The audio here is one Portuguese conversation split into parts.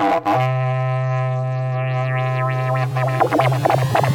Thank you.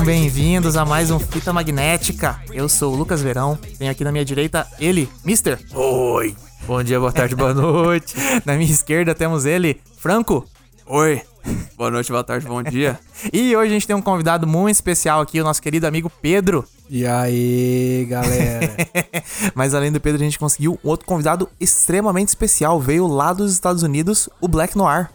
Sejam bem-vindos a mais um Fita Magnética. Eu sou o Lucas Verão, tenho aqui na minha direita ele, Mister. Oi. Bom dia, boa tarde, boa noite. Na minha esquerda temos ele, Franco. Oi. Boa noite, boa tarde, bom dia. E hoje a gente tem um convidado muito especial aqui, o nosso querido amigo Pedro. E aí, galera? Mas além do Pedro, a gente conseguiu um outro convidado extremamente especial. Veio lá dos Estados Unidos, o Black Noir.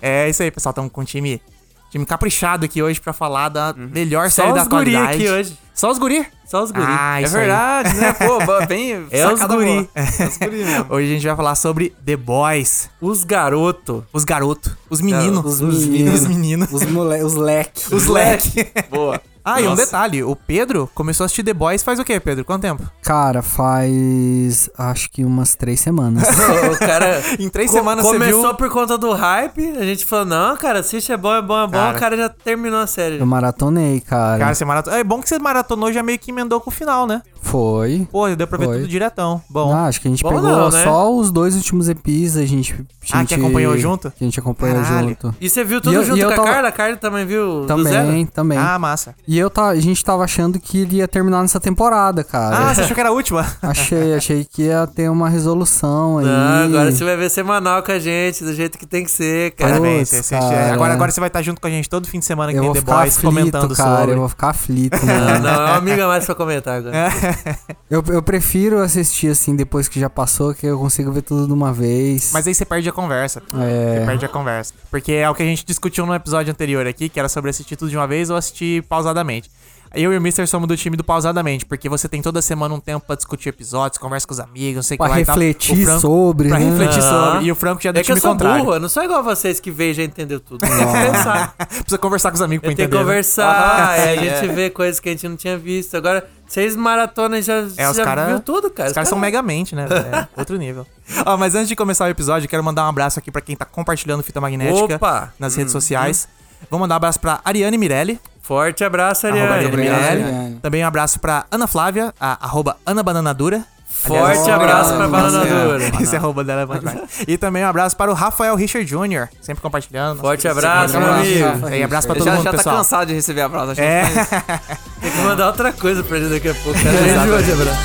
É isso aí, pessoal. Estamos com um time, time caprichado aqui hoje pra falar da melhor Uhum. Só série da os atualidade. aqui hoje. Só os guri? Só os guri. Ah, é isso aí. verdade, né? Pô, bem. É os guri. boa. É os guri mesmo. Hoje a gente vai falar sobre The Boys. Os garoto. Os garotos. Os meninos. Os meninos. Os meninos. Os, mole... os leque. Os leque. Boa. Ah, e um Nossa. detalhe. O Pedro começou a assistir The Boys faz o quê, Pedro? Quanto tempo? Cara, faz acho que umas três semanas. O cara. Em três co- semanas você Começou por conta do hype. A gente falou, não, cara, assiste, é bom, é bom, é bom. Cara. O cara já terminou a série. Eu maratonei, cara. Cara, você maratonou. É bom que você maratonou já meio que emendou com o final, né? Foi. Pô, deu pra ver Foi. tudo diretão. Bom. Ah, acho que a gente Bom pegou não, né? só os dois últimos epis, a gente, a Ah, que gente- acompanhou junto? Que a gente acompanhou Caralho. junto. E você viu tudo eu- junto eu com a tava- Carla? A Carla também viu Também, também. Ah, massa. E eu tá, a gente tava achando que ele ia terminar nessa temporada, cara. Ah, você achou que era a última? Achei, achei que ia ter uma resolução aí. Não, agora você vai ver semanal com a gente, do jeito que tem que ser, cara. Parabéns. Cara. agora, agora você vai estar junto com a gente todo fim de semana que eu tem The Boys aflito, comentando cara. sobre. Eu vou ficar aflito, Não, mano. não, é uma amiga mais pra comentar agora. Eu, eu prefiro assistir assim depois que já passou, que eu consigo ver tudo de uma vez. Mas aí você perde a conversa. Você É. perde a conversa. Porque é o que a gente discutiu no episódio anterior aqui, que era sobre assistir tudo de uma vez ou assistir pausadamente. Eu e o Mister somos do time do pausadamente, porque você tem toda semana um tempo pra discutir episódios, conversa com os amigos, não sei o que Pra lá e tal. refletir O Franco- sobre, Pra né? refletir sobre. E o Franco já é do É que eu time sou contrário. burro, eu não sou igual vocês que veem e já entendeu tudo. Tem que pensar. Precisa conversar com os amigos pra Eu tenho entender. que né? conversar, Aham. aí a gente vê coisas que a gente não tinha visto. Agora, vocês maratonas já, É, os já cara- viu tudo, cara. Os caras são megamente, né? É outro nível. Ó, mas antes de começar o episódio, eu quero mandar um abraço aqui pra quem tá compartilhando fita magnética Opa! nas redes sociais. Vou mandar um abraço pra Ariane Mirelli, Forte abraço, Ariane. Ariane Mirelli. Ariane. Também um abraço pra Ana Flávia, a, arroba Ana Bananadura. Forte esse- abraço pra Nossa, Bananadura. Esse arroba dela é demais. E também um abraço para o Rafael Richard Jr., sempre compartilhando. Forte abraço, meu amigo. E abraço pra Ele todo já, mundo, já tá pessoal. cansado de receber abraço. Acho que É, Tem que mandar outra coisa pra gente daqui a pouco. Cara. Exato. Forte abraço.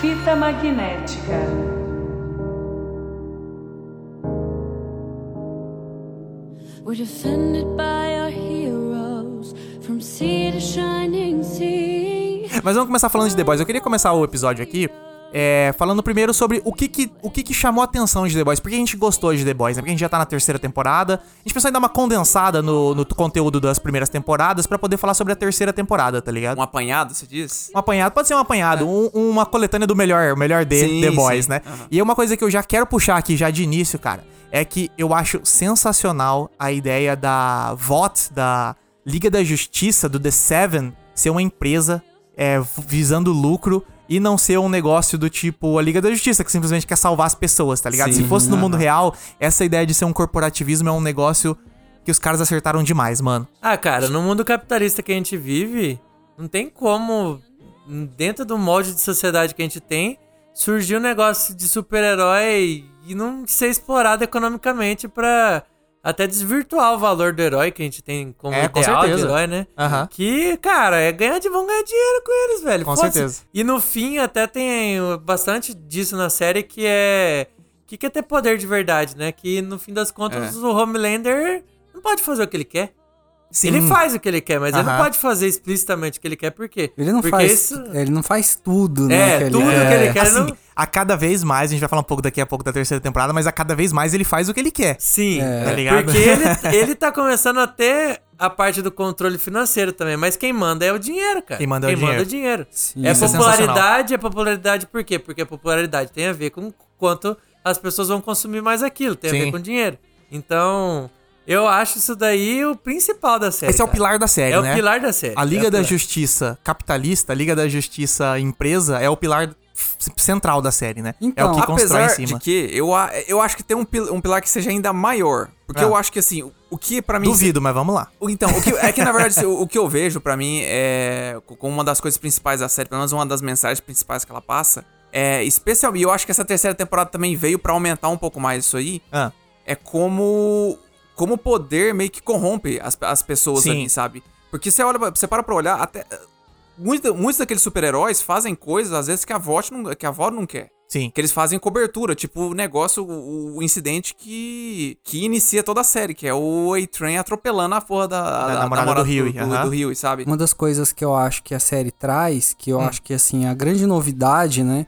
Fita magnética. We're defended by our heroes from sea to shining sea. Mas vamos começar falando de The Boys. Eu queria começar o episódio aqui é, falando primeiro sobre o que que, o que que chamou a atenção de The Boys. Por que a gente gostou de The Boys? né? Porque a gente já tá na terceira temporada. A gente pensou em dar uma condensada no, no conteúdo das primeiras temporadas pra poder falar sobre a terceira temporada, tá ligado? um apanhado, você diz? Um apanhado, pode ser um apanhado, um- uma coletânea do melhor, o melhor de Sim, The Boys, sim. né? Aham. E uma coisa que eu já quero puxar aqui já de início, cara, é que eu acho sensacional a ideia da VOT, da Liga da Justiça, do The Seven, ser uma empresa é, visando lucro e não ser um negócio do tipo a Liga da Justiça, que simplesmente quer salvar as pessoas, tá ligado? Sim, Se fosse no mundo real, essa ideia de ser um corporativismo é um negócio que os caras acertaram demais, mano. Ah, cara, no mundo capitalista que a gente vive, não tem como, dentro do molde de sociedade que a gente tem, surgir um negócio de super-herói e não ser explorado economicamente pra até desvirtuar o valor do herói que a gente tem como É, com ideal de certeza. herói, né? Aham. Que, cara, é ganhar de vão ganhar dinheiro com eles, velho. Com certeza. E no fim, até tem bastante disso na série que é. O que, que é ter poder de verdade, né? Que no fim das contas É. o Homelander não pode fazer o que ele quer. Sim. Ele faz o que ele quer, mas ele não pode fazer explicitamente o que ele quer, por quê? Ele não Porque faz. isso- Ele não faz tudo, né? É, que tudo que ele quer. Assim, não- a cada vez mais, a gente vai falar um pouco daqui a pouco da terceira temporada, mas a cada vez mais ele faz o que ele quer. Sim, Tá ligado? porque ele, ele tá começando a ter a parte do controle financeiro também, mas quem manda é o dinheiro, cara. Quem manda é o dinheiro. manda o dinheiro. Sim. é Isso é popularidade, é popularidade por quê? Porque a popularidade tem a ver com quanto as pessoas vão consumir mais aquilo, tem a Sim. ver com dinheiro. Então, eu acho isso daí o principal da série. Esse é o cara. pilar da série, É né? o pilar da série. A Liga é da pilar. Justiça capitalista, a Liga da Justiça empresa é o pilar central da série, né? é Então, o que constrói em Apesar cima. de que eu, a- eu acho que tem um, pil- um pilar que seja ainda maior. Porque Ah. eu acho que, assim, o- que pra mim... Duvido, mas vamos lá. Então, o que, é que na verdade o, o que eu vejo pra mim é co- como uma das coisas principais da série, pelo menos uma das mensagens principais que ela passa, é especialmente, eu acho que essa terceira temporada também veio pra aumentar um pouco mais isso aí, Ah, é como como o poder meio que corrompe as, as pessoas Sim. ali, sabe? Porque você olha, você para pra olhar, até muitos, muitos daqueles super-heróis fazem coisas às vezes que a avó não, que a avó não quer. sim. Que eles fazem cobertura, tipo o negócio, o, o incidente que, que inicia toda a série, que é o A-Train atropelando a porra da, da, namorada do Huey, do, aham. do sabe? Uma das coisas que eu acho que a série traz, que Hum. eu acho que assim, a grande novidade, né?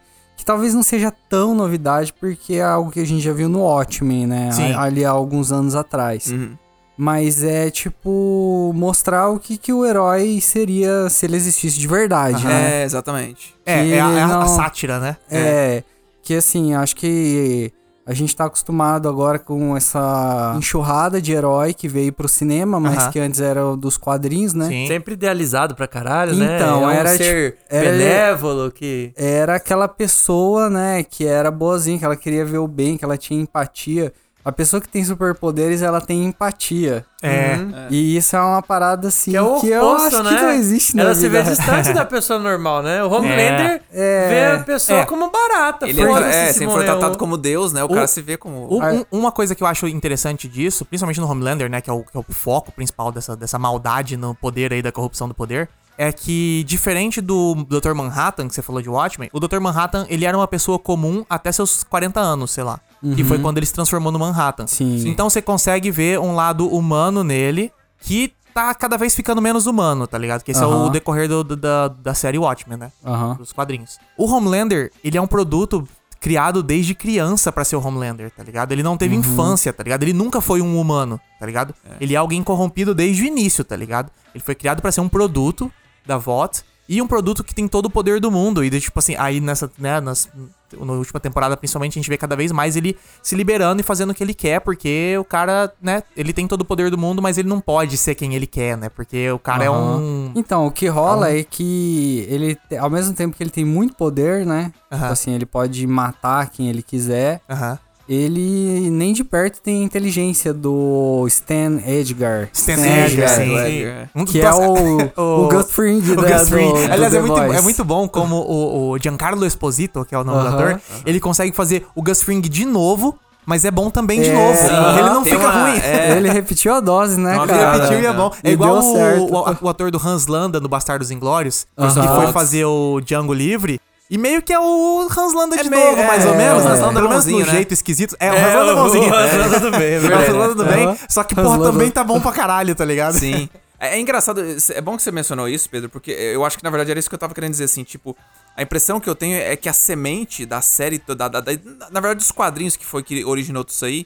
Talvez não seja tão novidade, porque é algo que a gente já viu no Watchmen, né? Sim. a- Ali há alguns anos atrás. Uhum. Mas é tipo mostrar o que, que o herói seria se ele existisse de verdade, né? É, exatamente. É, é a, é a não- sátira, né? É, que assim, acho que a gente tá acostumado agora com essa enxurrada de herói que veio pro cinema, mas Aham. que antes era o dos quadrinhos, né? Sim. Sempre idealizado pra caralho, né? Então, É um era ser tipo- era- benévolo que... Era aquela pessoa, né, que era boazinha, que ela queria ver o bem, que ela tinha empatia. A pessoa que tem superpoderes, ela tem empatia. É. Uhum. E isso é uma parada assim Que é o que eu acho né? que não existe na Ela se vê vida. distante da pessoa normal, né? O Homelander É. vê a pessoa É. como barata. Ele é, se sempre foi morreu. tratado como Deus, né? O, O- cara se vê como. Um- um- uma coisa que eu acho interessante disso, principalmente no Homelander, né, que é o, que é o foco principal dessa, dessa maldade no poder aí, da corrupção do poder, é que, diferente do Dr. Manhattan, que você falou de Watchmen, o Dr. Manhattan, ele era uma pessoa comum até seus 40 anos, sei lá. Que foi quando ele se transformou no Manhattan. Sim. Então você consegue ver um lado humano nele, que tá cada vez ficando menos humano, tá ligado? Que esse é o decorrer do- do- da, da série Watchmen, né? Aham. dos quadrinhos. O Homelander, ele é um produto criado desde criança pra ser o Homelander, tá ligado? Ele não teve Uhum. infância, tá ligado? Ele nunca foi um humano, tá ligado? Ele é alguém corrompido desde o início, tá ligado? Ele foi criado pra ser um produto da VOT e um produto que tem todo o poder do mundo. E, tipo assim, aí nessa, né, nas, na última temporada, principalmente, a gente vê cada vez mais ele se liberando e fazendo o que ele quer, porque o cara, né, ele tem todo o poder do mundo, mas ele não pode ser quem ele quer, né? Porque o cara é Aham. um. Então, o que rola é que ele, ao mesmo tempo que ele tem muito poder, né? Tipo Aham. assim, ele pode matar quem ele quiser. Aham. Ele nem de perto tem a inteligência do Stan Edgar. Stan Edgar, sim. Edgar. Um- Que é o, o, Gus Fring O Gus Fring. do, do Aliás, é The muito, é muito bom como o, o Giancarlo Esposito, que é o nome do Aham. ator, ele consegue fazer o Gus Fring de novo, mas é bom também de É, novo. sim. Ele não Tem fica uma- ruim. é. Ele repetiu a dose, né, Não, Ele cara? repetiu e é bom. É E igual o, o- o ator do Hans Landa no Bastardos Inglórios, que Aham. foi fazer o Django Livre. E meio que é o Hans Landa É de meio- novo, mais é, ou menos. é, né? Hans Landa Pelo menos no bonzinho, né? jeito esquisito. É, o Hans Landa bonzinho. Hans Landa do bem, é É, o. Hans Landa do bem. Só que, porra, também tá bom pra caralho, tá ligado? Sim. É, é engraçado, é bom que você mencionou isso, Pedro, porque eu acho que na verdade era isso que eu tava querendo dizer, assim, tipo, a impressão que eu tenho é que a semente da série, da, da- da- na verdade dos quadrinhos que foi que originou tudo isso aí,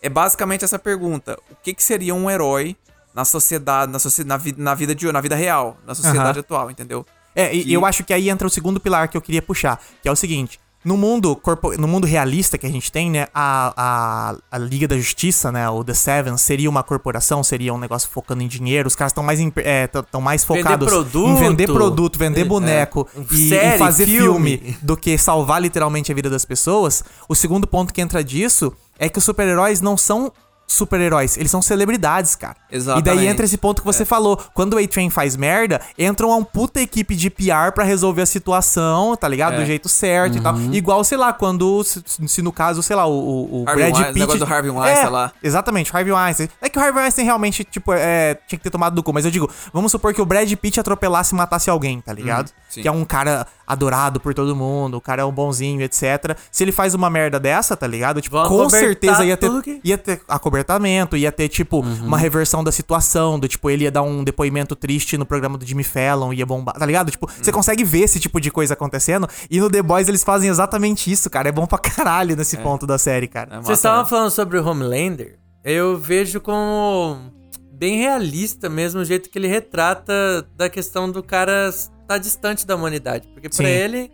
é basicamente essa pergunta: o que, que seria um herói na sociedade, na, socie- na, vi- na vida de na vida real, na sociedade Aham. atual, entendeu? É, e eu acho que aí entra o segundo pilar que eu queria puxar, que é o seguinte. No mundo, corpo- no mundo realista que a gente tem, né, a, a, a Liga da Justiça, né, o The Seven, seria uma corporação, seria um negócio focando em dinheiro, os caras estão mais, é, tão- mais Vender focados produto. em vender produto, vender É, boneco e, série, e fazer filme. filme. do que salvar literalmente a vida das pessoas. O segundo ponto que entra disso é que os super-heróis não são super-heróis, eles são celebridades, cara. E Exatamente. daí entra esse ponto que É. você falou. Quando o A-Train faz merda, entra uma puta equipe de PR pra resolver a situação, tá ligado? É. Do jeito certo e tal. Uhum. Igual, sei lá, quando, se, se no caso, sei lá, o, o, o Brad Pitt... negócio do Harvey Weinstein é, lá. Exatamente, o Harvey Weinstein. É que o Harvey Weinstein realmente, tipo, é, tinha que ter tomado do cu. Mas eu digo, vamos supor que o Brad Pitt atropelasse e matasse alguém, tá ligado? sim. que é um cara adorado por todo mundo, o cara é um bonzinho, etc. Se ele faz uma merda dessa, tá ligado? Tipo, com certeza ia ter, que- ia ter acobertar tratamento, ia ter, tipo, uma reversão da situação, do tipo, ele ia dar um depoimento triste no programa do Jimmy Fallon, ia bombar, tá ligado? Tipo, você consegue ver esse tipo de coisa acontecendo, e no The Boys eles fazem exatamente isso, cara. É bom pra caralho nesse ponto da série, cara. É Vocês estavam falando sobre o Homelander. Eu vejo como bem realista mesmo o jeito que ele retrata da questão do cara estar distante da humanidade. Porque pra ele,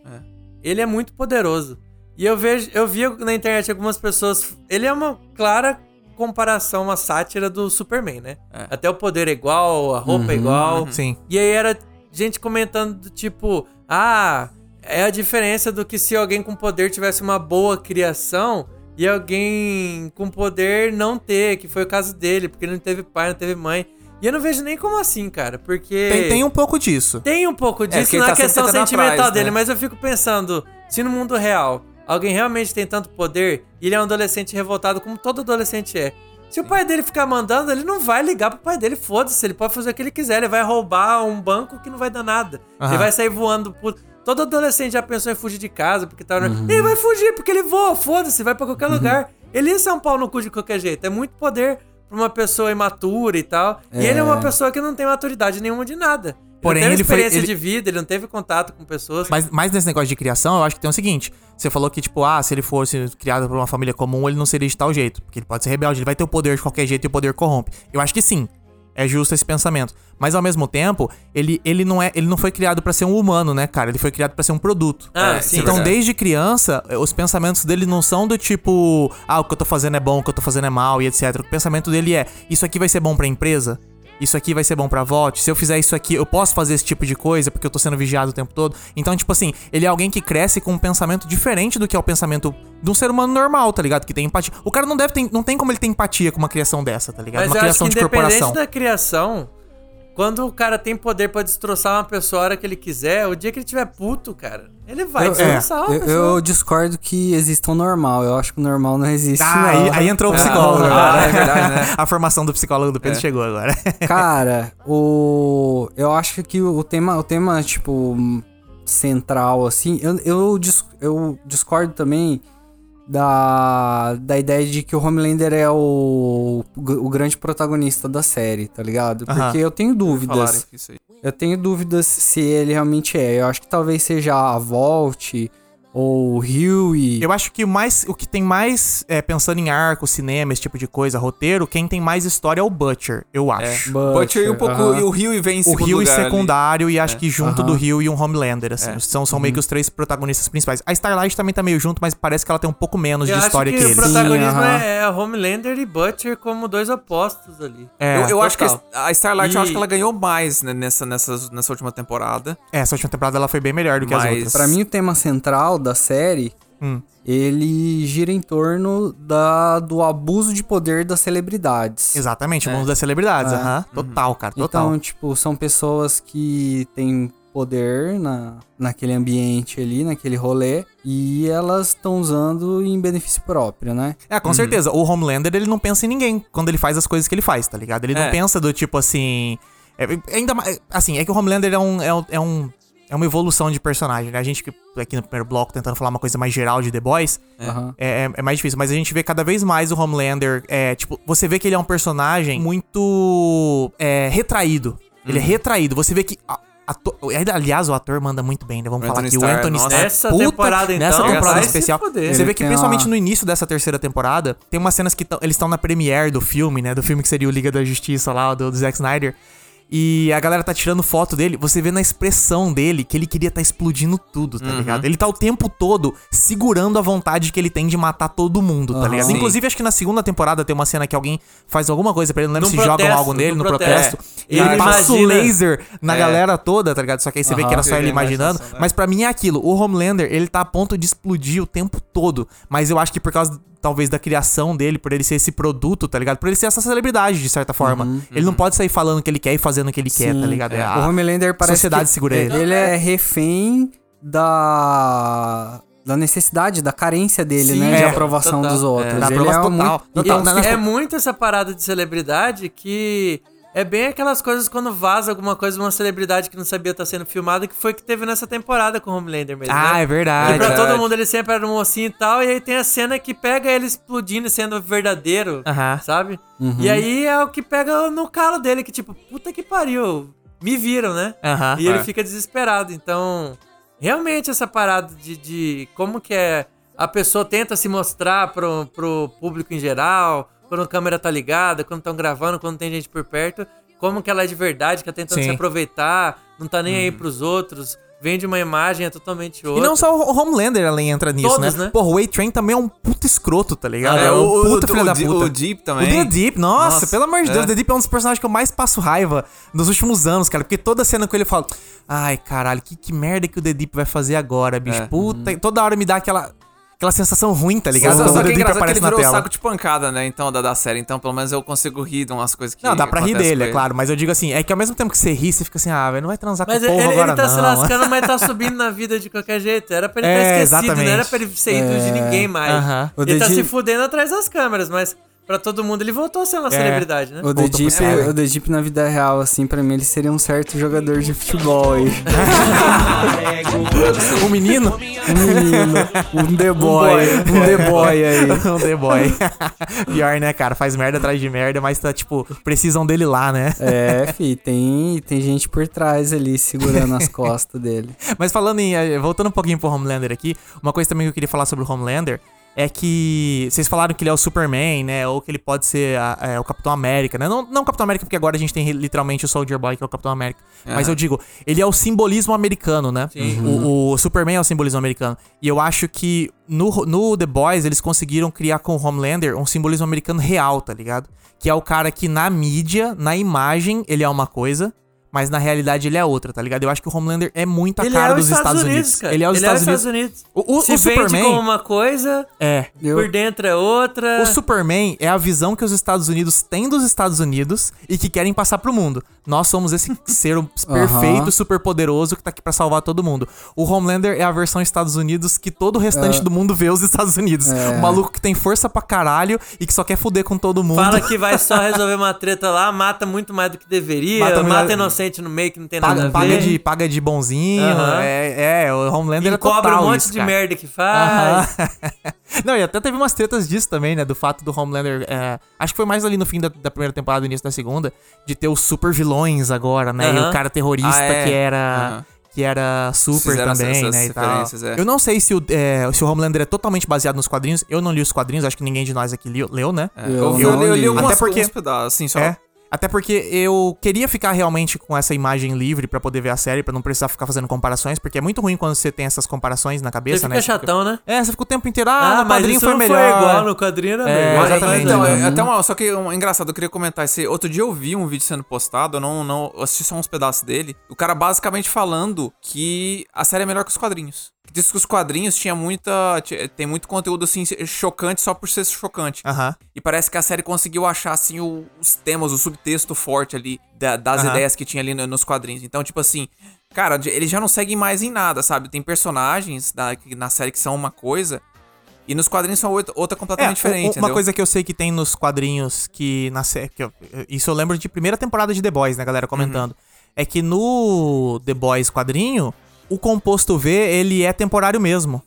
ele é muito poderoso. E eu vejo, eu vi na internet algumas pessoas. Ele é uma clara comparação, uma sátira do Superman, né? Até o poder é igual, a roupa é igual. Sim. E aí era gente comentando do tipo, ah, é a diferença do que se alguém com poder tivesse uma boa criação e alguém com poder não ter, que foi o caso dele, porque ele não teve pai, não teve mãe. E eu não vejo nem como assim, cara, porque Tem, tem um pouco disso. tem um pouco disso porque ele na tá questão sentimental atrás, dele, né? mas eu fico pensando, se no mundo real alguém realmente tem tanto poder e ele é um adolescente revoltado como todo adolescente é. Se o pai dele ficar mandando, ele não vai ligar pro pai dele, foda-se, ele pode fazer o que ele quiser, ele vai roubar um banco que não vai dar nada. Aham. Ele vai sair voando por... Todo adolescente já pensou em fugir de casa, porque tá... Ele vai fugir, porque ele voa, foda-se, vai pra qualquer lugar. Ele ia ser um pau no cu de qualquer jeito, é muito poder pra uma pessoa imatura e tal. E ele é uma pessoa que não tem maturidade nenhuma de nada. Porém, ele não ele teve foi- experiência ele- de vida, ele não teve contato com pessoas. Mas, mas nesse negócio de criação, eu acho que tem o seguinte: você falou que, tipo, ah, se ele fosse criado por uma família comum, ele não seria de tal jeito. Porque ele pode ser rebelde, ele vai ter o poder de qualquer jeito e o poder corrompe. Eu acho que sim. É justo esse pensamento. Mas ao mesmo tempo, ele, ele, não, é, ele não foi criado pra ser um humano, né, cara? Ele foi criado pra ser um produto. Ah, É, sim. Então, verdade. desde criança, os pensamentos dele não são do tipo, ah, o que eu tô fazendo é bom, o que eu tô fazendo é mal e etc. O pensamento dele é, isso aqui vai ser bom pra empresa? Isso aqui vai ser bom pra vote? Se eu fizer isso aqui, eu posso fazer esse tipo de coisa porque eu tô sendo vigiado o tempo todo? Então, tipo assim, ele é alguém que cresce com um pensamento diferente do que é o pensamento de um ser humano normal, tá ligado? Que tem empatia. O cara não deve ter, não tem como ele ter empatia com uma criação dessa, tá ligado? Mas uma criação de independente corporação. da criação, quando o cara tem poder pra destroçar uma pessoa a hora que ele quiser, o dia que ele tiver puto, cara, ele vai Eu, uma eu- eu discordo que exista um normal. Eu acho que o normal não existe. Ah, não. aí, aí entrou o psicólogo Ah, agora. é verdade, né? A formação do psicólogo do Pedro chegou agora. Cara, o. Eu acho que o tema, o tema tipo, central, assim. Eu, eu, eu discordo também da, da ideia de que o Homelander é o, o grande protagonista da série, tá ligado? Porque Aham. eu tenho dúvidas. Eu tenho dúvidas se ele realmente é. Eu acho que talvez seja a Volt ou o Huey. Eu acho que o mais, o que tem mais, é, pensando em arco, cinema, esse tipo de coisa, roteiro, quem tem mais história é o Butcher, eu acho. Butcher e um pouco. aham. E o Rio vem em O segundo Rio e lugar ali. secundário, e acho que junto Aham. do Rio e um Homelander, assim. É. São, são meio que os três protagonistas principais. A Starlight também tá meio junto, mas parece que ela tem um pouco menos Eu de história que que, o eles. protagonismo Sim, aham. é, é Homelander e Butcher como dois opostos ali. É, eu eu acho que a Starlight, eu acho E- que ela ganhou mais né, nessa, nessa, nessa última temporada. É, essa última temporada ela foi bem melhor do que as Mas- outras. Pra mim, o tema central da série, Hum. ele gira em torno da, do abuso de poder das celebridades. Exatamente, o mundo das celebridades, É. aham. Total, cara, total. Então, tipo, são pessoas que têm poder na, naquele ambiente ali, naquele rolê, e elas estão usando em benefício próprio, né? É, com certeza. O Homelander, ele não pensa em ninguém quando ele faz as coisas que ele faz, tá ligado? Ele não É. pensa do tipo assim. é, ainda mais. Assim, é que o Homelander é um. É um, é um- é uma evolução de personagem, né? A gente que aqui no primeiro bloco tentando falar uma coisa mais geral de The Boys, é, é- é mais difícil. Mas a gente vê cada vez mais o Homelander. É, tipo, você vê que ele é um personagem muito é, retraído. Ele é retraído. Você vê que. a- ator- aliás, o ator manda muito bem, né? Vamos O falar Anthony aqui. Starr, o Anthony. Starr. Essa temporada, então, Nessa temporada especial. Você vê que principalmente uma- no início dessa terceira temporada, tem umas cenas que eles estão na premiere do filme, né? Do filme que seria o Liga da Justiça lá, do, do Zack Snyder. E a galera tá tirando foto dele. Você vê na expressão dele que ele queria tá explodindo tudo, tá Uhum. ligado? Ele tá o tempo todo segurando a vontade que ele tem de matar todo mundo, tá Aham. ligado? Sim. Inclusive, acho que na segunda temporada tem uma cena que alguém faz alguma coisa pra ele, não lembro Num se jogam protesto, algo nele no protesto. protesto. E Ele ele passa o laser na É. galera toda, tá ligado? Só que aí você vê que era só ele imaginando. né? Mas pra mim é aquilo. O Homelander, ele tá a ponto de explodir o tempo todo. Mas eu acho que por causa, talvez, da criação dele, por ele ser esse produto, tá ligado? Por ele ser essa celebridade, de certa forma. Ele não pode sair falando o que ele quer e fazendo o que ele quer, tá Sim. ligado? É o a- Homelander parece sociedade que segura ele. Ele é refém da da necessidade, da carência dele, Sim, né? De é, aprovação total. dos outros. Da Ele é total. muito- Total. e- Na- na- É muito essa parada de celebridade que É bem aquelas coisas quando vaza alguma coisa de uma celebridade que não sabia estar sendo filmada, que foi que teve nessa temporada com o Homelander mesmo. Ah, né? é verdade. Que pra verdade. todo mundo ele sempre era um mocinho e tal, e aí tem a cena que pega ele explodindo e sendo verdadeiro, Aham. sabe? E aí é o que pega no calo dele, que tipo, puta que pariu, me viram, né? Aham. E ele É. fica desesperado. Então, realmente essa parada de, de como que é a pessoa tenta se mostrar pro, pro público em geral, quando a câmera tá ligada, quando estão gravando, quando tem gente por perto, como que ela é de verdade, que ela tentando Sim. se aproveitar, não tá nem aí pros outros, vende uma imagem, é totalmente outra. E não só o Homelander além entra nisso, Todos, né? né? Porra, o Way-Train também é um puto escroto, tá ligado? É, É, um o- puta o- filho o da puta. o Deep também. O The Deep, nossa, Nossa, pelo amor de Deus, é. o The Deep é um dos personagens que eu mais passo raiva nos últimos anos, cara. Porque toda cena com ele eu falo, ai, caralho, que, que merda que o The Deep vai fazer agora, bicho? É. Puta, toda hora me dá aquela, aquela sensação ruim, tá ligado? Só, só o que é engraçado que ele na virou o tela. saco de pancada, né? Então, da, da série. Então, pelo menos eu consigo rir de umas coisas que. Não, dá pra rir dele, é ele. claro, mas eu digo assim, é que ao mesmo tempo que você ri, você fica assim, ah, velho, não vai transar Mas com o ele, povo ele agora tá não. se lascando, mas tá subindo na vida de qualquer jeito. Era pra ele ter É, esquecido, exatamente. não era pra ele ser ídolo de ninguém mais. aham. O Ele tá se fudendo atrás das câmeras, mas pra todo mundo ele voltou a ser uma É. celebridade, né? O The, Deep, o The Deep na vida real, assim, pra mim ele seria um certo jogador de futebol aí. O menino? Um menino, um The Boy, um The Boy aí. um The Boy. Pior, né, cara? Faz merda atrás de merda, mas tá, tipo, precisam dele lá, né? É, fi, tem, tem gente por trás ali segurando as costas dele. Mas falando em. eh, Voltando um pouquinho pro Homelander aqui, uma coisa também que eu queria falar sobre o Homelander é que. Vocês falaram que ele é o Superman, né? Ou que ele pode ser a- é, o Capitão América, né? Não, não o Capitão América, porque agora a gente tem literalmente o Soldier Boy, que é o Capitão América. Mas eu digo, ele é o simbolismo americano, né? O, o Superman é o simbolismo americano. E eu acho que no, no The Boys eles conseguiram criar com o Homelander um simbolismo americano real, tá ligado? Que é o cara que na mídia, na imagem, ele é uma coisa. Mas na realidade ele é outra, tá ligado? Eu acho que o Homelander é muito a Ele cara é dos os Estados Unidos. cara. Ele é os Estados, Unidos. Unidos. O, o, Se o vende Superman. como uma coisa, É. Eu- por dentro é outra. O Superman é a visão que os Estados Unidos têm dos Estados Unidos e que querem passar pro mundo. Nós somos esse ser perfeito, super poderoso que tá aqui pra salvar todo mundo. O Homelander é a versão Estados Unidos que todo o restante do mundo vê os Estados Unidos. É. O maluco que tem força pra caralho e que só quer fuder com todo mundo. Fala que vai só resolver uma treta lá, mata muito mais do que deveria, Mata mata, muito- inocente no meio que não tem nada paga, a paga ver. de, paga de bonzinho. É, é, o Homelander é total um monte isso, de cara. merda que faz. Não, e até teve umas tretas disso também, né? Do fato do Homelander. é, acho que foi mais ali no fim da, da primeira temporada, início da segunda, de ter os super vilões agora, né? E o cara terrorista Ah, é. que era. Que era super Fizeram também, essas né? E tal. referências, é. Eu não sei se o, é, se o Homelander é totalmente baseado nos quadrinhos. Eu não li os quadrinhos, acho que ninguém de nós aqui li- leu, né? É, Eu eu, não eu, eu li li. algumas, Até porque- uns pedaços, assim, só. É. Até porque eu queria ficar realmente com essa imagem livre pra poder ver a série, pra não precisar ficar fazendo comparações, porque é muito ruim quando você tem essas comparações na Você cabeça, fica né? Você chatão, né? É, você fica o tempo inteiro, ah, Ah, no mas quadrinho isso foi não melhor. foi igual, no quadrinho era É, melhor. exatamente. Então, é, Uhum. até uma, só que um, engraçado, eu queria comentar esse. Outro dia eu vi um vídeo sendo postado, eu não, não eu assisti só uns pedaços dele. O cara basicamente falando que a série é melhor que os quadrinhos. Que Diz que os quadrinhos tinha muita. Tem muito conteúdo assim chocante só por ser chocante. Aham. E parece que a série conseguiu achar assim o- os temas, o subtexto forte ali da- das Aham. ideias que tinha ali no- nos quadrinhos. Então, tipo assim, cara, eles já não seguem mais em nada, sabe? Tem personagens que- na série que são uma coisa e nos quadrinhos são outra, completamente É, diferente. uma entendeu? coisa que eu sei que tem nos quadrinhos que na série. que eu- Isso eu lembro de primeira temporada de The Boys, né, galera, comentando. É que no The Boys quadrinho, o composto V, ele é temporário mesmo.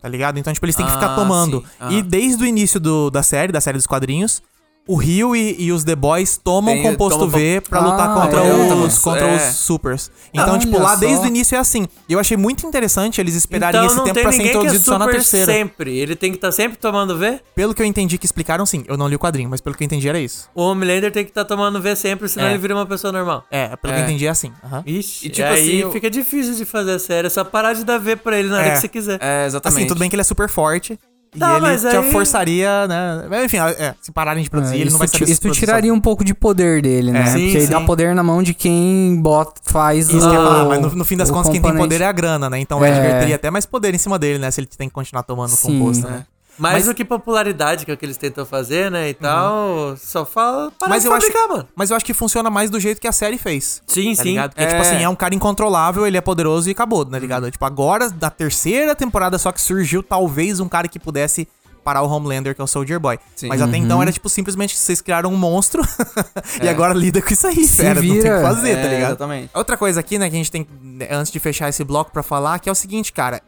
Tá ligado? Então, tipo, eles têm que ficar Ah, tomando. Aham. E desde o início do- da série, da série dos quadrinhos, o Rio e, e os The Boys tomam Tem- composto tomam- V pra Ah, lutar contra, é. os, contra É. os supers. Então, Olha tipo, lá só. desde o início é assim. E eu achei muito interessante eles esperarem então esse tempo tem pra ser é introduzido só na terceira. sempre. Ele tem que estar sempre tomando V. Pelo que eu entendi que explicaram, sim. Eu não li o quadrinho, mas pelo que eu entendi era isso. O Homelander tem que estar tomando V sempre, senão É. ele vira uma pessoa normal. É, pelo que É. eu entendi é assim. Aham. Ixi, E, tipo aí assim, eu- fica difícil de fazer a série. É só parar de dar V pra ele na hora É. que você quiser. É, exatamente. Assim, tudo bem que ele é super forte. Tá, e ele mas já aí- forçaria, né? Mas, Enfim, é, se pararem de produzir, É, ele isso não vai saber Isso tiraria um pouco de poder dele, né? É. Sim, Porque aí dá sim. poder na mão de quem bota, faz Isso o, que falar, mas no, no fim das o contas, quem tem componente. poder é a grana, né? Então o É. Edgar teria até mais poder em cima dele, né? Se ele tem que continuar tomando Sim. composto, né? Mais Mas- do que popularidade, que é o que eles tentam fazer, né? E tal. Só fala para Mas eu, acho, fabricar, mano. mas eu acho que funciona mais do jeito que a série fez. Sim, Tá sim. ligado? Porque, tipo É. assim, é um cara incontrolável, ele é poderoso e acabou, tá ligado? Tipo, agora, da terceira temporada só que surgiu talvez um cara que pudesse parar o Homelander, que é o Soldier Boy. Sim. Mas até então era tipo simplesmente vocês criaram um monstro e agora lida com isso aí, Se fera, não tem o que vira. fazer, tá É, ligado? exatamente. Outra coisa aqui, né, que a gente tem, né, antes de fechar esse bloco pra falar, que é o seguinte, cara.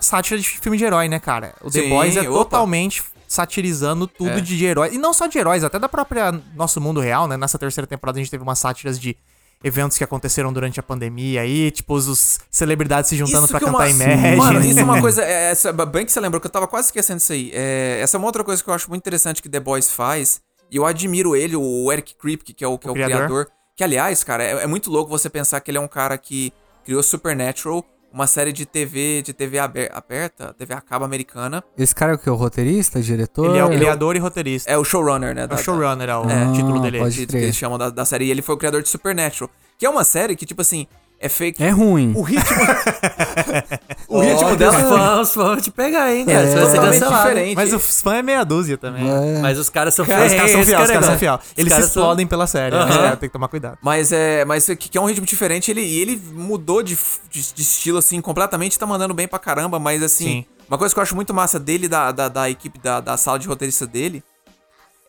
Sátira de filme de herói, né, cara? O The Sim, Boys é opa. totalmente satirizando tudo É. de, de herói. E não só de heróis, até da própria nosso mundo real, né? Nessa terceira temporada a gente teve umas sátiras de eventos que aconteceram durante a pandemia aí, tipo, os, os celebridades se juntando é cantar uma- Imagine. Mano, isso é uma coisa. É, essa- bem que você lembrou que eu tava quase esquecendo isso aí. É, essa é uma outra coisa que eu acho muito interessante que The Boys faz. E eu admiro ele, o Eric Kripke, que é o, que é o criador. criador. Que, aliás, cara, é, é muito louco você pensar que ele é um cara que criou Supernatural, uma série de TV, de TV aber- aberta, TV a cabo americana. Esse cara é o que? O roteirista, diretor? Ele é o criador e roteirista. É o showrunner, né? É da- o da- showrunner, é o É. título Ah, dele. pode que, que eles chamam da, da série. E ele foi o criador de Supernatural. Que é uma série que, tipo assim, é fake. É ruim. O ritmo. o ritmo os dela fãs vão te pegar, hein, cara. É, ser totalmente diferente. Mas os fãs é meia dúzia também. É. Mas os caras são Cara, os caras são ferrenhos, fiel, os caras são fiel. Os Eles se caras são- explodem pela série, né? Os caras têm que tomar cuidado. Mas é. Mas que, que é um ritmo diferente. Ele, ele mudou de, de, de estilo, assim, completamente. Tá mandando bem pra caramba. Mas assim, Sim. uma coisa que eu acho muito massa dele, da, da, da equipe da, da sala de roteirista dele,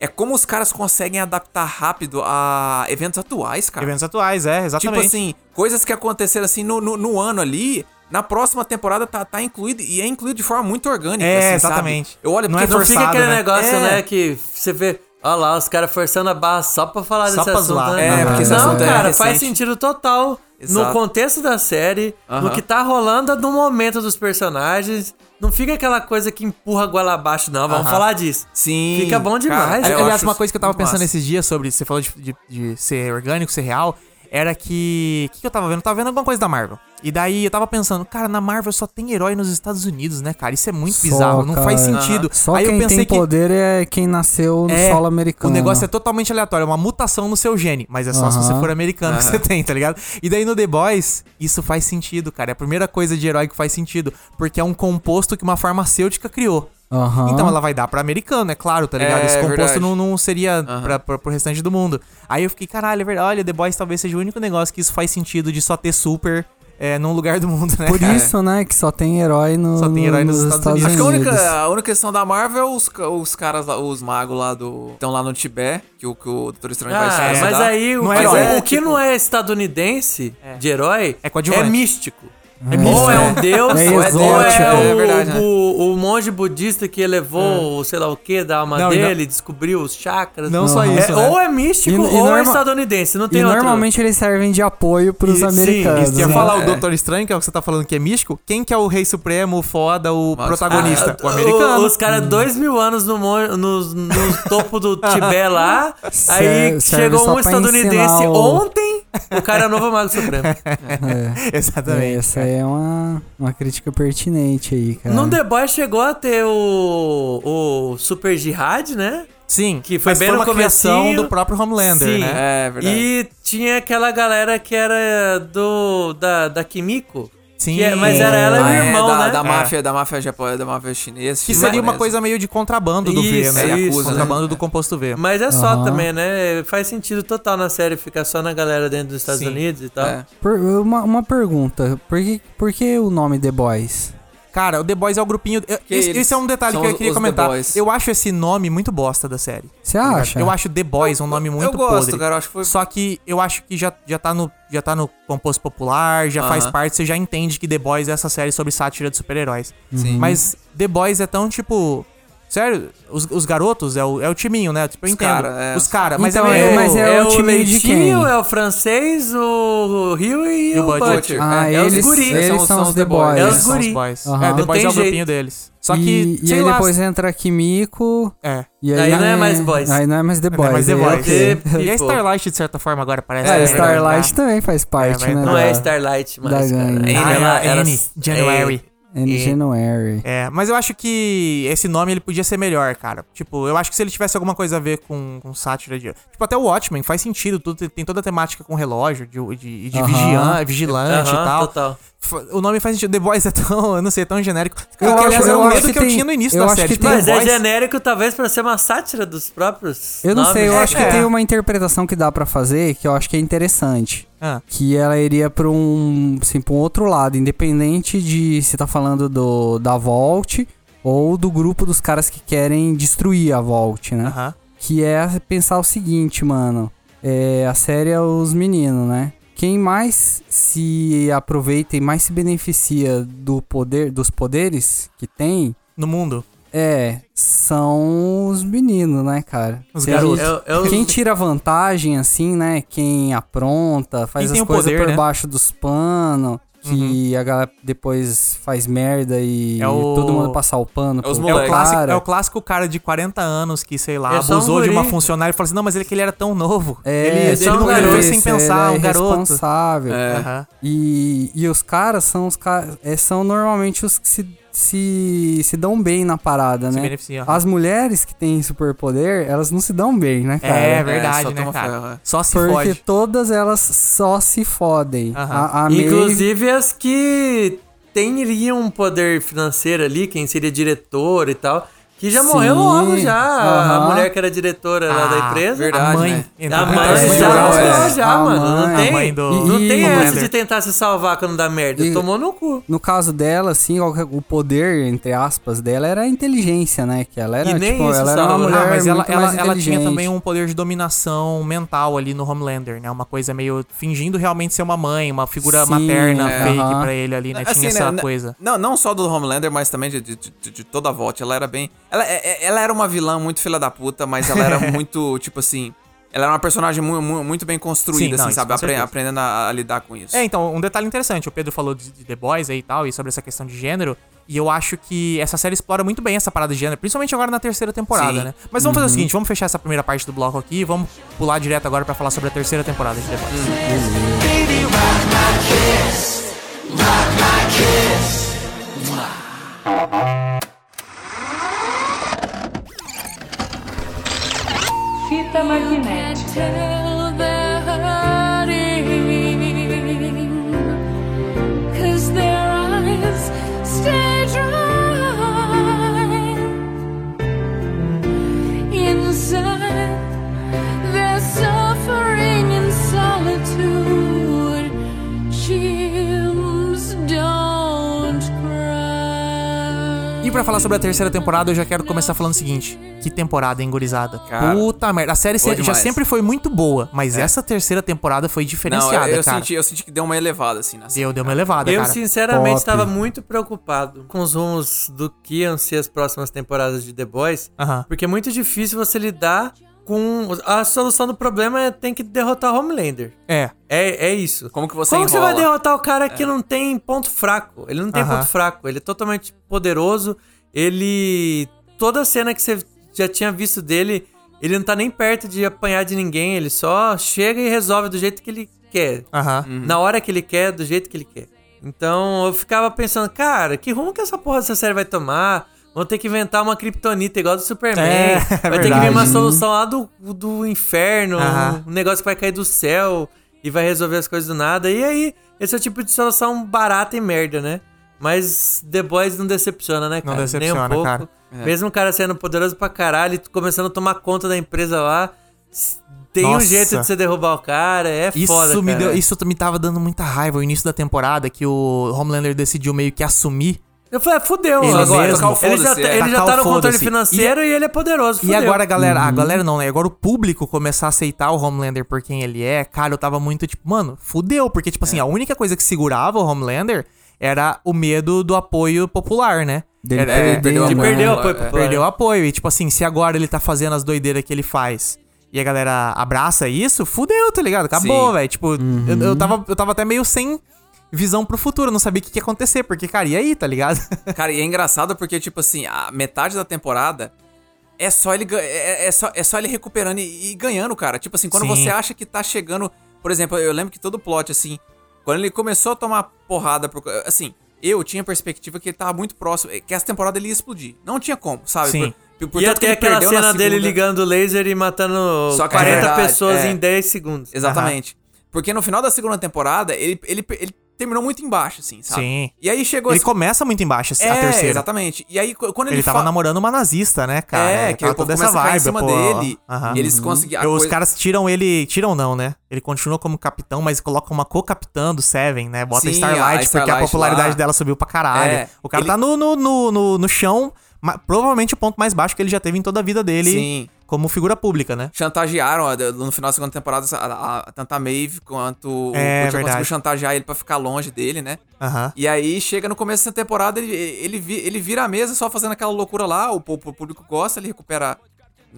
é como os caras conseguem adaptar rápido a eventos atuais, cara. Eventos atuais, é, exatamente. Tipo assim, coisas que aconteceram assim no, no, no ano ali. Na próxima temporada tá, tá incluído e é incluído de forma muito orgânica. É, assim, sabe? exatamente. Eu olho Não porque é Não fica forçado, aquele né? negócio, É. né, que você vê... Olha lá, os caras forçando a barra só pra falar Só desse pra assunto, zoar. né? É, porque esse Não, é cara, faz recente. sentido total. No Exato. contexto da série, no Aham. que tá rolando no momento dos personagens. Não fica aquela coisa que empurra a goela abaixo, não. Vamos Aham. falar disso. Sim. Fica bom demais, Cara, eu Aliás, uma coisa que eu tava pensando massa. esses dias sobre. Você falou de, de- de ser orgânico, ser real. Era que. O que, que eu tava vendo? Eu tava vendo alguma coisa da Marvel. E daí eu tava pensando, cara, na Marvel só tem herói nos Estados Unidos, né, cara? Isso é muito Só, bizarro. Não faz sentido. Só Aí quem eu pensei tem que. poder é quem nasceu no É, solo americano. O negócio é totalmente aleatório, é uma mutação no seu gene, mas é só se você for americano que Aham. você tem, tá ligado? E daí no The Boys, isso faz sentido, cara. É a primeira coisa de herói que faz sentido, porque é um composto que uma farmacêutica criou. Aham. Então ela vai dar pra americano, é claro, tá ligado? É, Esse composto não, não seria Aham. pra, pra, pro restante do mundo. Aí eu fiquei, caralho, é verdade. Olha, The Boys talvez seja o único negócio que isso faz sentido de só ter super é, num lugar do mundo, né? Por cara? isso, né, que só tem herói, no, Só tem herói nos nos Estados Estados, Unidos. Acho que a Unidos. única, a única questão da Marvel é os, os caras, lá, os magos lá do. estão lá no Tibete, que o, que o Doutor Estranho vai Ah, estudar. mas aí o, Não é que- herói. o que não é estadunidense de herói É é místico. É Ou é um deus, É ou é, exótico. ou é É o, verdade, né? o- o monge budista que elevou o sei lá o que da alma Não, e não- dele, descobriu os chakras. Não só Aham. isso, É, né? Ou é místico E- e ou é estadunidense. Não tem E outro. normalmente eles servem de apoio pros E- sim, americanos. Isso que eu ia né? falar, o Doutor Estranho, que é o que você tá falando que é místico, quem que é o rei supremo, o foda, o Mas- protagonista? Ah, o americano. Os caras dois mil anos no, nos- no topo do Tibete lá. aí Ser- serve chegou só um estadunidense o- ontem. O cara é o novo Mago Supremo. É. Exatamente. É uma, uma crítica pertinente aí, cara. No The Boys chegou a ter o, o Super Jihad, né? Sim, Que foi bem foi uma criação do próprio Homelander, Sim. né? É, verdade. E tinha aquela galera que era do da, da Kimiko. Sim. que é- mas era ela e o Ah, é, irmão, da, né? da É. máfia, da máfia japonesa, da máfia chinesa. Que seria uma coisa meio de contrabando do Isso, V, né? é Yakuza, né? contrabando do composto V. Mas é só também, né? Faz sentido total na série ficar só na galera dentro dos Estados Sim. Unidos e tal. É. Por- uma, uma pergunta. Por que, por que o nome The Boys? Cara, o The Boys é o grupinho. eu- Esse, é um detalhe que eu queria comentar. Eu acho esse nome muito bosta da série. Você tá acha? Eu acho The Boys um nome muito eu gosto, podre. cara. Eu acho que foi. Só que eu acho que já, já, tá no, já tá no composto popular, já faz Aham. parte, você já entende que The Boys é essa série sobre sátira de super-heróis. Sim. Mas The Boys é tão tipo. Sério, os, os garotos é o, é o timinho, né? Tipo, eu Os entendo. cara, é. Os caras, mas Então, é é, mas é o time de quem? é o francês, o Rio e, E o o Butcher. Butcher. Ah, é, é os eles, guri. eles São- são, são os os The The Boys. Boys. É os São os guri. boys. Aham. É, The Boys tem é o grupinho jeito. deles. Só que, e, e aí lá, depois entra a Kimiko. É. E Aí não é mais Boys. Aí não é mais The Não Boys. é mais The aí, Boys. ok. The E a People. Starlight, de certa forma, agora parece. É, né? Starlight também faz parte, mas né? Não da- é Starlight cara. gangue. Ah, Ela- é ela- N, January. N January. É, mas eu acho que esse nome ele podia ser melhor, cara. Tipo, eu acho que se ele tivesse alguma coisa a ver com, com sátira de. Tipo, até o Watchmen faz sentido, tudo, tem toda a temática com relógio, de, de, de Aham. vigian- vigilante Aham, e tal. total. O nome faz sentido. The Boys é tão, eu não sei, tão genérico. Eu Eu, acho- aliás, era eu um acho medo que que, eu tem- tinha no início eu da acho série. que Tipo, tem- Mas é genérico, talvez, pra ser uma sátira dos próprios. Eu não nomes. sei, eu acho que É. tem uma interpretação que dá pra fazer que eu acho que é interessante. Ah, Que ela iria pra um, assim, pra um outro lado, independente de se tá falando do, da Vault ou do grupo dos caras que querem destruir a Vault, né? Aham. Que é pensar o seguinte, mano. É, a série é os meninos, né? Quem mais se aproveita e mais se beneficia do poder, dos poderes que tem, No mundo. é, são os meninos, né, cara? Os garotos. É- é Quem tira vantagem, assim, né? Quem apronta, faz Quem as coisas poder, por né? baixo dos panos, que a galera depois faz merda e É o- todo mundo passar o pano É os É o, clássico, cara. é o clássico cara de 40 anos que, sei lá, É só um abusou de uma funcionária e falou assim: não, mas ele que ele era tão novo. É, ele, ele, só um não, ele garoto. sem pensar, ele um é garoto. responsável. É. Aham. E, e os caras são os caras. são normalmente os que se, se, se dão bem na parada, Se né? beneficia. As mulheres que têm superpoder, elas não se dão bem, né, cara? É É, verdade, só né, cara? ferro, é. Só se Porque fode. todas elas só se fodem. A, a Inclusive as que teriam um poder financeiro ali, quem seria diretor e tal, que já Sim, morreu logo já. A aham. mulher que era diretora lá da Ah, empresa. verdade. a mãe. né? A mãe mãe já morreu é. já, A mano. Não mãe- tem, a mãe do- não tem essa de tentar se salvar quando dá merda. E- Tomou no cu. No caso dela, assim, o poder, entre aspas, dela era a inteligência, né? Que ela era, E nem tipo, isso ela era uma salva. mulher Ah, mas ela, ela, ela tinha também um poder de dominação mental ali no Homelander, né? Uma coisa meio fingindo realmente ser uma mãe, uma figura Sim, materna é. fake Aham. pra ele ali, né? Assim, tinha essa né, coisa. Não, não só do Homelander, mas também de, de, de- de toda a volta. Ela era bem. Ela, é- é- ela era uma vilã muito filha da puta, mas ela era muito, tipo assim. Ela era uma personagem mu- mu- muito, bem construída, Sim, não, assim, isso sabe? Apre- aprendendo a, a lidar com isso. É, então, um detalhe interessante, o Pedro falou de, de The Boys aí e tal, e sobre essa questão de gênero, e eu acho que essa série explora muito bem essa parada de gênero, principalmente agora na terceira temporada, Sim. né? Mas vamos fazer o seguinte, vamos fechar essa primeira parte do bloco aqui e vamos pular direto agora pra falar sobre a terceira temporada de The Boys. Tell they're pra falar sobre a terceira temporada, eu já quero começar falando o seguinte: que temporada? Cara, Puta merda. A série se- já sempre foi muito boa, mas essa terceira temporada foi não, diferenciada, eu, eu cara. senti, eu senti que deu uma elevada, assim, na. Deu, deu uma elevada, Eu, cara. sinceramente, Top. estava muito preocupado com os rumos do que iam ser as próximas temporadas de The Boys. Aham. Porque é muito difícil você lidar com. A solução do problema é tem que derrotar Homelander. É. É, é isso. Como que você Como que você vai derrotar o cara que não tem ponto fraco? Ele não tem Aham. ponto fraco. Ele é totalmente poderoso. Ele. Toda cena que você já tinha visto dele, ele não tá nem perto de apanhar de ninguém. Ele só chega e resolve do jeito que ele quer. Aham. Na hora que ele quer, do jeito que ele quer. Então eu ficava pensando, cara, que rumo que essa porra dessa série vai tomar? Vão ter que inventar uma kryptonita igual do Superman. É, vai ter que vir uma solução lá do, do inferno, um negócio que vai cair do céu e vai resolver as coisas do nada. E aí, esse é o tipo de solução barata e merda, né? Mas The Boys não decepciona, né, Não cara? decepciona, Nem um pouco. cara. Mesmo o cara sendo poderoso pra caralho, e começando a tomar conta da empresa lá, tem um Nossa. jeito de você derrubar o cara, é Isso, foda, me cara. deu, isso me tava dando muita raiva o início da temporada, que o Homelander decidiu meio que assumir. Eu falei, é, fudeu, Ele agora. mesmo. Ele já, tá- é. ele já tá o no controle financeiro e, ele é poderoso, E fudeu. agora a galera, Uhum. a galera não, né? Agora o público começar a aceitar o Homelander por quem ele é, cara, eu tava muito tipo, mano, fudeu, porque tipo assim, É. a única coisa que segurava o Homelander era o medo do apoio popular, né? Dele Era- perder, perdeu né? perdeu o É. apoio popular. Perdeu o apoio. E tipo assim, se agora ele tá fazendo as doideiras que ele faz e a galera abraça isso, fudeu, tá ligado? Acabou, velho. Tipo, eu, eu, tava, eu tava até meio sem visão pro futuro, eu não sabia o que, que ia acontecer, porque, cara, e aí, tá ligado? Cara, e é engraçado porque, tipo assim, a metade da temporada é só ele, é, é só, é só ele recuperando e, e ganhando, cara. Tipo assim, quando Sim. você acha que tá chegando. Por exemplo, eu lembro que todo plot, assim, quando ele começou a tomar porrada. Por, assim, eu tinha a perspectiva que ele tava muito próximo, que essa temporada ele ia explodir. Não tinha como, sabe? Sim. Por, por E até aquela cena dele segunda- ligando o laser e matando Só que é 40 verdade, pessoas é. em 10 segundos. Exatamente. Porque no final da segunda temporada, ele, ele, ele terminou muito embaixo, assim, sabe? Sim. E aí chegou Ele esse- começa muito embaixo, a É, terceira. exatamente. E aí, quando ele, Ele tava fa- namorando uma nazista, né, cara? É, que tava toda começa a cair em cima pô. dele, Aham. e eles conseguiram- a Os coisa- caras tiram ele. Tiram não, né? Ele continua como capitão, mas coloca uma co-capitã do Seven, né? Bota Sim, Starlight, a porque a Starlight popularidade lá. dela subiu pra caralho. É, o cara ele- tá no, no, no, no, no chão, provavelmente o ponto mais baixo que ele já teve em toda a vida dele Sim. como figura pública, né? chantagearam no final da segunda temporada a, a- tanto a Maeve quanto o É, Butcher verdade. conseguiu chantagear ele pra ficar longe dele, né? Aham. E aí chega no começo dessa temporada, ele, ele, ele vira a mesa só fazendo aquela loucura lá, o, o público gosta, ele recupera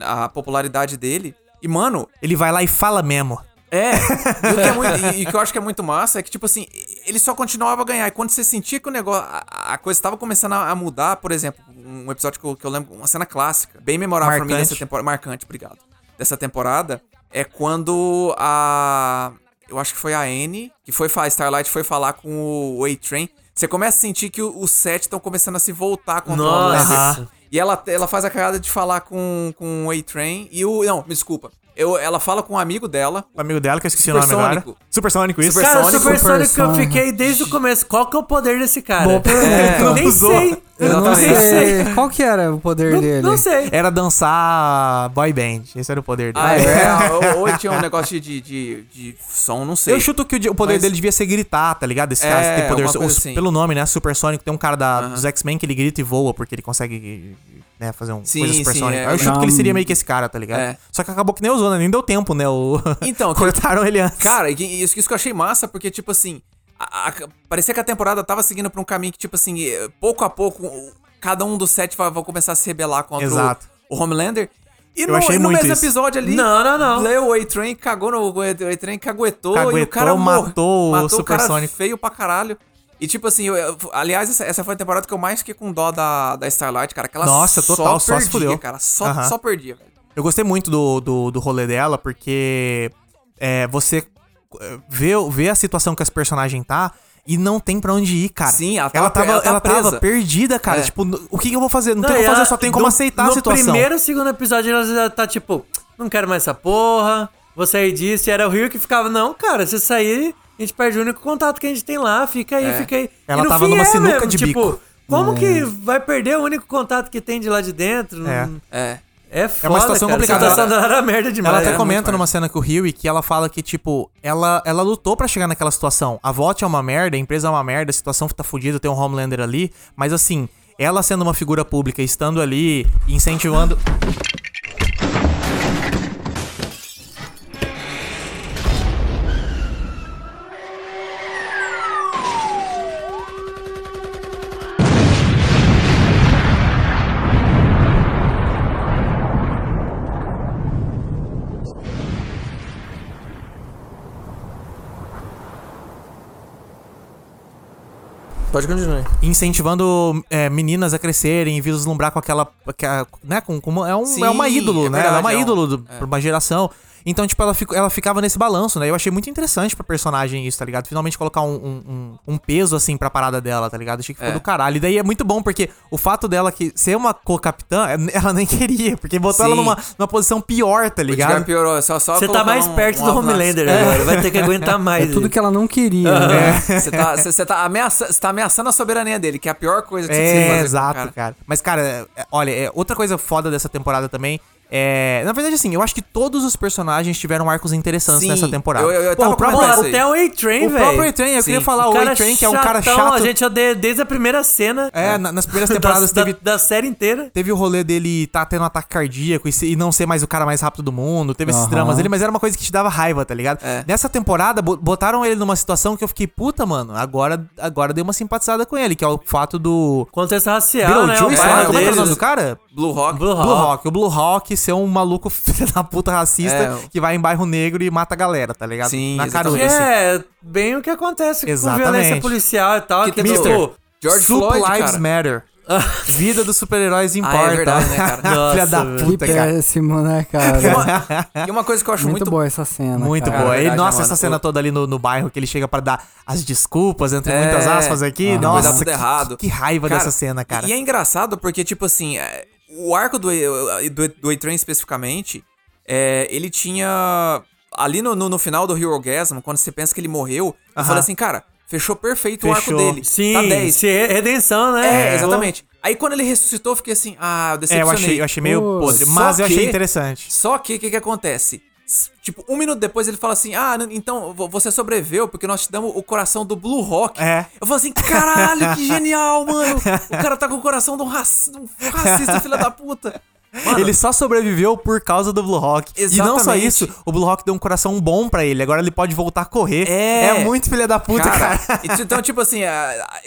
a popularidade dele. E, mano, Ele vai lá e fala mesmo. é. e o que é muito- e, e o que eu acho que é muito massa é que, tipo assim, ele só continuava a ganhar. E quando você sentia que o negócio. A, a coisa estava começando a mudar, por exemplo, um episódio que eu, que eu lembro, uma cena clássica, bem memorável pra mim Marcante. dessa temporada. Marcante, obrigado. Dessa temporada, é quando a. Eu acho que foi a Anne, que foi falar, Starlight foi falar com o A-Train. Você começa a sentir que o- os sete estão começando a se voltar contra o Nossa. Homelander. E ela, ela faz a cagada de falar com, com o A-Train e o. Não, me desculpa. Eu, ela fala com um amigo dela. O amigo dela, que eu esqueci o nome agora. Supersônico. Isso. Super- Cara, Supersônico, Supersônico que eu fiquei desde o começo. Qual que é o poder desse cara? Boa pergunta. Eu nem Usou. sei. Eu não sei. É, Qual que era o poder dele? Não sei. Era dançar boy band. Esse era o poder dele. Ah, é? ou, tinha um negócio de, de, de, som, não sei. Eu chuto que o, poder Mas- dele devia ser gritar, tá ligado? Esse cara É, tem poder. os- assim. Pelo nome, né? Supersônico. Tem um cara da, dos X-Men que ele grita e voa porque ele consegue né, fazer um Sim, coisa sim, supersônica. é. Aí eu chuto que ele seria meio que esse cara, tá ligado? É. Só que acabou que nem usou? Nem deu tempo, né? O... Então, cortaram ele antes. Cara, isso, isso que eu achei massa, porque, tipo assim, a- a- parecia que a temporada tava seguindo pra um caminho que, tipo assim, eh, pouco a pouco, o- cada um dos sete vai, vai começar a se rebelar contra o, Exato. o Homelander. E Eu no, achei e no muito mesmo isso. episódio ali, Não, não, não. Leo o A-Train cagou no. O A-Train caguetou, e o Caguetou, cara matou o matou o cara Supersônico. feio pra caralho. E tipo assim, eu- eu- aliás, essa, essa foi a temporada que eu mais fiquei com dó da, da Starlight, cara. Que ela Nossa, total, só se perdia, fudeu. cara. Só, Aham. só perdia, velho. Eu gostei muito do, do, do rolê dela, porque é, você é, vê, vê a situação que esse personagem tá e não tem pra onde ir, cara. Sim, ela ela tava- tava, ela tá ela tava presa. perdida, cara. É. Tipo, o que, que eu vou fazer? Não, Não, tem o que fazer, só tenho como no- aceitar no a situação. primeiro e segundo episódio, ela já tá tipo, não quero mais essa porra, vou sair disso. E era o Rio que ficava, não, cara, se sair, a gente perde o único contato que a gente tem lá, fica aí, É. fica aí. Ela e tava fim numa é sinuca mesmo, de tipo, bico. como que vai perder o único contato que tem de lá de dentro? É. É. É foda, situação cara. complicada. A situação era merda demais. Ela até é, comenta muito numa cena com o Huey que ela fala que, tipo, ela, ela lutou pra chegar naquela situação. A VOT é uma merda, a empresa é uma merda, a situação tá fodida, tem um Homelander ali. Mas assim, ela sendo uma figura pública, estando ali, incentivando. Pode continuar. incentivando é, meninas a crescerem e vislumbrar com aquela. né, com, com é, um, Sim, é uma ídolo, é né? é uma é ídolo do- pra uma geração. Então, tipo, ela, fico- ela ficava nesse balanço, né? Eu achei muito interessante pra personagem isso, tá ligado? Finalmente colocar um, um, um- um peso, assim, pra parada dela, tá ligado? Achei que ficou É. do caralho. E daí é muito bom, porque o fato dela que ser uma co-capitã, é, ela nem queria, porque botou ela Sim. numa, numa posição pior, tá ligado? piorou, só, só Você tá mais um- perto um do Homelander agora, vai ter que aguentar mais. É tudo que ela não queria. né? Você tá, você- você tá, ameaça, tá ameaçando a soberania dele, que é a pior coisa que você precisa É, fazer. com o exato, cara. cara. Mas, cara, é- olha, é, outra coisa foda dessa temporada também é. Na verdade, assim, eu acho que todos os personagens tiveram arcos interessantes Sim, nessa temporada. eu- eu- eu Pô, tava o próprio, o, aí. até o A-Train, o velho. próprio A-Train, eu Sim. queria falar, o O A-Train, que é um cara chato. A gente odeia desde a primeira cena. É, na- nas primeiras temporadas da, teve. da, da série inteira. Teve o rolê dele tá tendo um ataque cardíaco e, se- e não ser mais o cara mais rápido do mundo. Teve esses Aham. dramas dele, mas era uma coisa que te dava raiva, tá ligado? É. Nessa temporada, bo- botaram ele numa situação que eu fiquei, puta, mano, agora, agora dei uma simpatizada com ele, que é o fato do. Contexto racial, né? O Beetlejuice, pai lá, pai como é que é o nome do cara? Blue Rock. Blue Blue Hawk. Hawk. O Blue Hawk ser um maluco filho da puta racista É. que vai em bairro negro e mata a galera, tá ligado? Sim, Na. Que caruda. é bem o que acontece Exatamente. com violência policial e tal. Que Que, tem tipo, o- George Sup Floyd, Lives cara. Matter. Vida dos super-heróis importa. Ah, é verdade, né, cara? Filha da Nossa, Que puta, cara. péssimo, né, cara? E uma coisa que eu acho muito, muito, boa essa cena. Muito cara. boa. é E, verdade, nossa, né, essa mano? cena O- toda ali no, no bairro que ele chega pra dar as desculpas, entre É. muitas aspas aqui. Dá Nossa, tudo que, errado. que raiva Cara, dessa cena, cara. E é engraçado porque, tipo assim, é, o arco do, do, do A-Train especificamente, é, ele tinha. Ali no, no, no final do Hero Gasm, quando você pensa que ele morreu, eu Aham. falei assim, cara, fechou perfeito o arco Fechou. dele. Sim, tá 10. se é redenção, né? É, exatamente. Aí quando ele ressuscitou, eu fiquei assim, ah, eu É, eu decepcionei. achei, eu achei meio podre, mas eu achei interessante. Só que o que, que acontece? Tipo, um minuto depois ele fala assim: Ah, então vo- você sobreviveu porque nós te damos o coração do Blue Rock. É. Eu falo assim: caralho, que genial, mano. O cara tá com o coração de um, de um racista, filho da puta. Mano, Ele só sobreviveu por causa do Blue Rock. E não só Exatamente. isso, o Blue Rock deu um coração bom pra ele. Agora ele pode voltar a correr. É. muito filha da puta, cara. t- Então, tipo assim,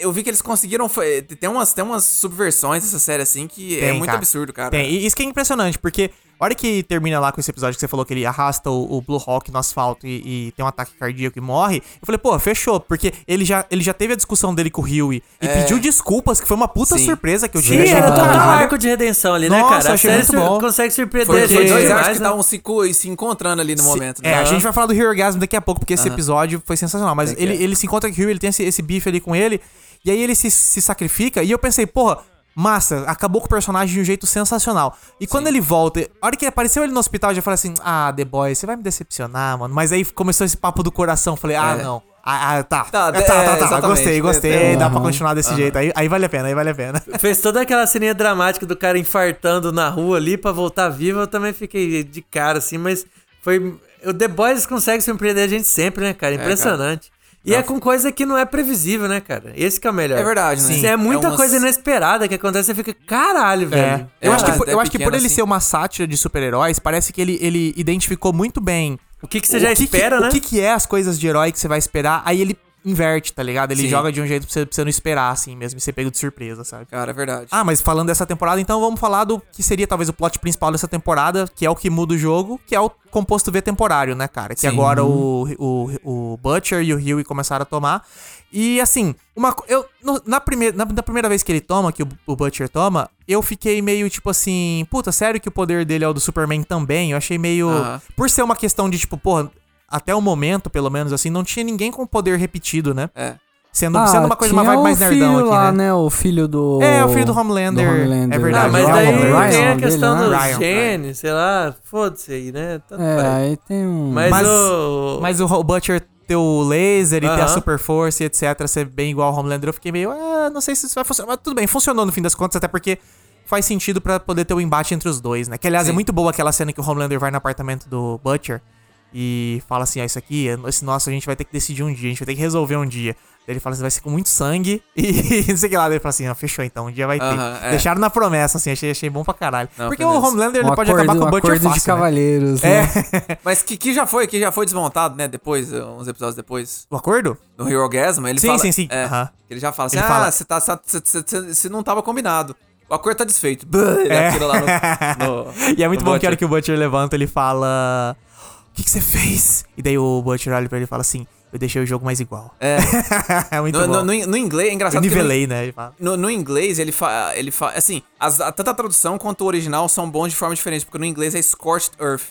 eu vi que eles conseguiram. Tem umas, tem umas subversões dessa série assim que é Tem, muito cara. absurdo, cara. Tem. E isso que é impressionante, porque a hora que termina lá com esse episódio que você falou que ele arrasta o, o Blue Hawk no asfalto e, e tem um ataque cardíaco e morre, eu falei, pô, fechou, porque ele já, ele já teve a discussão dele com o Huey e pediu desculpas, que foi uma puta É. Sim. surpresa que eu Sim, tive. era total caralho. arco de redenção ali, né, Nossa, cara? A achei série muito bom. consegue surpreender Foi, a foi gente dois arcos demais, que né? estavam se, se encontrando ali no momento. É, né? a gente vai falar do Hero Orgasm daqui a pouco, porque esse Aham. episódio foi sensacional. Mas ele, é. ele se encontra com o Hero, ele tem esse, esse bife ali com ele, e aí ele se, se sacrifica, e eu pensei, porra, massa, acabou com o personagem de um jeito sensacional. E quando ele volta, a hora que apareceu ele no hospital, eu já falei assim, ah, The Boy, você vai me decepcionar, mano. Mas aí começou esse papo do coração, falei, ah, É. não. Ah, ah, tá. Tá, Tá, tá, tá, é, tá, exatamente. Gostei, gostei. Tem- Dá pra continuar desse jeito. Aí, aí vale a pena, aí vale a pena. Fez toda aquela ceninha dramática do cara infartando na rua ali pra voltar vivo. Eu também fiquei de cara, assim, mas foi. O The Boys consegue surpreender a gente sempre, né, cara? Impressionante. E é com coisa que não é previsível, né, cara? Esse que é o melhor. É verdade, né? Sim. É muita É umas- coisa inesperada que acontece, você fica, caralho, É. velho. Eu, acho que, é, por- é eu acho que por ele assim. ser uma sátira de super-heróis, parece que ele, ele identificou muito bem O que, que você já que espera, que, né? O que, que é as coisas de herói que você vai esperar? Aí ele inverte, tá ligado? Ele Sim. joga de um jeito pra você, pra você não esperar, assim mesmo, e ser pego de surpresa, sabe? Cara, é verdade. Ah, mas falando dessa temporada, então vamos falar do que seria talvez o plot principal dessa temporada, que é o que muda o jogo, que é o composto V temporário, né, cara? Que Sim. agora o, o, o Butcher e o Huey começaram a tomar. E assim, uma, eu, na, primeira, na, na primeira vez que ele toma, que o, o Butcher toma, eu fiquei meio tipo assim, puta, sério que o poder dele é o do Superman também? Eu achei meio. Aham. Por ser uma questão de, tipo, porra, até o momento, pelo menos, assim, não tinha ninguém com poder repetido, né? É. Sendo, sendo uma coisa, uma Ah, tinha vibe mais o nerdão filho aqui, lá, né? né? O filho do... É, o filho do Homelander, é verdade. Ah, mas daí Ryan, tem a dele, questão né? do gene, sei lá, foda-se aí, né? Tanto É, faz. aí tem um... Mas, Mas- o... Mas o Butcher ter o laser e ter a super força e etc, ser bem igual ao Homelander, eu fiquei meio, ah, não sei se isso vai funcionar. Mas tudo bem, funcionou no fim das contas, até porque faz sentido pra poder ter o embate entre os dois, né? Que aliás é Sim. muito boa aquela cena que o Homelander vai no apartamento do Butcher e fala assim: ah, isso aqui, esse nosso a gente vai ter que decidir um dia, a gente vai ter que resolver um dia. Daí ele fala assim: vai ser com muito sangue e não sei o que lá. Daí ele fala assim: ah, fechou então, um dia vai ter. Aham, é. Deixaram na promessa, assim, achei, achei bom pra caralho. Não, porque foi o. Homelander um ele pode acordo, acabar com o um Butcher acordo de fácil. né? cavalheiros, né? É. Mas que, que já foi, que já foi desmontado, né? Depois, uns episódios depois. O acordo? No Hero Gasm, ele Sim, fala... sim, sim. É, Aham. Ele já fala assim, Ele ah, fala- você tá, você, você, você- você não tava combinado. O acordo tá desfeito. É. atira lá no... no- E é muito no bom que a hora Butcher. que o Butcher levanta, ele fala. O que, que você fez? E daí o Butcher olha pra ele e fala assim: Eu deixei o jogo mais igual. É. é muito No, bom. no, no, no inglês, é Eu engraçado no- nivelei, né? Ele fala. No, no inglês, ele fala. Ele fa, assim, as, a- tanto a tradução quanto o original são bons de forma diferente, porque no inglês é Scorched Earth.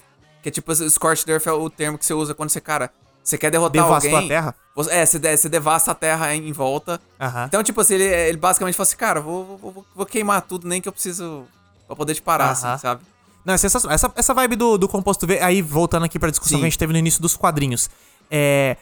Que é tipo, Scorched Earth é o termo que você usa quando você, cara, você quer derrotar Devastou alguém. a terra? Você, é, você, você devasta a terra em, em volta. Aham. Então, tipo assim, ele, ele basicamente fala assim, cara, vou, vou, vou- vou queimar tudo, nem que eu preciso. Pra poder te parar, Aham. assim, sabe? Não, é sensacional. Essa, essa vibe do, do composto V, aí voltando aqui pra discussão Sim. que a gente teve no início dos quadrinhos. É.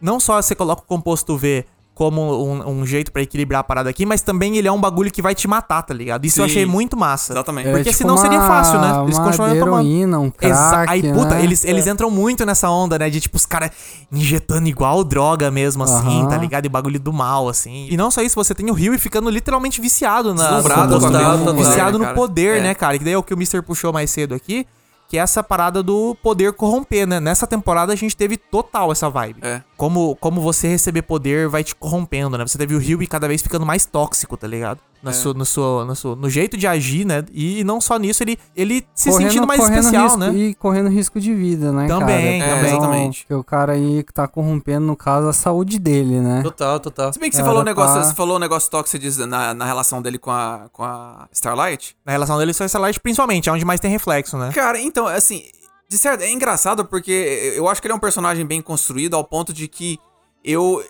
Não só você coloca o composto V como um, um jeito pra equilibrar a parada aqui, mas também ele é um bagulho que vai te matar, tá ligado? Isso eu Sim. achei muito massa. Exatamente. É Porque tipo senão seria uma- fácil, né? Eles uma continuam tomando. heroína, um Exa- crack, Aí, puta, né? eles, eles entram muito nessa onda, né? De tipo, os caras injetando igual droga mesmo, assim, Aham. tá ligado? E bagulho do mal, assim. E não só isso, você tem o Rio ficando literalmente viciado na. Deslumbrado no composto com a- V. total, viciado no poder, É. né, cara? Que daí é o que o Mr. puxou mais cedo aqui. Que é essa parada do poder corromper, né? Nessa temporada a gente teve total essa vibe. É. Como, como você receber poder vai te corrompendo, né? Você teve o Rio cada vez ficando mais tóxico, tá ligado? É. Na sua, no, seu, no, seu, no jeito de agir, né? E não só nisso, ele, ele se sentindo mais correndo especial, risco, né? E correndo risco de vida, né, Também, cara? É, também. exatamente. Porque o cara aí que tá corrompendo, no caso, a saúde dele, né? Total, total. Se bem que você falou um negócio, tá- você falou um negócio tóxico na, na relação dele com a, com a Starlight. Na relação dele com Starlight, principalmente, é onde mais tem reflexo, né? Cara, então, assim, de certo, é engraçado porque eu acho que ele é um personagem bem construído ao ponto de que eu.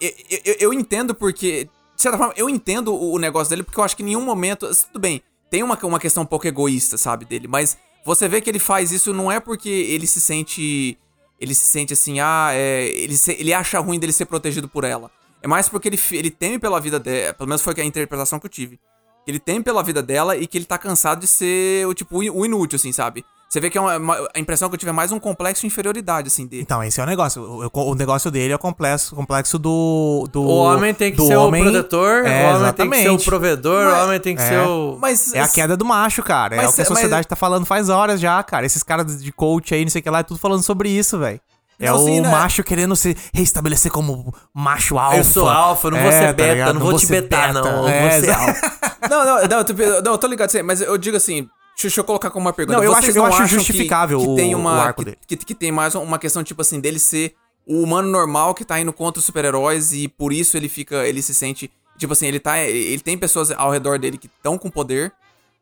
Eu, eu, eu entendo porque. De certa forma, eu entendo o negócio dele porque eu acho que em nenhum momento. Tudo bem, tem uma, uma questão um pouco egoísta, sabe, dele, mas você vê que ele faz isso não é porque ele se sente. Ele se sente assim, ah, é, ele, se- ele acha ruim dele ser protegido por ela. É mais porque ele, ele teme pela vida dela. Pelo menos foi a interpretação que eu tive. Ele teme pela vida dela e que ele tá cansado de ser o tipo o inútil, assim, sabe? Você vê que é uma, uma- a impressão que eu tive é mais um complexo de inferioridade, assim, dele. Então, esse é o negócio. O, o- o negócio dele é o complexo, complexo do, do. O homem tem que ser homem- o protetor, É, o homem tem que ser o exatamente. provedor, Mas- o homem tem que é. ser o. Mas É a queda do macho, cara. é Mas o que a mas- sociedade tá falando faz horas já, cara. Esses caras de coach aí, não sei o que lá, é tudo falando sobre isso, velho. É Não, o né? macho querendo se restabelecer como macho alfa. Eu sou alfa, não vou É, ser tá beta, ligado? não vou vou te betar, beta. não. É, vou ser exato. alfa. Não, não, não, eu tô, não, eu tô ligado, assim, mas eu digo assim, deixa, eu colocar como uma pergunta. Não, eu Vocês acho- eu acho acham que- justificável que, o- tem uma, o arco que, dele. Que, que tem mais uma questão, tipo assim, dele ser o humano normal que tá indo contra os super-heróis e por isso ele fica, ele se sente, tipo assim, ele tá, ele tem pessoas ao redor dele que estão com poder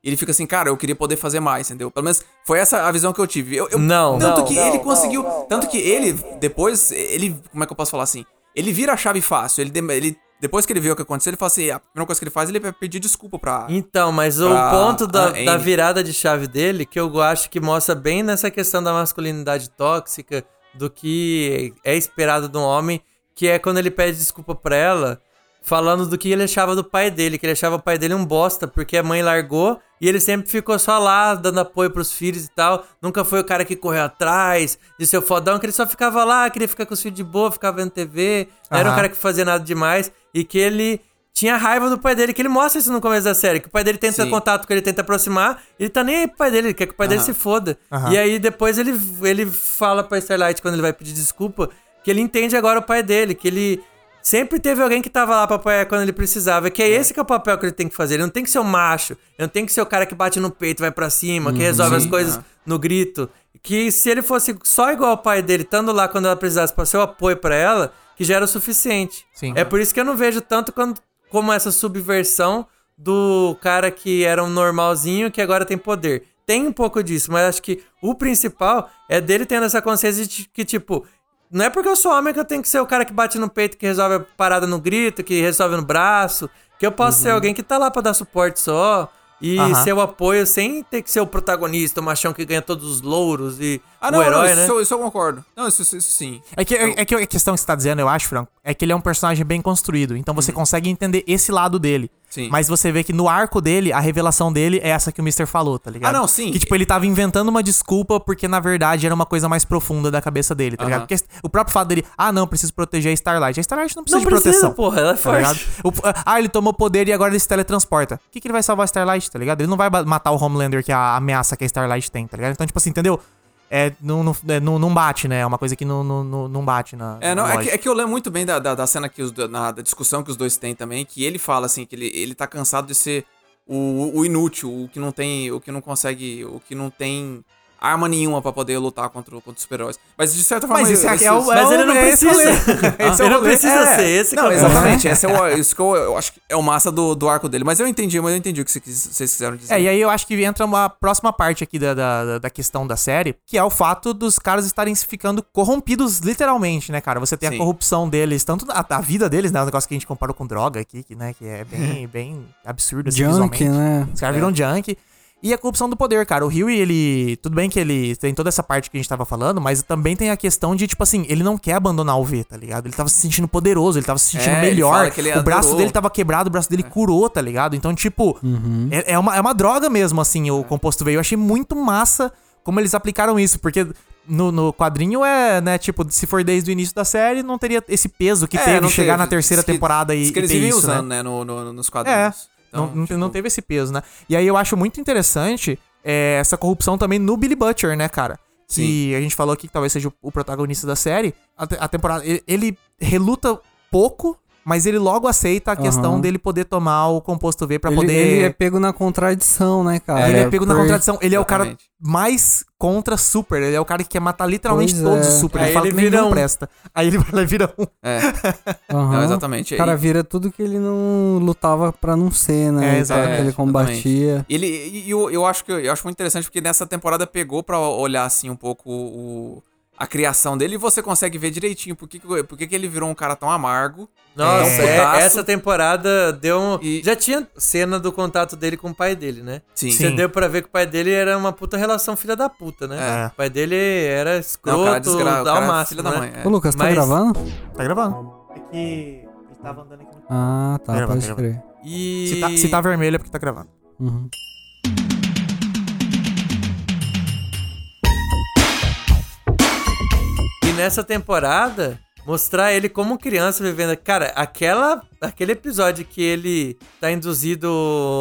e ele fica assim, cara, eu queria poder fazer mais, entendeu? Pelo menos foi essa a visão que eu tive. Eu, eu- Não, Tanto não, que ele conseguiu, tanto que ele, depois, ele, como é que eu posso falar assim? Ele vira a chave fácil, ele, ele depois que ele vê o que aconteceu, ele fala assim, a primeira coisa que ele faz, ele vai pedir desculpa pra... Então, mas o Pra ponto da, da virada de chave dele, que eu acho que mostra bem nessa questão da masculinidade tóxica, do que é esperado de um homem, que é quando ele pede desculpa pra ela, falando do que ele achava do pai dele, que ele achava o pai dele um bosta, porque a mãe largou e ele sempre ficou só lá, dando apoio pros filhos e tal. Nunca foi o cara que correu atrás de ser o fodão, que ele só ficava lá, queria ficar com os filhos de boa, ficava vendo TV, não era um cara que fazia nada demais, e que ele tinha raiva do pai dele, que ele mostra isso no começo da série, que o pai dele tenta Sim. contato com ele, tenta aproximar, ele tá nem aí pro pai dele, ele quer que o pai dele se foda. E aí depois ele, ele fala pra Starlight, quando ele vai pedir desculpa, que ele entende agora o pai dele, que ele sempre teve alguém que tava lá pra apoiar quando ele precisava, que é esse que é o papel que ele tem que fazer, ele não tem que ser o macho, ele não tem que ser o cara que bate no peito, vai pra cima, que resolve as Sim, coisas ah. no grito. Que se ele fosse só igual ao pai dele, estando lá quando ela precisasse pra ser o apoio pra ela, que já era o suficiente. Sim. É por isso que eu não vejo tanto quando, como essa subversão do cara que era um normalzinho que agora tem poder. Tem um pouco disso, mas acho que o principal é dele tendo essa consciência de que, tipo, não é porque eu sou homem que eu tenho que ser o cara que bate no peito, que resolve a parada no grito, que resolve no braço, que eu posso ser alguém que tá lá pra dar suporte só e ser o apoio sem ter que ser o protagonista, o machão que ganha todos os louros e Ah, não, o herói, não, né? isso, isso eu concordo. Não, isso, isso, isso sim. É que, é que a questão que você tá dizendo, eu acho, Franco, é que ele é um personagem bem construído. Então você consegue entender esse lado dele. Sim. Mas você vê que no arco dele, a revelação dele é essa que o Mr. falou, tá ligado? Ah, não, sim. Que tipo, ele tava inventando uma desculpa porque na verdade era uma coisa mais profunda da cabeça dele, tá ligado? Aham. Porque o próprio fato dele, ah, não, preciso proteger a Starlight. A Starlight não precisa Não de precisa, proteção. porra, ela é tá ligado? forte. O- ah, ele tomou poder e agora ele se teletransporta. O que, que ele vai salvar a Starlight, tá ligado? Ele não vai matar o Homelander, que é a ameaça que a Starlight tem, tá ligado? Então, tipo assim, entendeu? É, não, não, é, não, não bate, né? É uma coisa que não, não, não, bate na. É, não, na é, que, é que eu lembro muito bem da, da, da cena que os, na, da discussão que os dois têm também, que ele fala assim, que ele, ele tá cansado de ser o, o inútil, o que não tem. O que não consegue. O que não tem arma nenhuma pra poder lutar contra, contra os super-heróis. Mas de certa forma. Mas esse aqui é o. Mas é ele o- não é precisa. é Ele não precisa É. ser esse Não, é exatamente. Esse é o, isso que eu, eu acho que é o massa do, do arco dele. Mas eu entendi, mas eu entendi o que vocês quis- vocês quiseram dizer. É, e aí eu acho que entra uma próxima parte aqui da, da, da questão da série, que é o fato dos caras estarem se ficando corrompidos literalmente, né, cara? Você tem Sim. a corrupção deles, tanto a, a vida deles, né? O negócio que a gente comparou com droga aqui, que, né, que é bem, bem absurdo assim, Junk, visualmente. né? Os caras viram junk. E a corrupção do poder, cara. O Huey, ele. Tudo bem que ele tem toda essa parte que a gente tava falando, mas também tem a questão de, tipo assim, ele não quer abandonar o V, tá ligado? Ele tava se sentindo poderoso, ele tava se sentindo É, ele melhor. fala que ele o braço adorou. dele tava quebrado, o braço dele curou, tá ligado? Então, tipo, é, é uma, é uma droga mesmo, assim, o composto V. Eu achei muito massa como eles aplicaram isso, porque. No, no quadrinho é, né, tipo, se for desde o início da série, não teria esse peso que É, teve não chegar teve. na terceira Diz que- temporada e, diz que e eles ter vivem isso, usando, né? né, no, no- nos É, quadrinhos. não, Então, não, tipo, não teve esse peso, né? E aí eu acho muito interessante é, essa corrupção também no Billy Butcher, né, cara? Que a gente falou aqui que talvez seja o, protagonista da série. A, a temporada. Ele, ele reluta pouco, mas ele logo aceita a questão Aham. dele poder tomar o composto V pra ele, poder. ele é pego na contradição, né, cara? Ele é pego na contradição. Ele é o cara Exatamente. mais contra super. Ele é o cara que quer matar literalmente Pois todos é. os super. Aí Ele fala ele que vira um. presta. Aí ele vai lá e vira um. É, Aham. não, exatamente. O cara vira tudo que ele não lutava pra não ser, né? É, cara exato. que ele É, combatia. Ele, e eu, eu acho que eu acho muito interessante porque nessa temporada pegou pra olhar assim um pouco o, a criação dele e você consegue ver direitinho por que, por que, que ele virou um cara tão amargo. Nossa, tão é- essa temporada deu um. E- Já tinha cena do contato dele com o pai dele, né? Sim. Você Sim. deu pra ver que o pai dele era uma puta relação filha da puta, né? É. O pai dele era escroto, cara desgra... dá o é máximo, filho da né? mãe. é. Ô, Lucas, tá Mas- gravando? Tá gravando. É que ele tava andando aqui no. Ah, tá, Gravando, pode gravando. crer. E... Se tá, se tá vermelho é porque tá gravando. Uhum. Nessa temporada, mostrar ele como criança vivendo. Cara, aquela, aquele episódio que ele tá induzido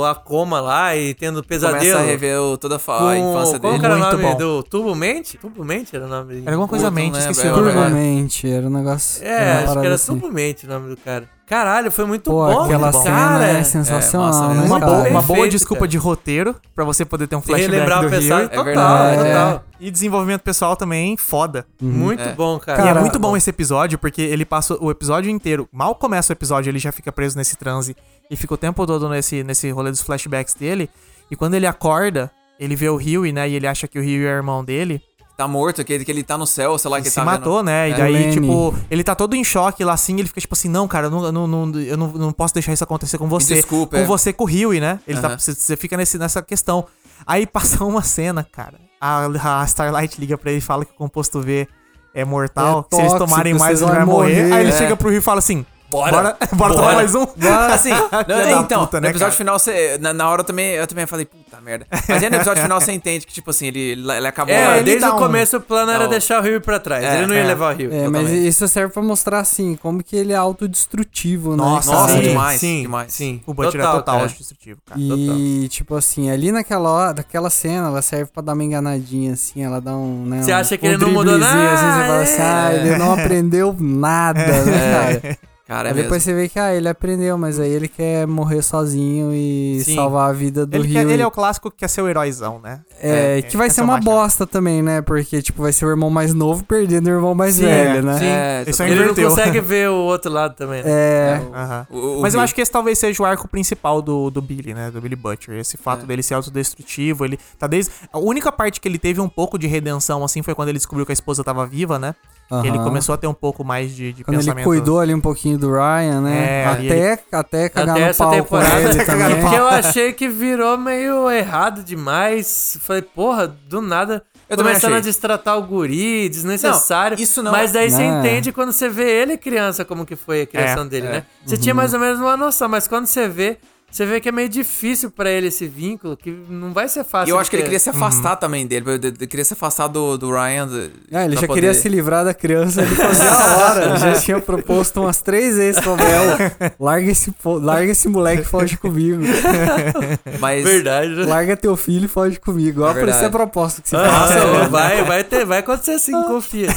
a coma lá e tendo pesadelo. Começa a rever o- toda a, com- infância Qual dele. que era o Muito nome bom. do Tubo Mente? Tubo Mente era o nome Era alguma coisa mente, esqueci o agora. Turbomente, era um negócio. É, uma acho que era assim. Tubo Mente o nome do cara. Caralho, foi muito Pô, bom, aquela cara. cena é massa sensacional, mesmo. né, Uma, cara? boa, uma boa desculpa cara. de roteiro pra você poder ter um flashback relembrar do o pessoal. Rio. Total, verdade, total. E desenvolvimento pessoal também foda. Muito É. bom, cara. e é Cara, muito bom esse episódio, porque ele passa o episódio inteiro. Mal começa o episódio, ele já fica preso nesse transe e fica o tempo todo nesse, nesse rolê dos flashbacks dele. E quando ele acorda, ele vê o Rio, né? E ele acha que o Rio é irmão dele. Tá morto, que ele, que ele tá no céu, sei lá, que Ele se tá matou, vendo. né? E É. daí, Lenny. tipo, ele tá todo em choque lá assim, ele fica tipo assim, não, cara, eu não, eu não, não- eu não, não posso deixar isso acontecer com você. desculpa, com é. você com o Rio, né? Ele tá, você, você fica nesse, nessa questão. Aí passa uma cena, cara. A, a Starlight liga pra ele e fala que o composto V é mortal. É se eles tóxico, tomarem mais, ele vai morrer. morrer. Aí ele É. chega pro Rio e fala assim: Bora. Bora, bora, tomar mais um? Assim, não, então, puta, no né, episódio cara? final, você, na, na hora eu também, eu também falei, puta merda. Mas aí no episódio final você entende que, tipo assim, ele, ele acabou. É, ele desde o um- começo o plano era Não. deixar o Rio pra trás. É, ele não ia é. levar o Rio. É, mas isso serve pra mostrar, assim, como que ele é autodestrutivo, né? Nossa, Nossa, sim, demais, sim, demais. Sim, O Butcher é total cara. destrutivo, cara. E, tipo assim, ali naquela hora, naquela cena, ela serve pra dar uma enganadinha, assim, ela dá um, né? Você um- acha que um ele não mudou nada? Assim, você fala assim, ah, ele não aprendeu nada, né, cara? Cara, é Aí depois mesmo. você vê que, ah, ele aprendeu, mas aí ele quer morrer sozinho e Sim. salvar a vida do Ele, Rio. quer- ele é o clássico que quer ser o heróizão, né? É, É, que vai ser ser o uma machado. bosta também, né? Porque, tipo, vai ser o irmão mais novo perdendo o irmão mais Sim, velho, né? sim. É, Isso aí Ele não consegue ver o outro lado também. né? É, Aham. O- o Mas eu Rio- acho que esse talvez seja o arco principal do, do Billy, né? Do Billy Butcher. Esse fato É. dele ser autodestrutivo. Ele tá desde. A única parte que ele teve um pouco de redenção, assim, foi quando ele descobriu que a esposa tava viva, né? Aham. Ele começou a ter um pouco mais de, de Quando ele pensamento. cuidou ali um pouquinho do Ryan, né? É, até, até cagar Até no essa pau temporada. ele também. pau. Que eu achei que virou meio errado demais. Falei, porra, do nada. Eu começando a destratar o guri, desnecessário. Não, isso não- Mas daí você Não. entende quando você vê ele criança, como que foi a criação É, dele, é. né? Você Uhum. tinha mais ou menos uma noção, mas quando você vê, você vê que é meio difícil pra ele esse vínculo, que não vai ser fácil. E eu acho que ele queria se afastar também dele. Ele ele queria se afastar do, do Ryan. do- Ah, ele já poder- queria se livrar da criança ele fazia a hora. Ele já tinha proposto umas três vezes pra Bel. Larga esse, larga esse moleque e foge comigo. Mas, Verdade, né? Larga teu filho e foge comigo. Ó, É a verdade. proposta que você Ah, faz. vai, vai, ter, vai acontecer assim, confia.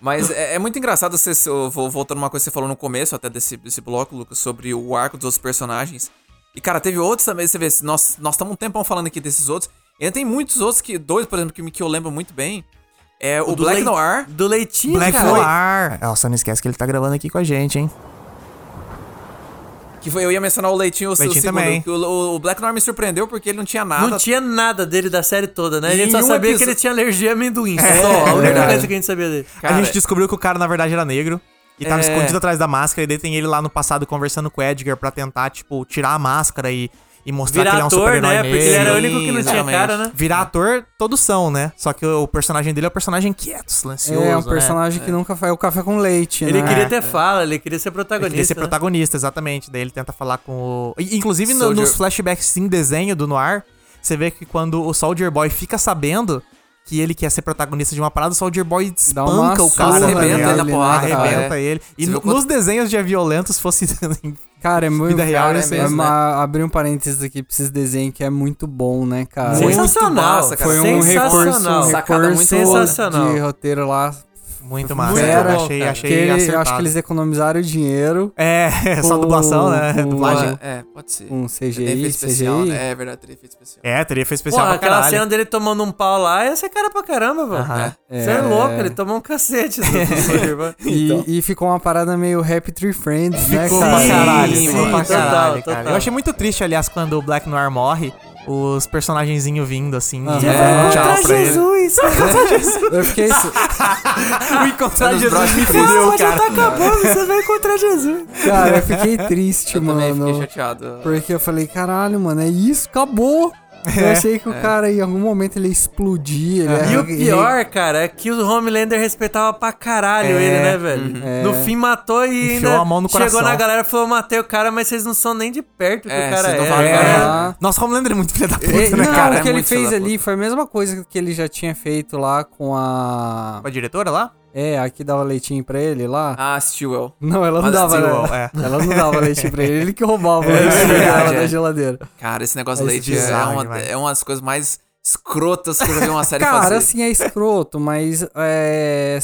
mas é, é muito engraçado você. voltando uma coisa que você falou no começo, até desse, desse bloco, Lucas, sobre o arco dos outros personagens. E, cara, teve outros também. Você vê, nós nós estamos um tempão falando aqui desses outros. E ainda tem muitos outros que. Dois, por exemplo, que, que eu lembro muito bem. É o, do Black Lei- Noir. Do leitinho, Black cara. Noir. Nossa, não esquece que ele tá gravando aqui com a gente, hein? Que foi, eu ia mencionar o Leitinho, o, o Leitinho segundo. também. que O, o Black Noir me surpreendeu porque ele não tinha nada. Não tinha nada dele da série toda, né? A gente só sabia que episo- ele tinha alergia a amendoim. É, só, a única verdade. coisa que a gente sabia dele. Cara, a gente descobriu que o cara, na verdade, era negro. E tava É. escondido atrás da máscara. E daí tem ele lá no passado conversando com o Edgar pra tentar, tipo, tirar a máscara e, e mostrar que Virar ele é um ator, super-herói né? Porque ele era o único que não tinha cara, né? Virar ator, todos são, né? Só que o personagem dele é um personagem quieto, silencioso. É um né? personagem que nunca faz o café com leite, Ele né? queria ter fala, ele queria ser Ele protagonista. queria ser né? protagonista, exatamente. Daí ele tenta falar com o. Inclusive, no- nos flashbacks em desenho do Noir, você vê que quando o Soldier Boy fica sabendo que ele quer ser protagonista de uma parada, o Soldier Boy espanca o cara, tá na porrada, cara. arrebenta ele. E no- quanto- nos desenhos de violentos fosse. Cara, é muito. Vida real, cara, é mesmo, é né? uma- Abrir um parênteses aqui pra esses desenhos que é muito bom, né, cara? Muito Sensacional, massa, cara. Foi um recurso, um sensacional. Sacada muito recurso boa. Sensacional. de roteiro lá. Muito massa. Muito cara. bom, achei, cara. achei ele- eu acho acertado. que eles economizaram dinheiro É, só Com- dublação, né? com- Dublagem. É, pode ser. Tem CGI, especial. CGI. né? É verdade, teria efeito especial. É, teria feito especial Porra, pra aquela caralho. cena dele tomando um pau lá, essa é cara pra caramba, velho. Aham. Você é. louco, ele tomou um cacete do, do Soldier Boy. E, e ficou uma parada meio Happy Tree Friends, né, Ficou cara? pra caralho, Sim, ficou pra total, caralho, total. cara. Eu achei muito triste, aliás, quando o Black Noir morre, os personagenzinhos vindo, assim, e Vai dando tchau encontrar pra ele. Jesus! Eu fiquei. O encontrar Nos Jesus me fudeu, cara. Tá acabando, você vai encontrar Jesus. Cara, eu fiquei triste, Eu também mano. fiquei chateado. Porque eu falei, caralho, mano, é isso, acabou. Eu É, achei que o cara, em algum momento, ele ia explodir. Ele E o pior, cara, é que o Homelander respeitava pra caralho É, ele, né, velho? É. No fim matou e Enfiou ainda a mão no chegou coração. na galera e falou, matei o cara, mas vocês não são nem de perto que É, o cara é. É. Nossa, Homelander é muito filho da puta, Ele- né, não, cara? o que ele fez ali foi a mesma coisa que ele já tinha feito lá com a. Com a diretora lá? É, a que dava leitinho pra ele lá. Ah, Stewell. Não, ela não Mas dava, Stewell, né? é. Ela não dava leite pra ele, ele que roubava o É, leite é verdade, dela é. da geladeira. Cara, esse negócio de Esse leite é uma, é uma das coisas mais escrotas que eu já vi uma série Cara, fazer. assim, é escroto, mas é,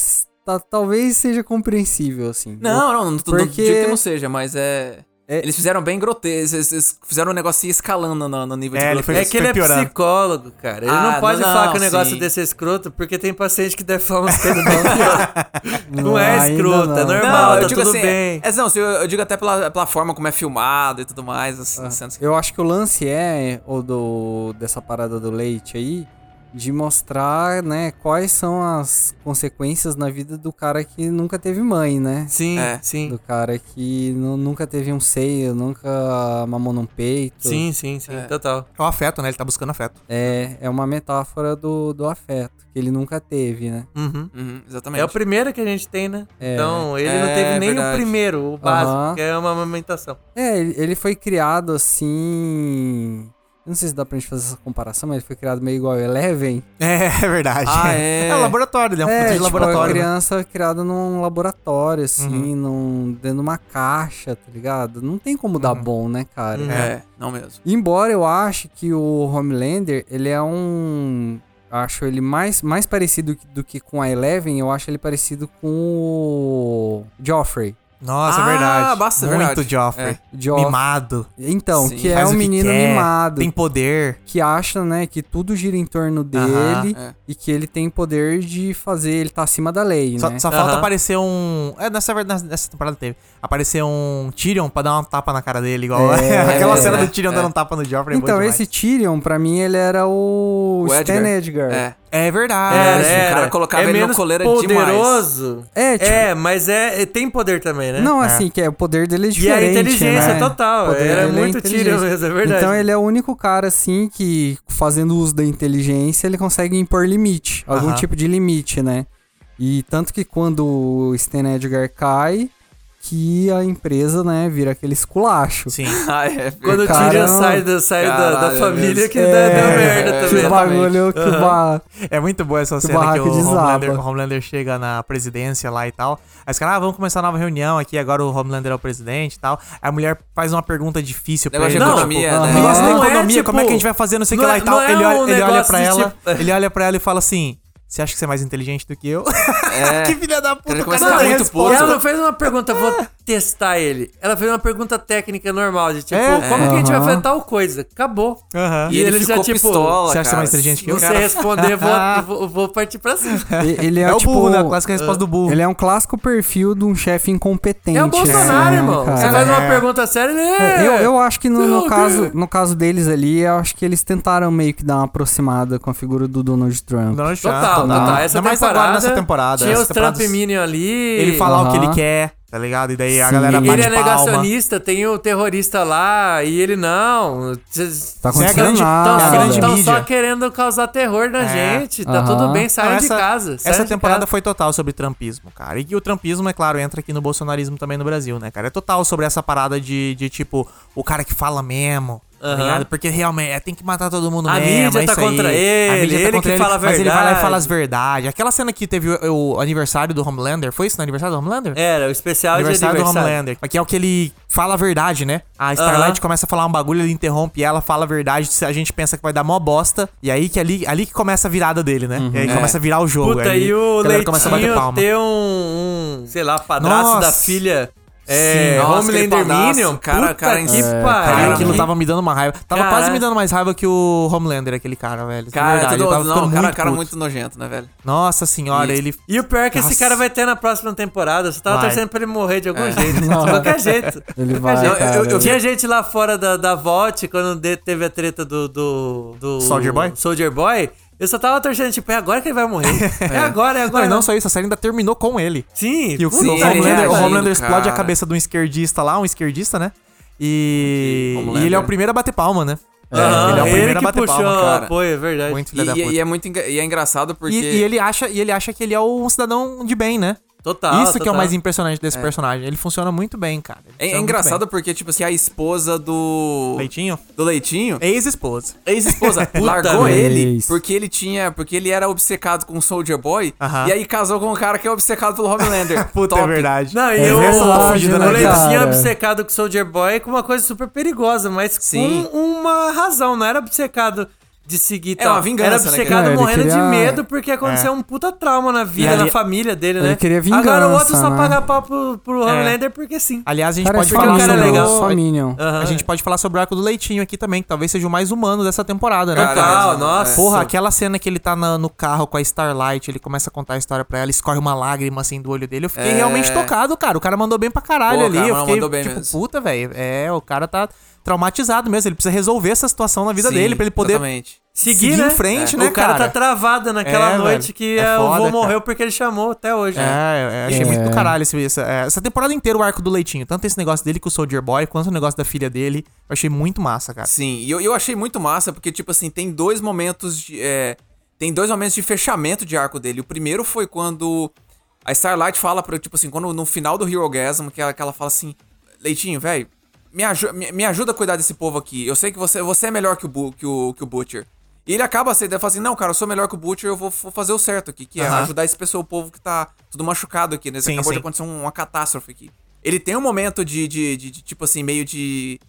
ta- talvez seja compreensível, assim. Não, não, não, não Porque- digo que não seja, mas é... É- Eles fizeram bem grotesco, eles, eles fizeram um negócio ir escalando no, no nível É, de ele grotesco. foi- É que ele é psicólogo, cara. Ele Ah, não pode não, falar que o negócio sim. desse é escroto, porque tem paciente que deforma as coisas não. não é escroto, é não. normal, eu tá digo tudo assim, bem. É, não, se eu, eu digo até pela, pela forma como é filmado e tudo mais. Assim, Ah. Eu acho que o lance é, o do, dessa parada do leite aí, de mostrar, né, quais são as consequências na vida do cara que nunca teve mãe, né? Sim, É. sim. Do cara que nu- nunca teve um seio, nunca mamou num peito. Sim, sim, sim, É. total. É o afeto, né? Ele tá buscando afeto. É, é uma metáfora do, do afeto, que ele nunca teve, né? Uhum. Uhum, exatamente. É o primeiro que a gente tem, né? É. Então, ele não É, teve nem verdade. o primeiro, o básico, Aham. que é uma amamentação. É, ele foi criado assim. Eu não sei se dá pra gente fazer essa comparação, mas ele foi criado meio igual o Eleven. É, é verdade. Ah, é? É um laboratório, ele é um é, de tipo, a laboratório. né? criança criada num laboratório, assim, num, dentro de uma caixa, tá ligado? Não tem como dar bom, né, cara? Uhum. É, não mesmo. Embora eu ache que o Homelander, ele é um. Acho ele mais, mais parecido do que com a Eleven, eu acho ele parecido com o Joffrey. Nossa, Ah, é verdade. basta, é Muito verdade. Joffrey. É. Mimado. Então, Sim. que é um menino quer, mimado. Tem poder. que acha, né, que tudo gira em torno dele é. e que ele tem poder de fazer, ele tá acima da lei, Só, né? só falta Aham. aparecer um. É, nessa nessa temporada teve. Aparecer um Tyrion pra dar uma tapa na cara dele, igual. É, Aquela é, cena é, do Tyrion é. dando um tapa no Joffrey. é Então, esse Tyrion, pra mim, ele era o, O Stan Edgar. Edgar. É. É verdade. É, o cara colocava ele no coleira poderoso. É, tipo- É, mas é, é- tem poder também, né? Não, assim, que é, o poder dele é E diferente, a inteligência né? total. Era é muito. Tyrion mesmo, é verdade. Então ele é o único cara, assim, que fazendo uso da inteligência, ele consegue impor limite. Algum Aham. tipo de limite, né? E tanto que quando o Stan Edgar cai, que a empresa, né, vira aquele esculacho. Sim. Ah, é. Quando o Caramba. Tyrion sai, da, sai da, da Caralho, família, que dá, dá merda é, também. Que bagulho, que ba... É muito boa essa Que cena que barraco o. Homelander, o Homelander chega na presidência lá e tal. Aí os caras, ah, vamos começar uma nova reunião aqui, agora o Homelander é o presidente e tal. Aí a mulher faz uma pergunta difícil pra Negócio ele. tipo, economia, aham. né? Negócio da Não é, economia, como é que a gente tipo, vai fazer, não sei o que não lá é- e tal. não é Ele olha, um ele olha pra de ela, tipo- ele olha pra ela e fala assim: Você acha que você é mais inteligente do que eu? É. que filha da puta, Ele cara ficar nem muito responde. puto. Ela não fez uma pergunta, vou testar ele. Ela fez uma pergunta técnica normal, de tipo, É. como que a gente vai fazer tal coisa? Acabou. Aham. E ele, ficou pistola, Você acha que você é mais inteligente que eu? Se você responder, eu vou, vou, vou partir pra cima. E- Ele é, É o tipo, burro, né? A clássica resposta do burro. Ele é um clássico perfil de um chefe incompetente. É o Bolsonaro, né, irmão. cara? Você faz uma É. pergunta séria, ele É, é. Eu, eu acho que no, no Não, caso, no caso deles ali, eu acho que eles tentaram meio que dar uma aproximada com a figura do Donald Trump. Donald Trump, Total, Não. total. Essa Ainda mais temporada, agora nessa temporada. Tinha os Trump Minion ali. Ele falar o que ele quer, tá ligado? E daí a Sim. galera bate Ele é palma. negacionista, tem o terrorista lá e ele não. Tá é a acontecendo grande- nada. é a grande Estão mídia. só querendo causar terror na É. gente. Tá Aham. tudo bem, saiam de casa. saiam Essa de temporada casa. foi total sobre trumpismo, cara. E o trumpismo, é claro, entra aqui no bolsonarismo também no Brasil, né, cara? É total sobre essa parada de, de tipo, o cara que fala mesmo. Tá Aham. ligado? Porque realmente é, tem que matar todo mundo A mesmo. mídia é tá isso aí. contra A ele, mídia ele que fala a Mas ele vai lá e verdade. fala as verdades. Aquela cena que teve o, o aniversário do Homelander. Foi isso no aniversário do Homelander? Era, o especial de aniversário do aniversário. Homelander. Que é o que ele fala a verdade, né? A Starlight Aham. começa a falar um bagulho, ele interrompe ela, fala a verdade. A gente pensa que vai dar mó bosta. E aí que ali, ali que começa a virada dele, né? E aí É. começa a virar o jogo. Puta, aí e o a galera começa a bater Leitinho palma. ter um, um, sei lá, padrasto Nossa. da filha é, Sim, nossa, Homelander Minion. cara- Puta cara que É, Cara, aquilo tava me dando uma raiva. Tava Caraca. quase me dando mais raiva que o Homelander, aquele cara, velho. De Cara, é tudo, eu não, cara, muito cara muito nojento, né, velho? Nossa senhora, E- ele... E o pior é que esse Nossa. cara vai ter na próxima temporada. Você tava Vai. torcendo pra ele morrer de algum É. jeito. De qualquer jeito. Ele vai, jeito. cara. Eu- eu- Tinha gente lá fora da, da VOT, quando teve a treta do, do, do Soldier Boy? Soldier Boy. Eu só tava torcendo, tipo, é agora que ele vai morrer. É, agora, é Não, agora. e não só isso, a série ainda terminou com ele. Sim, E o, puta o Sim, ele Homelander, o reagindo, Homelander explode a cara. cabeça de um esquerdista lá, um esquerdista, né? E, e ele é o primeiro a bater palma, né? Aham, ele é o primeiro a que bater puxou palma, cara. apoio, é verdade. Muito E, e- e é muito enga- e é engraçado porque. E, e ele acha, e ele acha que ele é um cidadão de bem, né? Total, Isso que é o total. mais impressionante desse personagem. Ele funciona muito bem, cara. É, é engraçado bem. porque, tipo assim, a esposa do. Leitinho? Do Leitinho. Ex-esposa. Ex-esposa largou ele porque ele tinha. Porque ele era obcecado com o Soldier Boy. Aham. E aí casou com um cara que é obcecado pelo Homelander. Puta, Top. é verdade. Não, e É o, verdade, o né, Leitinho cara? obcecado com o Soldier Boy com uma coisa super perigosa, mas Sim. com uma razão, não era obcecado de seguir É tal. uma vingança, Era né, obcecado ele morrendo de queria- medo porque aconteceu um puta trauma na vida, ali- na família dele, né? Ele queria Agora o outro vingança, só né? paga pau pro, pro Homelander porque sim. Aliás, a gente Cara, pode de falar sobre é legal. Aham. A gente pode falar sobre o arco do Leitinho aqui também, que talvez seja o mais humano dessa temporada, né? Caralho, Total, é. nossa. Porra, aquela cena que ele tá na- no carro com a Starlight, ele começa a contar a história pra ela, escorre uma lágrima assim do olho dele. Eu fiquei É. realmente tocado, cara. O cara mandou bem pra caralho Pô, ali. cara, eu fiquei mandou bem tipo, mesmo. puta, velho. É, o cara tá traumatizado mesmo. Ele precisa resolver essa situação na vida Sim, dele pra ele poder Exatamente. Seguir, seguir né? em frente, É. né, O cara, cara? tá travado naquela É, noite velho. que É o foda, vô cara. morreu porque ele chamou até hoje. É, é, achei É. muito do caralho esse, essa, é, essa temporada inteira o arco do Leitinho. Tanto esse negócio dele com o Soldier Boy, quanto o negócio da filha dele. Eu achei muito massa, cara. Sim, e eu, eu achei muito massa, porque, tipo assim, tem dois momentos de. é, tem dois momentos de fechamento de arco dele. O primeiro foi quando a Starlight fala pra, tipo assim, quando no final do Hero Gasm, que ela, que ela fala assim, Leitinho, velho, me, aju me, me ajuda a cuidar desse povo aqui. Eu sei que você, você é melhor que o, que o, que o Butcher. E ele acaba aceitando, ele fala assim, não, cara, eu sou melhor que o Butcher, eu vou, vou fazer o certo aqui, que é Aham. ajudar esse pessoal, o povo que tá tudo machucado aqui, né? Sim, Acabou de sim. acontecer um- uma catástrofe aqui. Ele tem um momento de, de, de- de, tipo assim, meio de,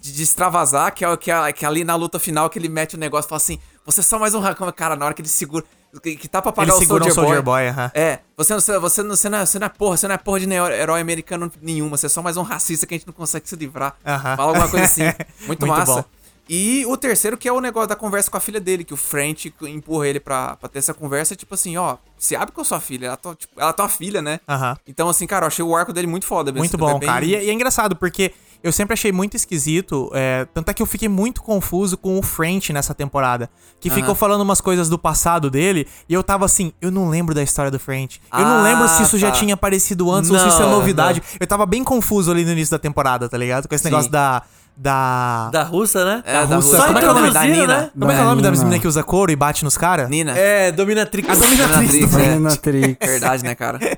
de, de extravasar, que é, que, é, que é ali na luta final que ele mete o negócio e fala assim: Você é só mais um racão. Cara, na hora que ele segura. Que, que tá pra pagar o Soldier, Soldier Boy. Boy, aham. É, você, você, você, não, você, não é, você não é porra, você não é porra de herói americano nenhuma, você é só mais um racista que a gente não consegue se livrar. Aham. Fala alguma coisa assim. Muito, Muito massa. bom. E o terceiro, que é o negócio da conversa com a filha dele, que o French empurra ele pra, pra ter essa conversa, tipo assim, ó, se abre com a sua filha, ela é tua, tipo, ela é tua filha, né? Aham. Então, assim, cara, eu achei o arco dele muito foda. mesmo. Muito É bom, bem- cara. E, é- e é engraçado, porque eu sempre achei muito esquisito. é, tanto é que eu fiquei muito confuso com o French nessa temporada. Que ficou falando umas coisas do passado dele. E eu tava assim, eu não lembro da história do French. Eu não Ah, lembro se isso já tá. tinha aparecido antes ou se isso é Não, novidade. Eu tava bem confuso ali no início da temporada, tá ligado? Com esse Sim. negócio da. Da. Da russa, né? É, da russa. russa. Como é que é o nome da introduziram, Nina? né? Como é que é o nome da Nina. menina que usa couro e bate nos caras? Nina. É, Dominatrix. A Dominatrix. Dominatrix, é. Dominatrix. Verdade, né, cara?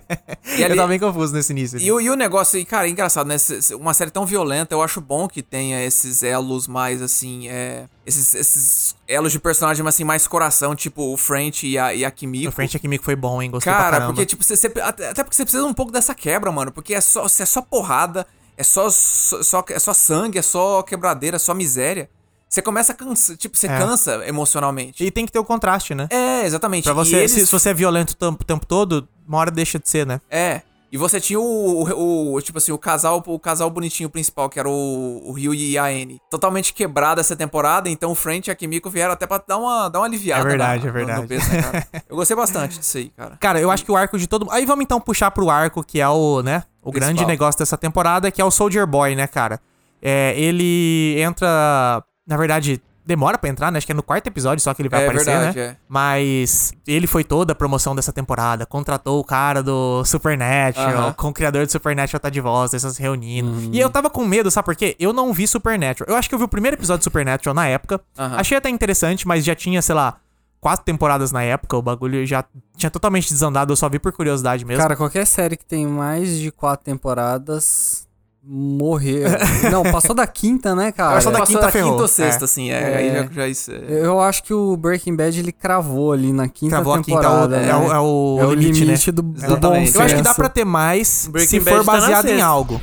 E, Eu ali- tava bem confuso nesse início. e, o, e o negócio, e, cara, é engraçado, né? Uma série tão violenta, eu acho bom que tenha esses elos mais, assim, é... Esses, esses elos de personagem, assim, mais coração, tipo o French e a, e a Kimiko. O French aqui que foi bom, hein? Gostei pra Cara, porque, tipo, você, você- até até porque você precisa um pouco dessa quebra, mano. Porque é só, é só porrada, é só, só, só- é só sangue, é só quebradeira, é só miséria. Você começa a cansa, tipo, você É. cansa emocionalmente. E tem que ter o contraste, né? É, exatamente. Pra você, eles- se, se você é violento o tempo, o tempo todo, uma hora deixa de ser, né? É. E você tinha o, o- o- tipo assim, o casal, o casal bonitinho principal, que era o, o Ryu e a Anne. Totalmente quebrado essa temporada, então o French e a Kimiko vieram até pra dar uma, dar uma aliviada. É verdade, na- é verdade. No, no peso, né? Eu gostei bastante disso aí, cara. Cara, eu acho que o arco de todo. Aí vamos então puxar pro arco que é o, né? O Principal. grande negócio dessa temporada, que é o Soldier Boy, né, cara? É, ele entra. Na verdade, demora pra entrar, né? Acho que é no quarto episódio só que ele vai É aparecer, verdade, né? é. Mas ele foi toda a promoção dessa temporada. Contratou o cara do Supernatural, Aham. com o criador do Supernatural tá de volta, essas reunindo. E eu tava com medo, sabe por quê? Eu não vi Supernatural. Eu acho que eu vi o primeiro episódio de Supernatural na época. Aham. Achei até interessante, mas já tinha, sei lá, quatro temporadas na época. O bagulho já tinha totalmente desandado. Eu só vi por curiosidade mesmo. Cara, qualquer série que tem mais de quatro temporadas morreu. Não, passou da quinta, né, cara? Passou da Passou quinta, da ferrou. quinta ou sexta, É. assim. É, É. Aí já, já isso. é- Eu acho que o Breaking Bad ele cravou ali na quinta Travou a quinta, temporada. é o, né? é o, É o limite, limite, né? do, do bom Exatamente. Eu acho que dá senso. pra ter mais Breaking se Bad for tá baseado em sexta. algo.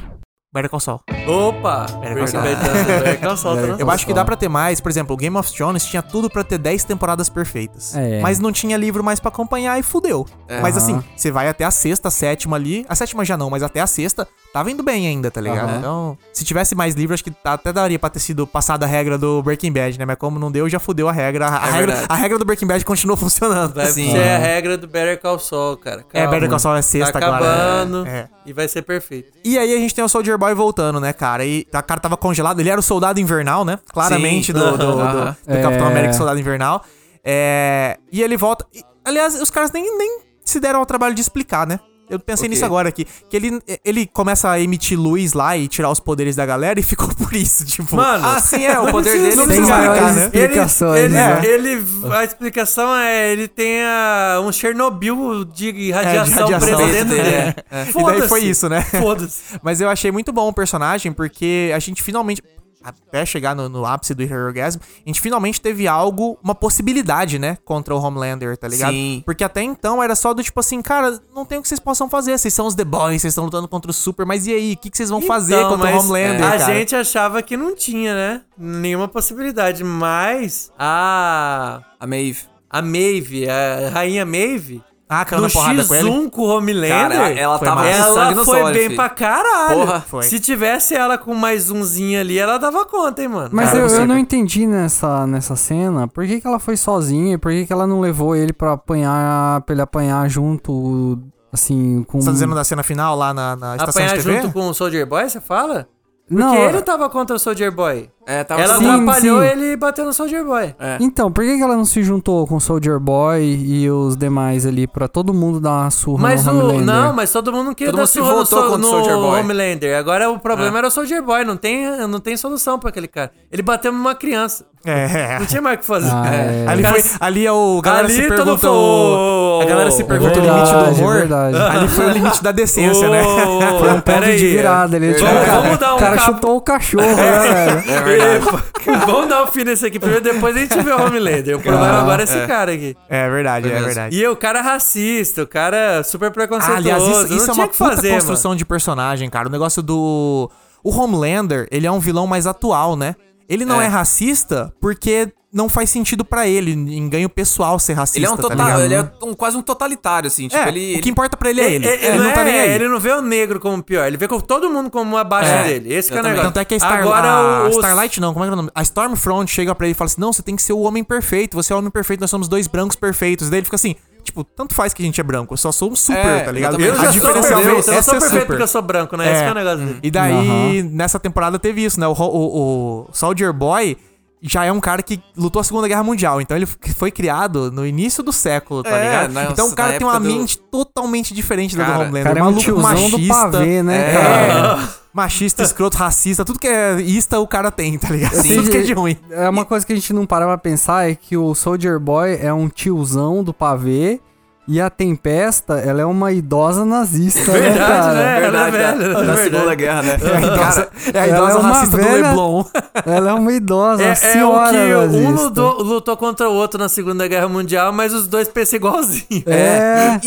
Better Call Saul. Opa! Better Breaking Call Bad Saul. tá- Better Call Saul, tá Eu acho que dá pra ter mais, por exemplo, o Game of Thrones tinha tudo pra ter 10 temporadas perfeitas. É. Mas não tinha livro mais pra acompanhar e fudeu. Mas Aham. assim, você vai até a sexta, a sétima ali. A sétima já não, mas até a sexta tava indo bem ainda, tá ligado? Aham. Então, se tivesse mais livros, acho que tá- até daria pra ter sido passada a regra do Breaking Bad, né? Mas como não deu, já fudeu a regra. A, É regra, a regra do Breaking Bad continua funcionando. Vai Sim. ser a regra do Better Call Saul, cara. É, Calma. Better Call Saul é sexta tá agora. acabando É. e vai ser perfeito. E aí a gente tem o Soldier Boy voltando, né, cara? E o cara tava congelado, ele era o soldado invernal, né? Claramente Sim. do, do, do- do Capitão É. América Soldado Invernal. É, E ele volta. e, aliás, os caras nem, nem se deram ao trabalho de explicar, né? Eu pensei O quê? nisso agora aqui. Que ele, ele começa a emitir luz lá e tirar os poderes da galera e ficou por isso, tipo. Mano, Ah, sim, é. O poder dele não é Tem precisa explicar, né? explicações, ele, né? ele- a explicação é ele tem ah, um Chernobyl de radiação, radiação preso dentro dele, dele. é. E daí foi isso, né? Foda-se. Mas eu achei muito bom o personagem, porque a gente finalmente, até chegar no, no ápice do Hero Orgasm, a gente finalmente teve algo, uma possibilidade, né? Contra o Homelander, tá ligado? Sim. Porque até então era só do tipo assim, cara, não tem o que vocês possam fazer. Vocês são os The Boys, vocês estão lutando contra o Super, mas e aí? O que, que vocês vão fazer Então, contra o Homelander, A cara? gente achava que não tinha, né? Nenhuma possibilidade. Mas a. A Maeve. A Maeve, a rainha Maeve. Ah, caiu no na porrada com ele? X1 com o Homelander. Cara, ela, Foi tava massa. sangue ela nos foi bem filho. pra caralho. Porra, foi. Se tivesse ela com mais umzinho ali, ela dava conta, hein, mano. Mas Cara, eu, eu não entendi nessa, nessa cena por que, que ela foi sozinha e por que, que ela não levou ele pra apanhar, pra ele apanhar junto, assim, com... Você tá dizendo na cena final lá na, na estação Apanhar de TV? junto com o Soldier Boy, você fala? Porque Não, ele tava contra o Soldier Boy. É, tava Ela Sim, atrapalhou sim. ele e bateu no Soldier Boy. É. Então, por que, que ela não se juntou com o Soldier Boy e os demais ali pra todo mundo dar uma surra Mas no o. Homelander? Não, mas todo mundo queria Todo dar mundo se surra no, voltou Sol- contra o no Soldier Boy. Homelander. Agora o problema É. era o Soldier Boy. Não tem, não tem solução pra aquele cara. Ele bateu numa criança. É. Não tinha mais o que fazer. Ah, é. Ali, Cara, foi, ali é o. Galera ali se todo pergunta. o- A galera se É pergunta o verdade, limite do é humor. verdade. Ali foi o limite da decência, né? Ô, Foi um ponto pera aí. de virada ali. tipo, Vamos- o cara, vamos dar um o cara chutou o cachorro, né, velho? É verdade. Vamos dar um fim nesse aqui primeiro, depois a gente vê o Homelander. O problema Ah, agora é esse cara aqui. É verdade, Foi é mesmo. verdade. E o cara é racista, o cara é super Ah, preconceituoso. aliás, isso, isso é uma puta fazer, construção de personagem, cara. O negócio do. O Homelander, ele é um vilão mais atual, né? Ele não é, É. racista porque não faz sentido pra ele, em ganho pessoal, ser racista. Ele é um tá total, ligado? ele é um, quase um totalitário, assim. Tipo, É, ele. o que importa pra ele é ele. Ele, Ele, não tá nem aí. ele não vê o negro como pior, ele vê todo mundo como abaixo É, dele. Esse que é o negócio. Tanto é que a, Star, Agora a o, Starlight não, como é que é o nome? A Stormfront chega pra ele e fala assim: Não, você tem que ser o homem perfeito, você é o homem perfeito, nós somos dois brancos perfeitos. Daí ele fica assim: Tipo, tanto faz que a gente é branco, eu só sou um super, É, tá ligado? Eu já a sou diferença perfeito, eu é sou ser perfeito super. porque eu sou branco, né? Esse que é o negócio dele. E daí, nessa temporada teve isso, né? O, o, o Soldier Boy já é um cara que lutou a Segunda Guerra Mundial. Então ele foi criado no início do século, tá É, ligado? na- então o cara tem uma do- mente totalmente diferente da do Cara, Homelander. cara é um maluco tiozão do machista. pavê, né, é, cara? Machista, escroto, racista, tudo que é ista o cara tem, tá ligado? Sim. Tudo que é de ruim. É uma coisa que a gente não para pra pensar é que o Soldier Boy é um tiozão do pavê e a Tempesta, ela é uma idosa nazista, né, Verdade, cara? né? Ela é Verdade, velha, ela é da verdade. Segunda Guerra, né? É a idosa, é a ela idosa é uma racista do velha- Leblon. Ela é uma idosa, É, uma é o senhora que um nazista. lutou, lutou contra o outro na Segunda Guerra Mundial, mas os dois pensam igualzinho. É,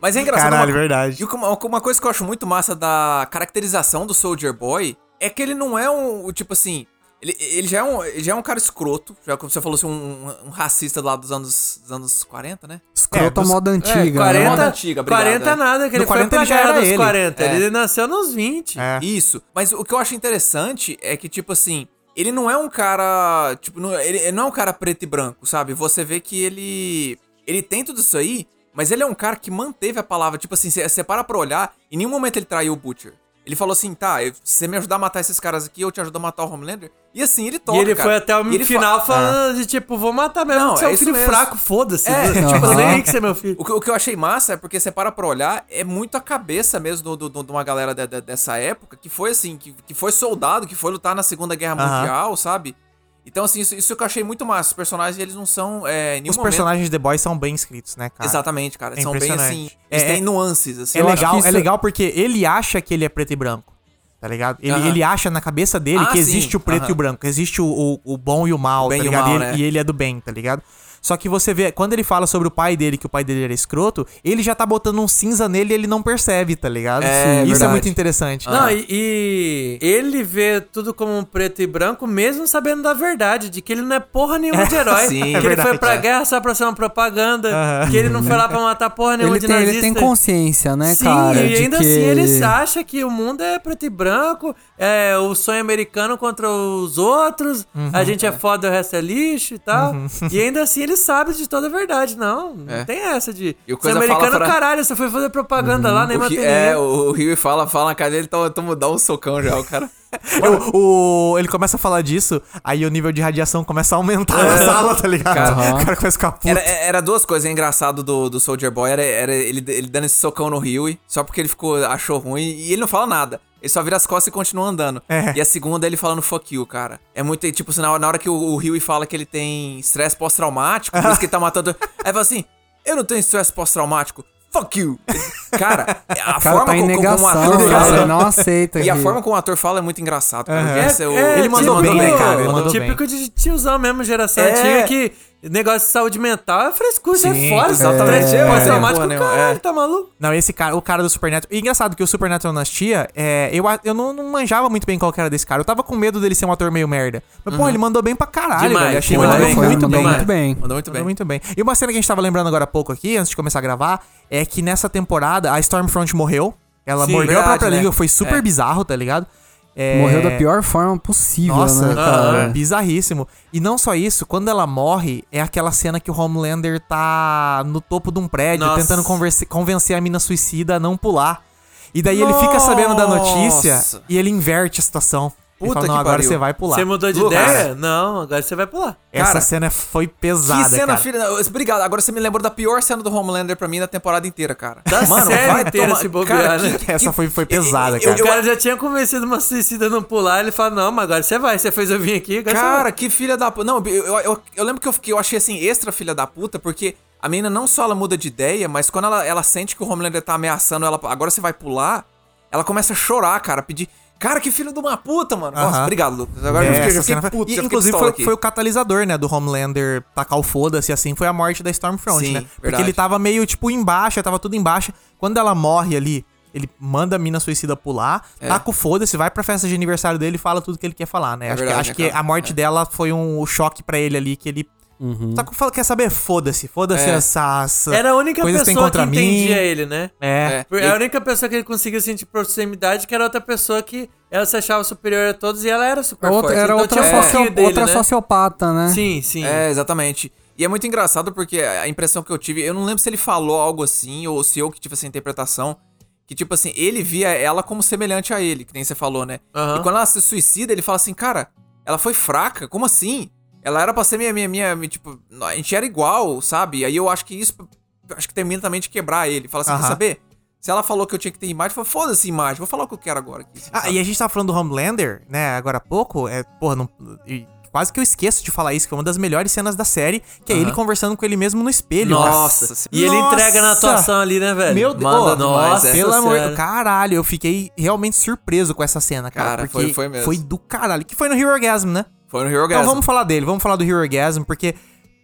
Mas é engraçado. Caralho, uma, verdade. E uma, uma coisa que eu acho muito massa da caracterização do Soldier Boy é que ele não é um, o tipo assim. Ele, ele, já é um, ele já é um cara escroto, já como você falou assim, um, um racista lá dos anos, dos anos 40, né? escrota É, dos- moda antiga, É, 40, né? Moda antiga, obrigado, 40 é. nada, que ele foi 40 pra ele já era dos ele. 40. É. Ele nasceu nos 20. É. Isso. Mas o que eu acho interessante é que, tipo assim, ele não é um cara. Tipo, não- ele, ele não é um cara preto e branco, sabe? Você vê que ele. Ele tem tudo isso aí, mas ele é um cara que manteve a palavra. Tipo assim, você para pra olhar, em nenhum momento ele traiu o Butcher. Ele falou assim, tá, se você me ajudar a matar esses caras aqui, eu te ajudo a matar o Homelander. E assim, ele toca, E ele cara. foi até o E final fa- falando de tipo, vou matar mesmo, Não, você é é um filho mesmo. fraco, foda-se. É, tipo, aham. nem que você é meu filho. O que, o que eu achei massa é porque você para pra olhar, é muito a cabeça mesmo do- do- do- de uma galera de- de- dessa época, que foi assim, que, que foi soldado, que foi lutar na Segunda Guerra Aham. Mundial, sabe? Então, assim, isso, isso que eu achei muito massa. Os personagens, eles não são. É, Os momento- personagens de The Boys são bem escritos, né, cara? Exatamente, cara. É são bem assim. Eles É- têm nuances, assim. É legal, isso- é legal porque ele acha que ele é preto e branco. Tá ligado? Ele, Aham. ele acha na cabeça dele Ah, que existe sim. o preto Aham. e o branco, existe o, o, o bom e o mal, O tá e ligado? e, ele, né? e ele é do bem, tá ligado? Só que você vê, quando ele fala sobre o pai dele, que o pai dele era escroto, ele já tá botando um cinza nele e ele não percebe, tá ligado? É, Isso é muito interessante. Não, e, e ele vê tudo como preto e branco, mesmo sabendo da verdade, de que ele não é porra nenhuma de herói. Sim, que é ele verdade, foi pra é. guerra só pra ser uma propaganda. Que ele não foi lá pra matar porra nenhuma Ele de tem, nazista. ele tem consciência, né, Sim, cara? e ainda que assim ele acha que o mundo é preto e branco, é o sonho americano contra os outros, Uhum. a gente é foda, o resto é lixo e tal. E ainda assim ele ele sabe de toda a verdade. Não, não É. tem essa de. E o Você coisa é americano, fala pra- caralho, você foi fazer propaganda lá, nem matei é, o, Rio fala, fala na cara dele, então tamo dá um socão já, o cara. O, o- ele começa a falar disso, aí o nível de radiação começa a aumentar na sala, tá ligado? Cara, o cara começa a ficar puto. Era, era duas coisas engraçado do, do Soldier Boy, era, era ele, ele dando esse socão no Rio, só porque ele ficou, achou ruim, e ele não fala nada. Ele só vira as costas e continua andando. É. E a segunda, ele falando fuck you, cara. É muito, tipo, assim, na hora, na hora que o, o Rio fala que ele tem estresse pós-traumático, por isso que ele tá matando... Aí fala assim, eu não tenho estresse pós-traumático, fuck you. Cara, a O cara forma tá como, como um negação, ator velho, fala... ele não aceita. E a forma como o ator fala é muito engraçado, cara. O- É, ele mandou tipo, bem, né, cara? Ele mandou típico de tiozão mesmo, geração É. antiga, que negócio de saúde mental é frescura, Sim, sai fora. exatamente. É, É, porra nenhuma, caralho, é. tá maluco? Não, esse cara, o cara do Supernatural. E engraçado que o Supernatural Nastia, é, eu, a- eu não, não manjava muito bem qual que era desse cara. Eu tava com medo dele ser um ator meio merda. Mas, pô, ele mandou bem pra caralho, Demais, velho. Achei mandou foi, muito bem. muito bem. Mandou muito Mandou bem. muito bem. E uma cena que a gente tava lembrando agora há pouco aqui, antes de começar a gravar, é que nessa temporada a Stormfront morreu. Ela Sim, mordeu a verdade, própria né? liga, foi super É. bizarro, tá ligado? É, Morreu da pior forma possível, Nossa, né, cara? bizarríssimo. E não só isso, quando ela morre, é aquela cena que o Homelander tá no topo de um prédio, Nossa. tentando convencer a mina suicida a não pular. E daí ele fica sabendo da notícia Nossa. e ele inverte a situação. Puta fala, não, que agora pariu. você vai pular. Você mudou de Lucas. ideia? Não, agora você vai pular. Essa Cara, cena foi pesada, Que cena, cara. filha. Obrigado. Agora você me lembrou da pior cena do Homelander pra mim na temporada inteira, cara. Da série inteira, se bobear, né? Essa foi, foi pesada, eu- cara. o cara já tinha convencido uma suicida a não pular, ele fala, não, mas agora você vai, você fez eu vir aqui, Cara, que filha da puta. Não, eu, eu, eu, eu lembro que eu, fiquei, eu achei assim, extra filha da puta, porque a menina não só ela muda de ideia, mas quando ela, ela sente que o Homelander tá ameaçando ela, agora você vai pular, ela começa a chorar, cara, pedir. Cara, que filho de uma puta, mano. Nossa, Aham. obrigado, Lucas. Agora eu É, fiquei, eu fiquei cena foi- puto, e, já fiquei inclusive foi, foi o catalisador, né, do Homelander tacar o foda-se assim, foi a morte da Stormfront, Sim, né? Porque verdade. ele tava meio, tipo, embaixo, tava tudo embaixo. Quando ela morre ali, ele manda a mina suicida pular, taca o foda-se, vai pra festa de aniversário dele e fala tudo que ele quer falar, né? É acho verdade, que, acho que a morte É. dela foi um choque pra ele ali, que ele... Só que fala, quer saber? Foda-se, foda-se É. essas Era a única que pessoa que mim. entendia ele, né? É. É. Porque A única pessoa que ele conseguia sentir proximidade que era outra pessoa que ela se achava superior a todos e ela era super Outra- forte. era Então outra, tinha socio- dele, outra né? sociopata, né? Sim, sim. É, exatamente. E é muito engraçado porque a impressão que eu tive, eu não lembro se ele falou algo assim ou se eu que tive essa interpretação, que tipo assim, ele via ela como semelhante a ele, que nem você falou, né? Aham. E quando ela se suicida, ele fala assim, cara, ela foi fraca, como assim? Ela era pra ser minha, minha, minha, minha, tipo, a gente era igual, sabe? Aí eu acho que isso, acho que termina também de quebrar ele. Fala assim, quer Aham. saber? Se ela falou que eu tinha que ter imagem, fala, foda-se imagem, vou falar o que eu quero agora aqui. Ah, sabe? e a gente tava falando do Homelander, né, agora há pouco, é, porra, não, e quase que eu esqueço de falar isso, que é uma das melhores cenas da série, que é ele conversando com ele mesmo no espelho. Nossa senhora. E ele Nossa! entrega na atuação ali, né, velho? Meu Deus, Manda oh, nossa, pelo amor, Senhora. caralho, eu fiquei realmente surpreso com essa cena, cara, Cara, porque foi- foi mesmo. foi do caralho, que foi no Hero Orgasm, né? Foi no Hero Então Gasm. vamos falar dele, vamos falar do Hero Orgasm, porque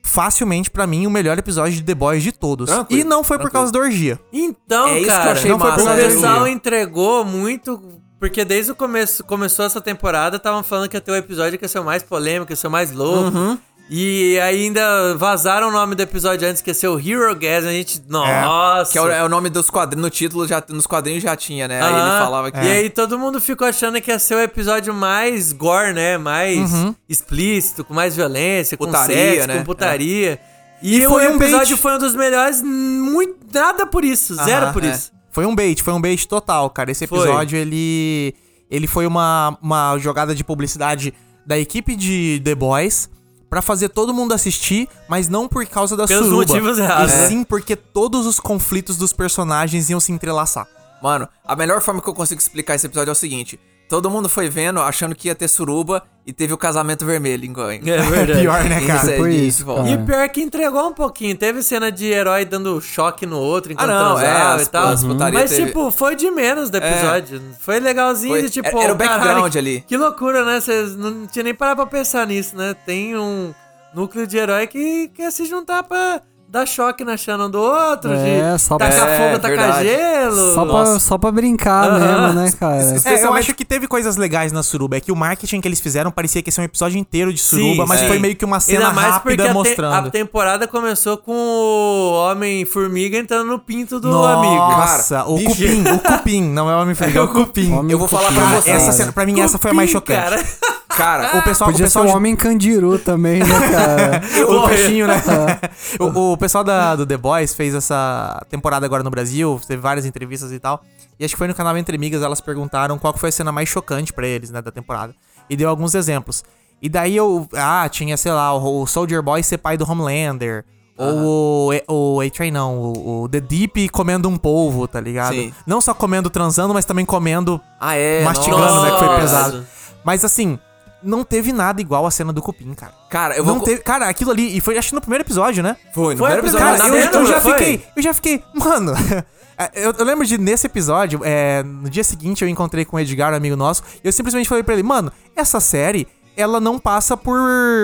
facilmente pra mim o melhor episódio de The Boys de todos. Tranquilo, e não foi por tranquilo. causa da orgia. Então, É isso que eu cara, achei Não foi massa, o por né? da pessoal entregou muito. Porque desde o começo, começou essa temporada, estavam falando que ia ter o episódio que ia ser o mais polêmico, que ia ser o mais louco. Uhum. E ainda vazaram o nome do episódio antes, que ia ser o Hero Gas. A gente. Nossa! Que é o, é o nome dos quadrinhos, no título, já, nos quadrinhos já tinha, né? Aí ele falava que... E aí todo mundo ficou achando que ia ser o episódio mais gore, né? Mais Uhum. explícito, com mais violência, com Putaria, sexo, né? com putaria. E, E o foi um episódio bait. foi um dos melhores, muito, nada por isso, zero Aham, por é. isso. Foi um bait, foi um bait total, cara. Esse Foi. episódio, ele. Ele foi uma, uma jogada de publicidade da equipe de The Boys pra fazer todo mundo assistir, mas não por causa da Pelos suruba. motivos errados, E né? sim porque todos os conflitos dos personagens iam se entrelaçar. Mano, a melhor forma que eu consigo explicar esse episódio é o seguinte. Todo mundo foi vendo, achando que ia ter suruba, e teve o casamento vermelho em Goiânia. É verdade. Pior, né, cara? Isso é isso, cara. E pior que entregou um pouquinho. Teve cena de herói dando choque no outro enquanto Ah, não, é, e tal. as putaria Mas, teve- É. tipo, foi de menos do episódio. Foi legalzinho Foi- de tipo. era o caralho, background ali. Que loucura, né? Vocês não tinha nem parado pra pensar nisso, né? Tem um núcleo de herói que quer se juntar pra dar choque na um do outro, É, de só pra- tacar É, fogo, tacar verdade. gelo. Só pra, Nossa. só pra brincar mesmo, né, cara? É, eu acho que teve coisas legais na suruba. É que o marketing que eles fizeram parecia que ia ser um episódio inteiro de suruba, Sim, mas sim. foi meio que uma cena Ainda mais porque rápida a te- mostrando. a temporada começou com o Homem-Formiga entrando no pinto do amigo. Nossa, o bicho. cupim, o cupim, não é o homem formiga, é o cupim. Homem Eu vou falar pra você. essa cena, pra mim, essa foi a mais Cupim, chocante. cara. Cara, O pessoal, Podia o pessoal ser um homem candiru também, né, cara? o peixinho, né? o, o pessoal da, do The Boys fez essa temporada agora no Brasil, teve várias entrevistas e tal. E acho que foi no canal Entre Amigas, elas perguntaram qual foi a cena mais chocante pra eles, né, da temporada. E deu alguns exemplos. E daí eu. Ah, tinha, sei lá, o, o Soldier Boy ser pai do Homelander. Ou o, o A-Train, não, o, o The Deep comendo um polvo, tá ligado? Sim. Não só comendo transando, mas também comendo Ah, é? mastigando, nossa. né? Que foi pesado. Mas assim, não teve nada igual a cena do Cupim, cara. Cara, eu não vou. teve. Cara, aquilo ali. E foi acho que no primeiro episódio, né? Foi, no Foi primeiro episódio. Cara, eu, eu já foi? fiquei. Eu já fiquei. Mano. Eu, eu lembro de nesse episódio, é, no dia seguinte eu encontrei com o Edgar, um amigo nosso, e eu simplesmente falei pra ele, mano, essa série, ela não passa por,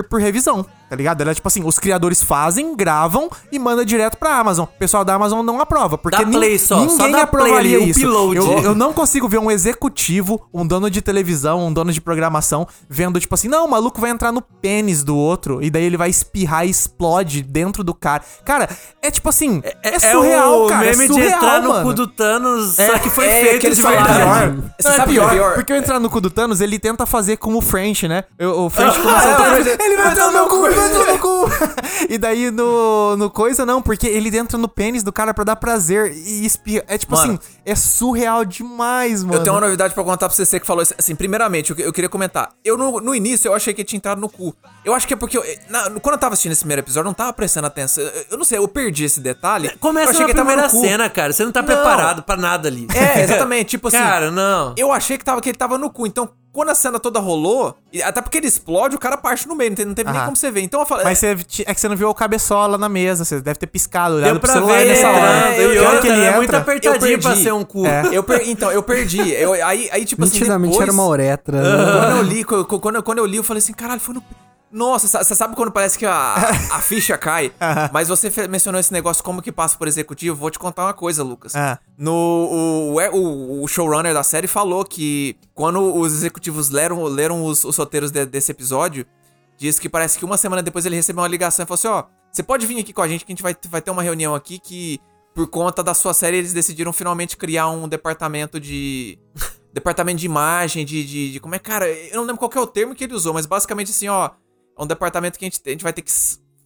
por revisão, tá ligado? Ela é tipo assim, os criadores fazem, gravam e manda direto pra Amazon. O pessoal da Amazon não aprova, porque Dá play só, só ninguém dá play aprovaria ali, o isso. upload. Eu, eu não consigo ver um executivo, um dono de televisão, um dono de programação, vendo tipo assim, não, o maluco vai entrar no pênis do outro, e daí ele vai espirrar e explode dentro do cara. Cara, é tipo assim, é, surreal, o cara. meme é surreal, de entrar mano. no cu do Thanos, É, só que foi é, feito de verdade. Pior. Você Não, é pior, pior? Porque eu entrar no cu do Thanos, ele tenta fazer como o French, né? O, o French começa a é, ele vai entrar no meu cu, entrar no cu. e daí no, no coisa, não, porque ele entra no pênis do cara pra dar prazer e espirra. É tipo Mano. assim, é surreal demais, mano. Eu tenho uma novidade pra contar pra você, você que falou isso. Assim, primeiramente, eu, que- eu queria comentar. Eu, no, no início, eu achei que tinha entrado no cu. Eu acho que é porque, eu, na- quando eu tava assistindo esse primeiro episódio, eu não tava prestando atenção. Eu, eu não sei, eu perdi esse detalhe. eu Começa achei na que ele tava primeira no cu. cena, cara. Você não tá Não. preparado pra nada ali. É, exatamente. Tipo assim. Cara, não. Eu achei que, tava, que ele tava no cu. Então, quando a cena toda rolou, até porque ele explode, o cara parte no meio. Não, tem- não teve nem como você ver. Então eu falei. Mas você, é que você não viu o cabeçola na mesa, você deve ter piscado, olhado Deu pro celular ver, nessa hora. né? eu- eu- outra, que ele é entra, muito apertadinho pra ser um cu. É. Eu per- Então, eu perdi. Eu, aí, aí, tipo assim. Nitidamente depois, era uma uretra. né? Quando eu li, quando, eu- quando eu li, eu falei assim, caralho, foi no. Nossa, sa- você sabe quando parece que a, a ficha cai? Mas você mencionou esse negócio como que passa por executivo. Vou te contar uma coisa, Lucas. Ah. No, o, o, o showrunner da série falou que quando os executivos leram, leram os, os roteiros de- desse episódio, diz que parece que uma semana depois ele recebeu uma ligação e falou assim: ó, você pode vir aqui com a gente que a gente vai, vai ter uma reunião aqui que, por conta da sua série, eles decidiram finalmente criar um departamento de. departamento de imagem, de, de, de- Como é, cara? Eu não lembro qual que é o termo que ele usou, mas basicamente assim, ó. É um departamento que a gente, a gente vai ter que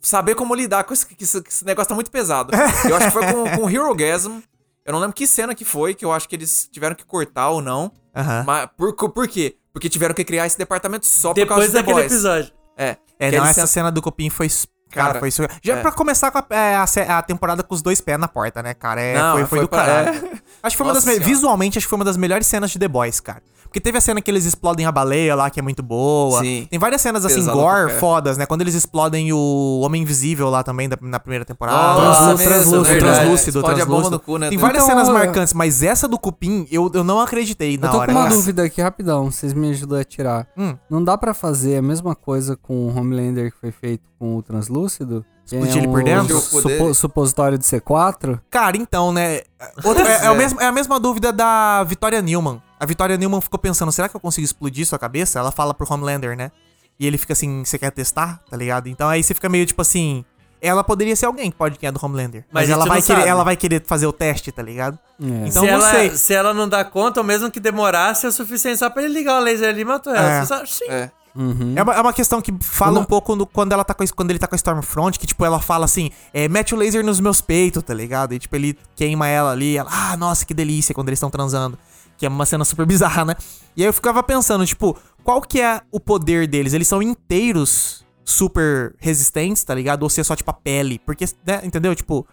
saber como lidar com esse, que esse, que esse negócio tá muito pesado. Eu acho que foi com, com Hero Gasm. Eu não lembro que cena que foi, que eu acho que eles tiveram que cortar ou não. Aham. Mas por, por quê? Porque tiveram que criar esse departamento só por Depois causa do The daquele Boys. episódio. É. É, não, essa sent- cena do Cupim foi. Cara, Cara, foi surreal. Já é. pra começar com a, é, a a temporada com os dois pés na porta, né, cara? É, Não, foi, foi foi do pra- caralho. é. Acho que foi uma das Nossa me- Senhora. Visualmente, acho que foi uma das melhores cenas de The Boys, cara. Porque teve a cena que eles explodem a baleia lá, que é muito boa. Sim. Tem várias cenas assim, Pesado gore, fodas, né? Quando eles explodem o Homem Invisível lá também, da- na primeira temporada. Nossa, Translúcido, mesmo, translúcido, verdade. translúcido, Explode a bomba no cu, né? Tem várias Então, cenas eu- marcantes, mas essa do Cupim, eu, eu não acreditei na Eu tô hora. com uma cara. dúvida aqui rapidão, vocês me ajudam a tirar. Hum. Não dá pra fazer a mesma coisa com o Homelander que foi feito com o Translúcido? Explodir é ele por dentro? supo- supositório de C4? Cara, então, né? Outra- é, é o mesmo- é a mesma dúvida da Vitória Newman. A Vitória Newman ficou pensando, será que eu consigo explodir sua cabeça? Ela fala pro Homelander, né? E ele fica assim, você quer testar? Tá ligado? Então aí você fica meio tipo assim. Ela poderia ser alguém que pode ganhar do Homelander. Mas, Mas ela vai, querer, ela vai querer fazer o teste, tá ligado? É. Então se, não ela, sei. se ela não dá conta, ou mesmo que demorasse, é o suficiente só pra ele ligar o laser ali e matou ela. É. Você sabe? Sim. É. É uma, é uma questão que fala um pouco no- quando, ela tá com, quando ele tá com a Stormfront, que tipo, ela fala assim, é, mete o laser nos meus peitos, tá ligado? E tipo, ele queima ela ali, ela, ah, nossa, que delícia quando eles estão transando. Que é uma cena super bizarra, né? E aí eu ficava pensando, tipo, qual que é o poder deles? Eles são inteiros super resistentes, tá ligado? Ou se é só, tipo, a pele? Porque, né, entendeu? Tipo,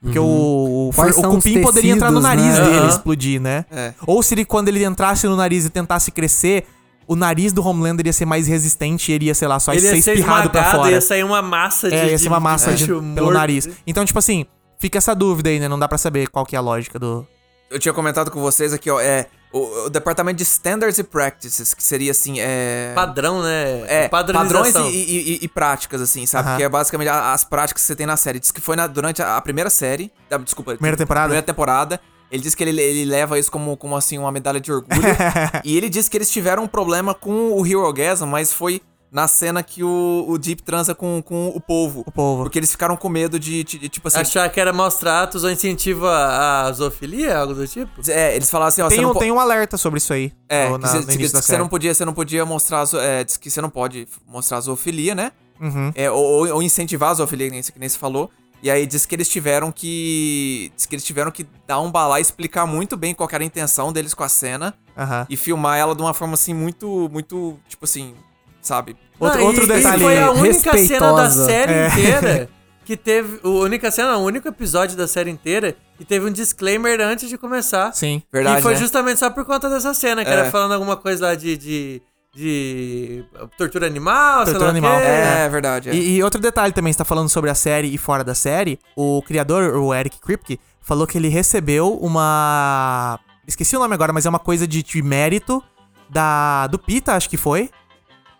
porque o, o, Quais o os cupim poderia entrar no tecidos, nariz né? dele e Aham. explodir, né? É. Ou se ele, quando ele entrasse no nariz e tentasse crescer, o nariz do Homelander ia ser mais resistente e ele ia, sei lá, só Ele ser ia ser espirrado pra fora. ia sair uma massa de É, ia ser uma de massa de- bicho pelo morto. nariz. Então, tipo assim, fica essa dúvida aí, né? Não dá pra saber qual que é a lógica do... Eu tinha comentado com vocês aqui, ó. É. O, o departamento de Standards e Practices, que seria assim, é. Padrão, né? É, padrões e, e- e- e práticas, assim, sabe? Aham. Que é basicamente as práticas que você tem na série. Diz que foi na- durante a, a primeira série. Desculpa. Primeira temporada? Primeira temporada. Ele diz que ele, ele leva isso como, como assim, uma medalha de orgulho. e ele diz que eles tiveram um problema com o Hero Gasm, mas foi na cena que o, o Deep transa com, com o povo. O povo. Porque eles ficaram com medo de, de- de, tipo assim. Achar que era maus tratos ou incentivo à à zoofilia, algo do tipo? É, eles falaram assim, ó, Tem, um, po- tem um alerta sobre isso aí. É, na- no que você não podia, você não podia mostrar, a é, diz que você não pode mostrar a zoofilia, né? Uhum. É, ou, ou incentivar a zoofilia, que nem, que nem você falou. E aí diz que eles tiveram que. Diz que eles tiveram que dar um balá e explicar muito bem qual era a intenção deles com a cena. Aham. E filmar ela de uma forma assim, muito, muito, tipo assim, sabe? Outro, Não, outro e- detalhe. E foi a única cena da respeitosa. série É. inteira que teve. A única cena, o único episódio da série inteira que teve um disclaimer antes de começar. Sim. Verdade, e foi né? justamente só por conta dessa cena, que É. era falando alguma coisa lá de. de, de tortura animal, sei Tortura animal. quê. É, verdade. é. E, e outro detalhe também, você tá falando sobre a série e fora da série, o criador, o Eric Kripke, falou que ele recebeu uma... Esqueci o nome agora, mas é uma coisa de, de mérito da do Pita, acho que foi.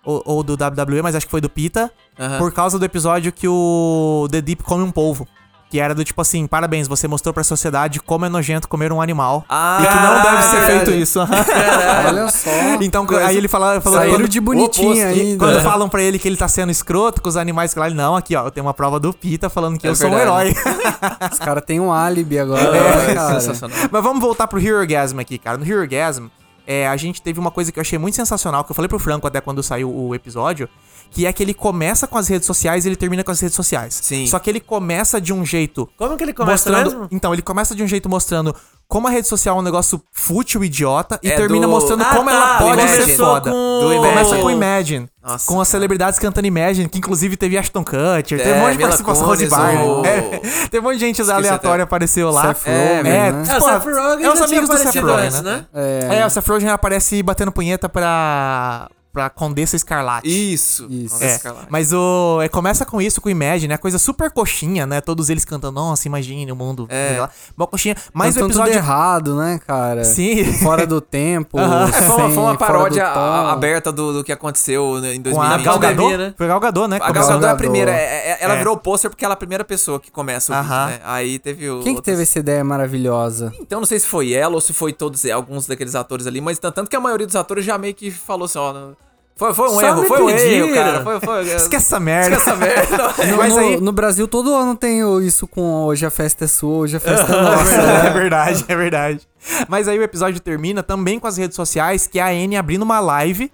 Ou, ou do WWE, mas acho que foi do Pita. Aham. Por causa do episódio que o The Deep come um polvo. Que era do tipo assim, parabéns, você mostrou pra sociedade como é nojento comer um animal. Ah, e que não deve ser verdade. feito isso. Olha só. então, aí ele fala, falou quando- de bonitinho oposto. ainda. quando falam pra ele que ele tá sendo escroto com os animais, que lá ele, não, aqui ó, eu tenho uma prova do Pita falando que É eu sou um verdade. herói. Os caras têm um álibi agora, É, né, cara? sensacional. Mas vamos voltar pro Hero Orgasm aqui, cara. No Hero Orgasm, é, a gente teve uma coisa que eu achei muito sensacional, que eu falei pro Franco até quando saiu o episódio, que é que ele começa com as redes sociais e ele termina com as redes sociais. Sim. Só que ele começa de um jeito Como que ele começa mostrando, mesmo? Então, ele começa de um jeito mostrando como a rede social é um negócio fútil, idiota, e É termina do- mostrando Ah, como tá, ela pode Imagine. ser foda. Com... Começa com Imagine. Nossa, com as cara. celebridades cantando Imagine, que inclusive teve Ashton Kutcher, teve É, um monte de Mila participação Kunis, Rose Byrne. o- É, teve um monte de gente Esqueci aleatória apareceu lá. Seth É, Rogen, é, né? É, o Seth Rogen é os amigos do Seth Rogen, né? né? É, É, o Seth Rogen aparece batendo punheta pra, pra Condessa Escarlate. Isso. Isso. É, Escarlate. mas o, é, começa com isso, com Imagine, né? Coisa super coxinha, né? Todos eles cantando, nossa, imagine o mundo. É. Mó coxinha. Mas o Cantando tudo episódio... errado, né, cara? Sim. Fora do tempo. Aham. É, foi, uma, sem- foi uma fora do paródia a- aberta do, do que aconteceu né, em Com a 2020. Gal né? Gadot. né? Foi a Gal Gadot, né? A Gal Começou- Gadot é a primeira. é- é- ela É. virou o pôster porque ela é a primeira pessoa que começa o vídeo, Aham. né? Aí teve o. Quem que outros- teve essa ideia maravilhosa? Então não sei se foi ela ou se foi todos alguns daqueles atores ali, mas tanto que a maioria dos atores já meio que falou assim, ó. Foi, foi um Só erro, foi um erro, cara. Foi, foi, Esquece essa merda. Esquece essa merda. No, Mas no- aí- no Brasil, todo ano tem o- isso com hoje a festa é sua, hoje a festa é nossa. É verdade, é verdade. Mas aí o episódio termina também com as redes sociais, que é a Anne abrindo uma live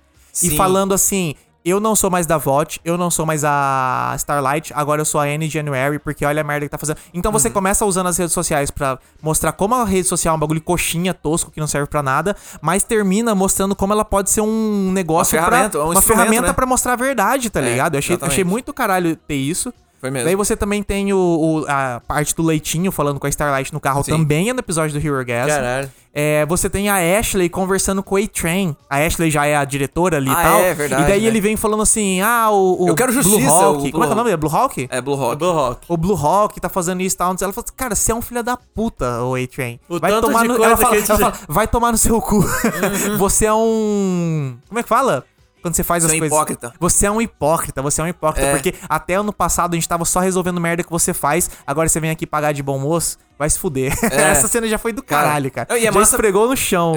e Sim. falando assim: Eu não sou mais da VOT, eu não sou mais a Starlight, agora eu sou a Anne January, porque olha a merda que tá fazendo. Então Uhum. você começa usando as redes sociais pra mostrar como a rede social é um bagulho coxinha, tosco, que não serve pra nada, mas termina mostrando como ela pode ser um negócio Uma pra- ferramenta, um uma ferramenta né? pra mostrar a verdade, tá É, ligado? Eu achei, achei muito caralho ter isso. Foi mesmo. Daí você também tem o, o- a parte do leitinho falando com a Starlight no carro, Sim. também é no episódio do Hero Orgasm. Caralho. É, você tem a Ashley conversando com o A-Train. A Ashley já é a diretora ali e Ah, tal. é, verdade, E daí né? ele vem falando assim: ah, o, o Eu quero Blue justiça, Hawk. o Como é que é o Blue- nome? É Blue Hawk? É Blue Rock. Blue Rock. O Blue Hawk tá fazendo isso e tal. Ela fala assim, cara, você é um filho da puta, o A-Train. O Vai tomar no. Ela fala, que a gente ela fala, vai tomar no seu cu. você é um. Como é que fala? Quando você faz Você as é coisas. hipócrita. Você é um hipócrita, você é um hipócrita. É. Porque até ano passado a gente tava só resolvendo merda que você faz. Agora você vem aqui pagar de bom moço, vai se fuder. Essa cena já foi do Cara, caralho, cara. e é já massa- esfregou no chão.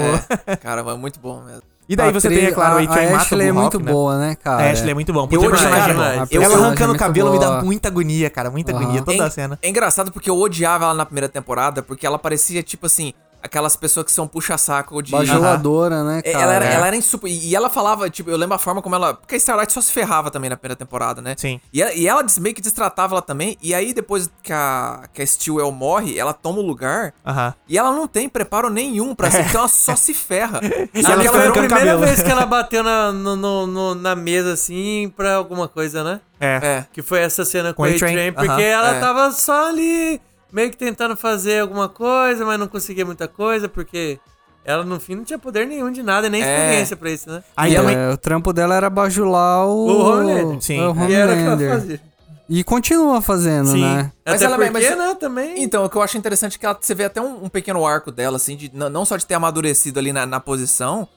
É, cara, é muito bom mesmo. E daí A você tem, é claro, o a, a o Ashley é muito né? boa, né, cara? A Ashley é muito bom. Eu Puta odiava personagem bom. Eu Ela arrancando o cabelo me dá boa. muita agonia, cara. Muita Aham. agonia. Toda é, a cena. é engraçado porque eu odiava ela na primeira temporada, porque ela parecia, tipo assim, aquelas pessoas que são puxa-saco de. Bajuladora, né, É, cara? Ela era, ela era insupo- E ela falava, tipo, eu lembro a forma como ela. Porque a Starlight só se ferrava também na primeira temporada, né? Sim. E ela, e ela meio que destratava ela também. E aí, depois que a, que a Stewell morre, ela toma o lugar. Aham. E ela não tem preparo nenhum pra ser, então ela só se ferra. E ela foi a primeira cabelo. vez que ela bateu na, no- no- no- na mesa, assim, pra alguma coisa, né? É. É. Que foi essa cena com, Com o A-Train, porque aham. ela É. tava só ali, meio que tentando fazer alguma coisa, mas não conseguia muita coisa, porque ela, no fim, não tinha poder nenhum de nada, nem É. experiência pra isso, né? Aí É, também. o trampo dela era bajular o... O Homelander. Sim. o E era o que ela Homelander. fazia. E continua fazendo, Sim. né? Mas Até ela- porque, mas- né, também... Então, o que eu acho interessante é que ela, você vê até um, um pequeno arco dela, assim, de não só de ter amadurecido ali na, na posição,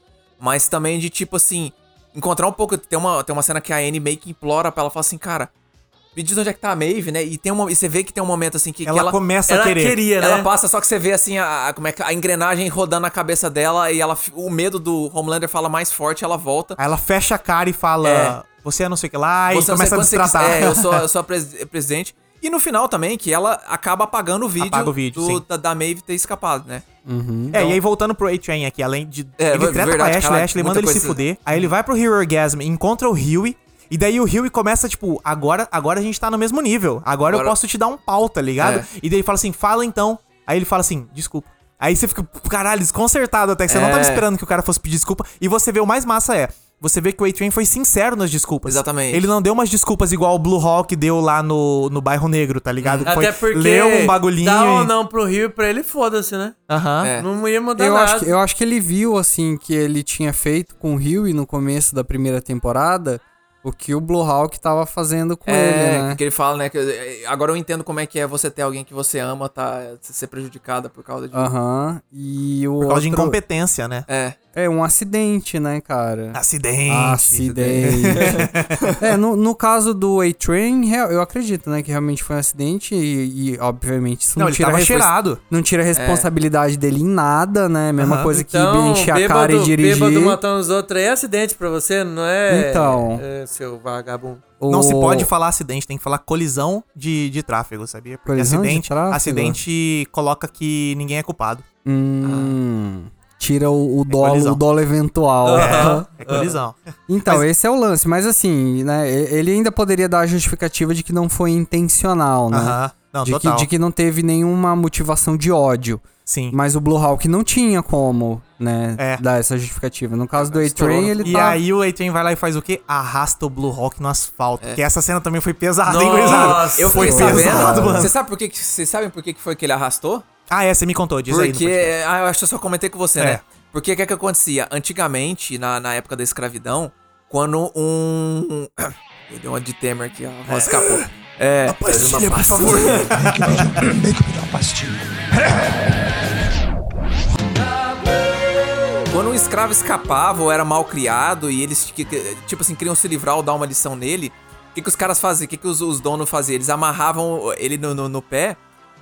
mas também de, tipo assim, encontrar um pouco. Tem uma, tem uma cena que a Anne meio que implora pra ela, fala assim, cara, me diz onde é que tá a Maeve, né? E, tem uma, e você vê que tem um momento assim que que Ela, ela, começa ela a querer. queria, né? ela passa, só que você vê assim a, a- como é que a engrenagem rodando na cabeça dela e ela, o medo do Homelander fala mais forte, ela volta. Aí ela fecha a cara e fala: É. você é não sei o que lá, e sei começa a destratar. É, eu sou, eu sou a pres- presidente. E no final também, que ela acaba apagando o vídeo, Apaga o vídeo, do- da, da Maeve ter escapado, né? É, e aí voltando pro A-Train aqui, além de. É, ele treta verdade, com a Ashley, caralho, a Ashley manda ele se fuder. Aí ele vai pro Hero Orgasm, encontra o Huey. E daí o Huey começa, tipo, agora, agora a gente tá no mesmo nível. Agora, eu Agora- posso te dar um pau, tá ligado? É. E daí ele fala assim, fala então. Aí ele fala assim, desculpa. Aí você fica, caralho, desconcertado até que você não tava É. esperando que o cara fosse pedir desculpa. E você vê o mais massa é. Você vê que o A-Train foi sincero nas desculpas. Exatamente. Ele não deu umas desculpas igual o Blue Hawk deu lá no, no bairro negro, tá ligado? Até porque leu um bagulhinho. dá ou e- não pro Rio, pra ele foda-se, né? Aham. É. Não ia mudar Eu nada. acho, que, eu acho que ele viu, assim, que ele tinha feito com o Huey no começo da primeira temporada o que o Blue Hawk tava fazendo com É, ele, né? que ele fala, né? Que, agora eu entendo como é que é você ter alguém que você ama, tá? Ser prejudicada por causa de. Aham. E o Por causa de outro- incompetência, né? É. É um acidente, né, cara? Acidente. Acidente. é, no, no caso do A-Train, eu acredito, né, que realmente foi um acidente e, e, obviamente, isso não, Não, ele tira, cheirado. não tira a responsabilidade dele em nada, né? Mesma Aham. coisa que Então, encher a cara e dirigir. bêbado matando os outros é acidente pra você, não é? Então. É, seu vagabundo. Não se O- pode falar acidente, tem que falar colisão de, de tráfego, sabia? Porque Colisão de acidente, tráfego? acidente coloca que ninguém é culpado. Hum, Tira o, o dolo, colisão. o dolo eventual. É, é colisão. Então, esse é o lance. Mas assim, né? e- Ele ainda poderia dar a justificativa de que não foi intencional, né? Aham. Não, de, que, total. de que não teve nenhuma motivação de ódio. Sim. Mas o Blue Hawk não tinha como, né, É. dar essa justificativa. No caso do A-Train, ele E tá... aí o A-Train vai lá e faz o quê? Arrasta o Blue Hawk no asfalto. Que essa cena também foi pesada, hein, Nossa? Eu Foi fiquei pesado, sabendo. mano. Você sabe por que, que- vocês sabem por que, que foi que ele arrastou? Ah, é, você me contou, diz aí. no Porque. podcast. Ah, eu acho que eu só comentei com você, É. né? Porque o que, que acontecia? Antigamente, na, na época da escravidão, quando um. Eu dei uma de Temer aqui, a voz escapou. É. pastilha, por favor. Quando um escravo escapava ou era mal criado e eles, que- que- tipo assim, queriam se livrar ou dar uma lição nele, o que, que os caras faziam? O que, que os, os donos faziam? Eles amarravam ele no, no, no pé,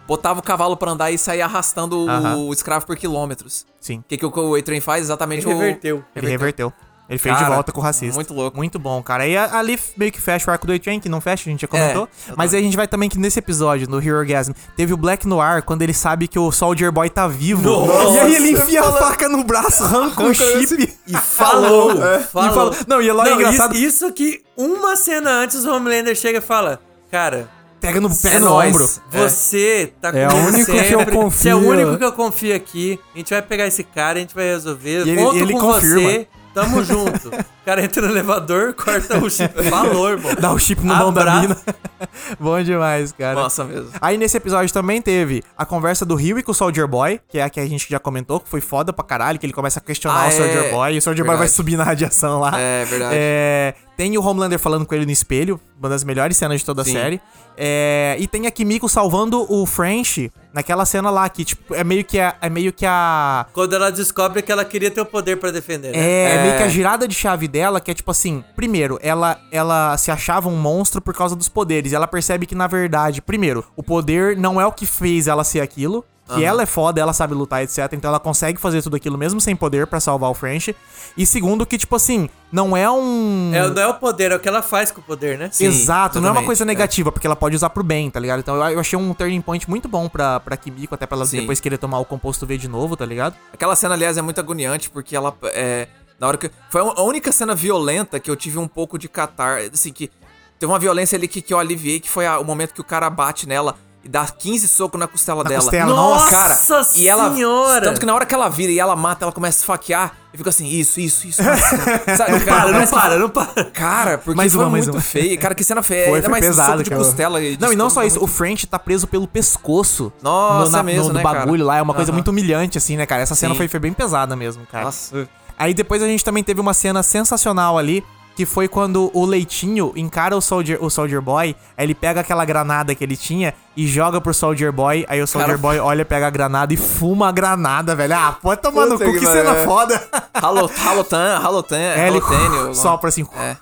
botavam o cavalo pra andar e saía arrastando o- Aham. o, escravo por quilômetros. Sim. O que, que o, A-Train faz? Exatamente Ele o... reverteu. Ele reverteu. Ele fez Cara, de volta com o racista. muito louco. Muito bom, cara. E a- ali meio que fecha o arco do A-Train, que não fecha, a gente já comentou. É, Mas aí a gente vai também que nesse episódio, no Hero Orgasm, teve o Black Noir, quando ele sabe que o Soldier Boy tá vivo. Nossa, e aí ele enfia a faca no braço, arranca o chip. E falou, É. falou. E falou- Não, e é logo Não, engraçado. Isso, isso que uma cena antes o Homelander chega e fala, cara, Pega no, pega É no ombro. você tá É comigo o único que eu sempre, Você é o confio. único que eu confio aqui. A gente vai pegar esse cara, a gente vai resolver. E ele- Conto ele com confirma. você. Tamo junto. O cara entra no elevador, corta o chip. Falou, irmão. Dá o chip no mão da mina. Bom demais, cara. Nossa, mesmo. Aí nesse episódio também teve a conversa do Rio com o Soldier Boy, que é a que a gente já comentou, que foi foda pra caralho, que ele começa a questionar Ah, o Soldier é. Boy, e o Soldier Boy vai Verdade. subir na radiação lá. É, verdade. É, tem o Homelander falando com ele no espelho, uma das melhores cenas de toda a Sim. série. É, e tem a Kimiko salvando o French naquela cena lá, que tipo, é meio que a. É meio que a. Quando ela descobre que ela queria ter o poder pra defender, né? É, É. meio que a girada de chave dela, que é tipo assim, primeiro, ela, ela se achava um monstro por causa dos poderes. E ela percebe que, na verdade, primeiro, o poder não é o que fez ela ser aquilo. Que ela é foda, ela sabe lutar, etc. Então ela consegue fazer tudo aquilo mesmo sem poder pra salvar o French. E segundo, que, tipo assim, não é um. É, não é o poder, é o que ela faz com o poder, né? Sim, Exato, não é uma coisa é. negativa, porque ela pode usar pro bem, tá ligado? Então eu, eu achei um turning point muito bom pra, pra Kimiko, até pra ela Sim. depois querer tomar o composto V de novo, tá ligado? Aquela cena, aliás, é muito agoniante, porque ela. É, na hora que. Foi a única cena violenta que eu tive um pouco de catar. Assim, que. Teve uma violência ali que, que eu aliviei, que foi a- o momento que o cara bate nela e dá 15 socos na costela Na dela. costela, Nossa cara. E ela. senhora! Tanto que na hora que ela vira e ela mata, ela começa a esfaquear. E fica assim, isso, isso, isso. isso. Sabe, Não cara, para, não para, não para. Cara, porque Mais foi uma, mais muito uma. feio. Cara, que cena feia. Foi, Ainda foi mais pesado, soco de cara. costela. de Não, e não só isso, muito- o French tá preso pelo pescoço. Nossa, no, na- é mesmo, no, no né, cara? bagulho lá. É uma coisa muito humilhante, assim, né, cara? Essa cena foi, foi bem pesada mesmo, cara. Nossa. Aí depois a gente também teve uma cena sensacional ali, que foi quando o Leitinho encara o Soldier, o Soldier Boy, aí ele pega aquela granada que ele tinha e joga pro Soldier Boy, aí o Soldier Cara- Boy olha, pega a granada e fuma a granada, velho. Ah, pode tomar no cu, que que cena foda. Halo- Halotan, Halotan, É, Halotênio. sopra assim. É.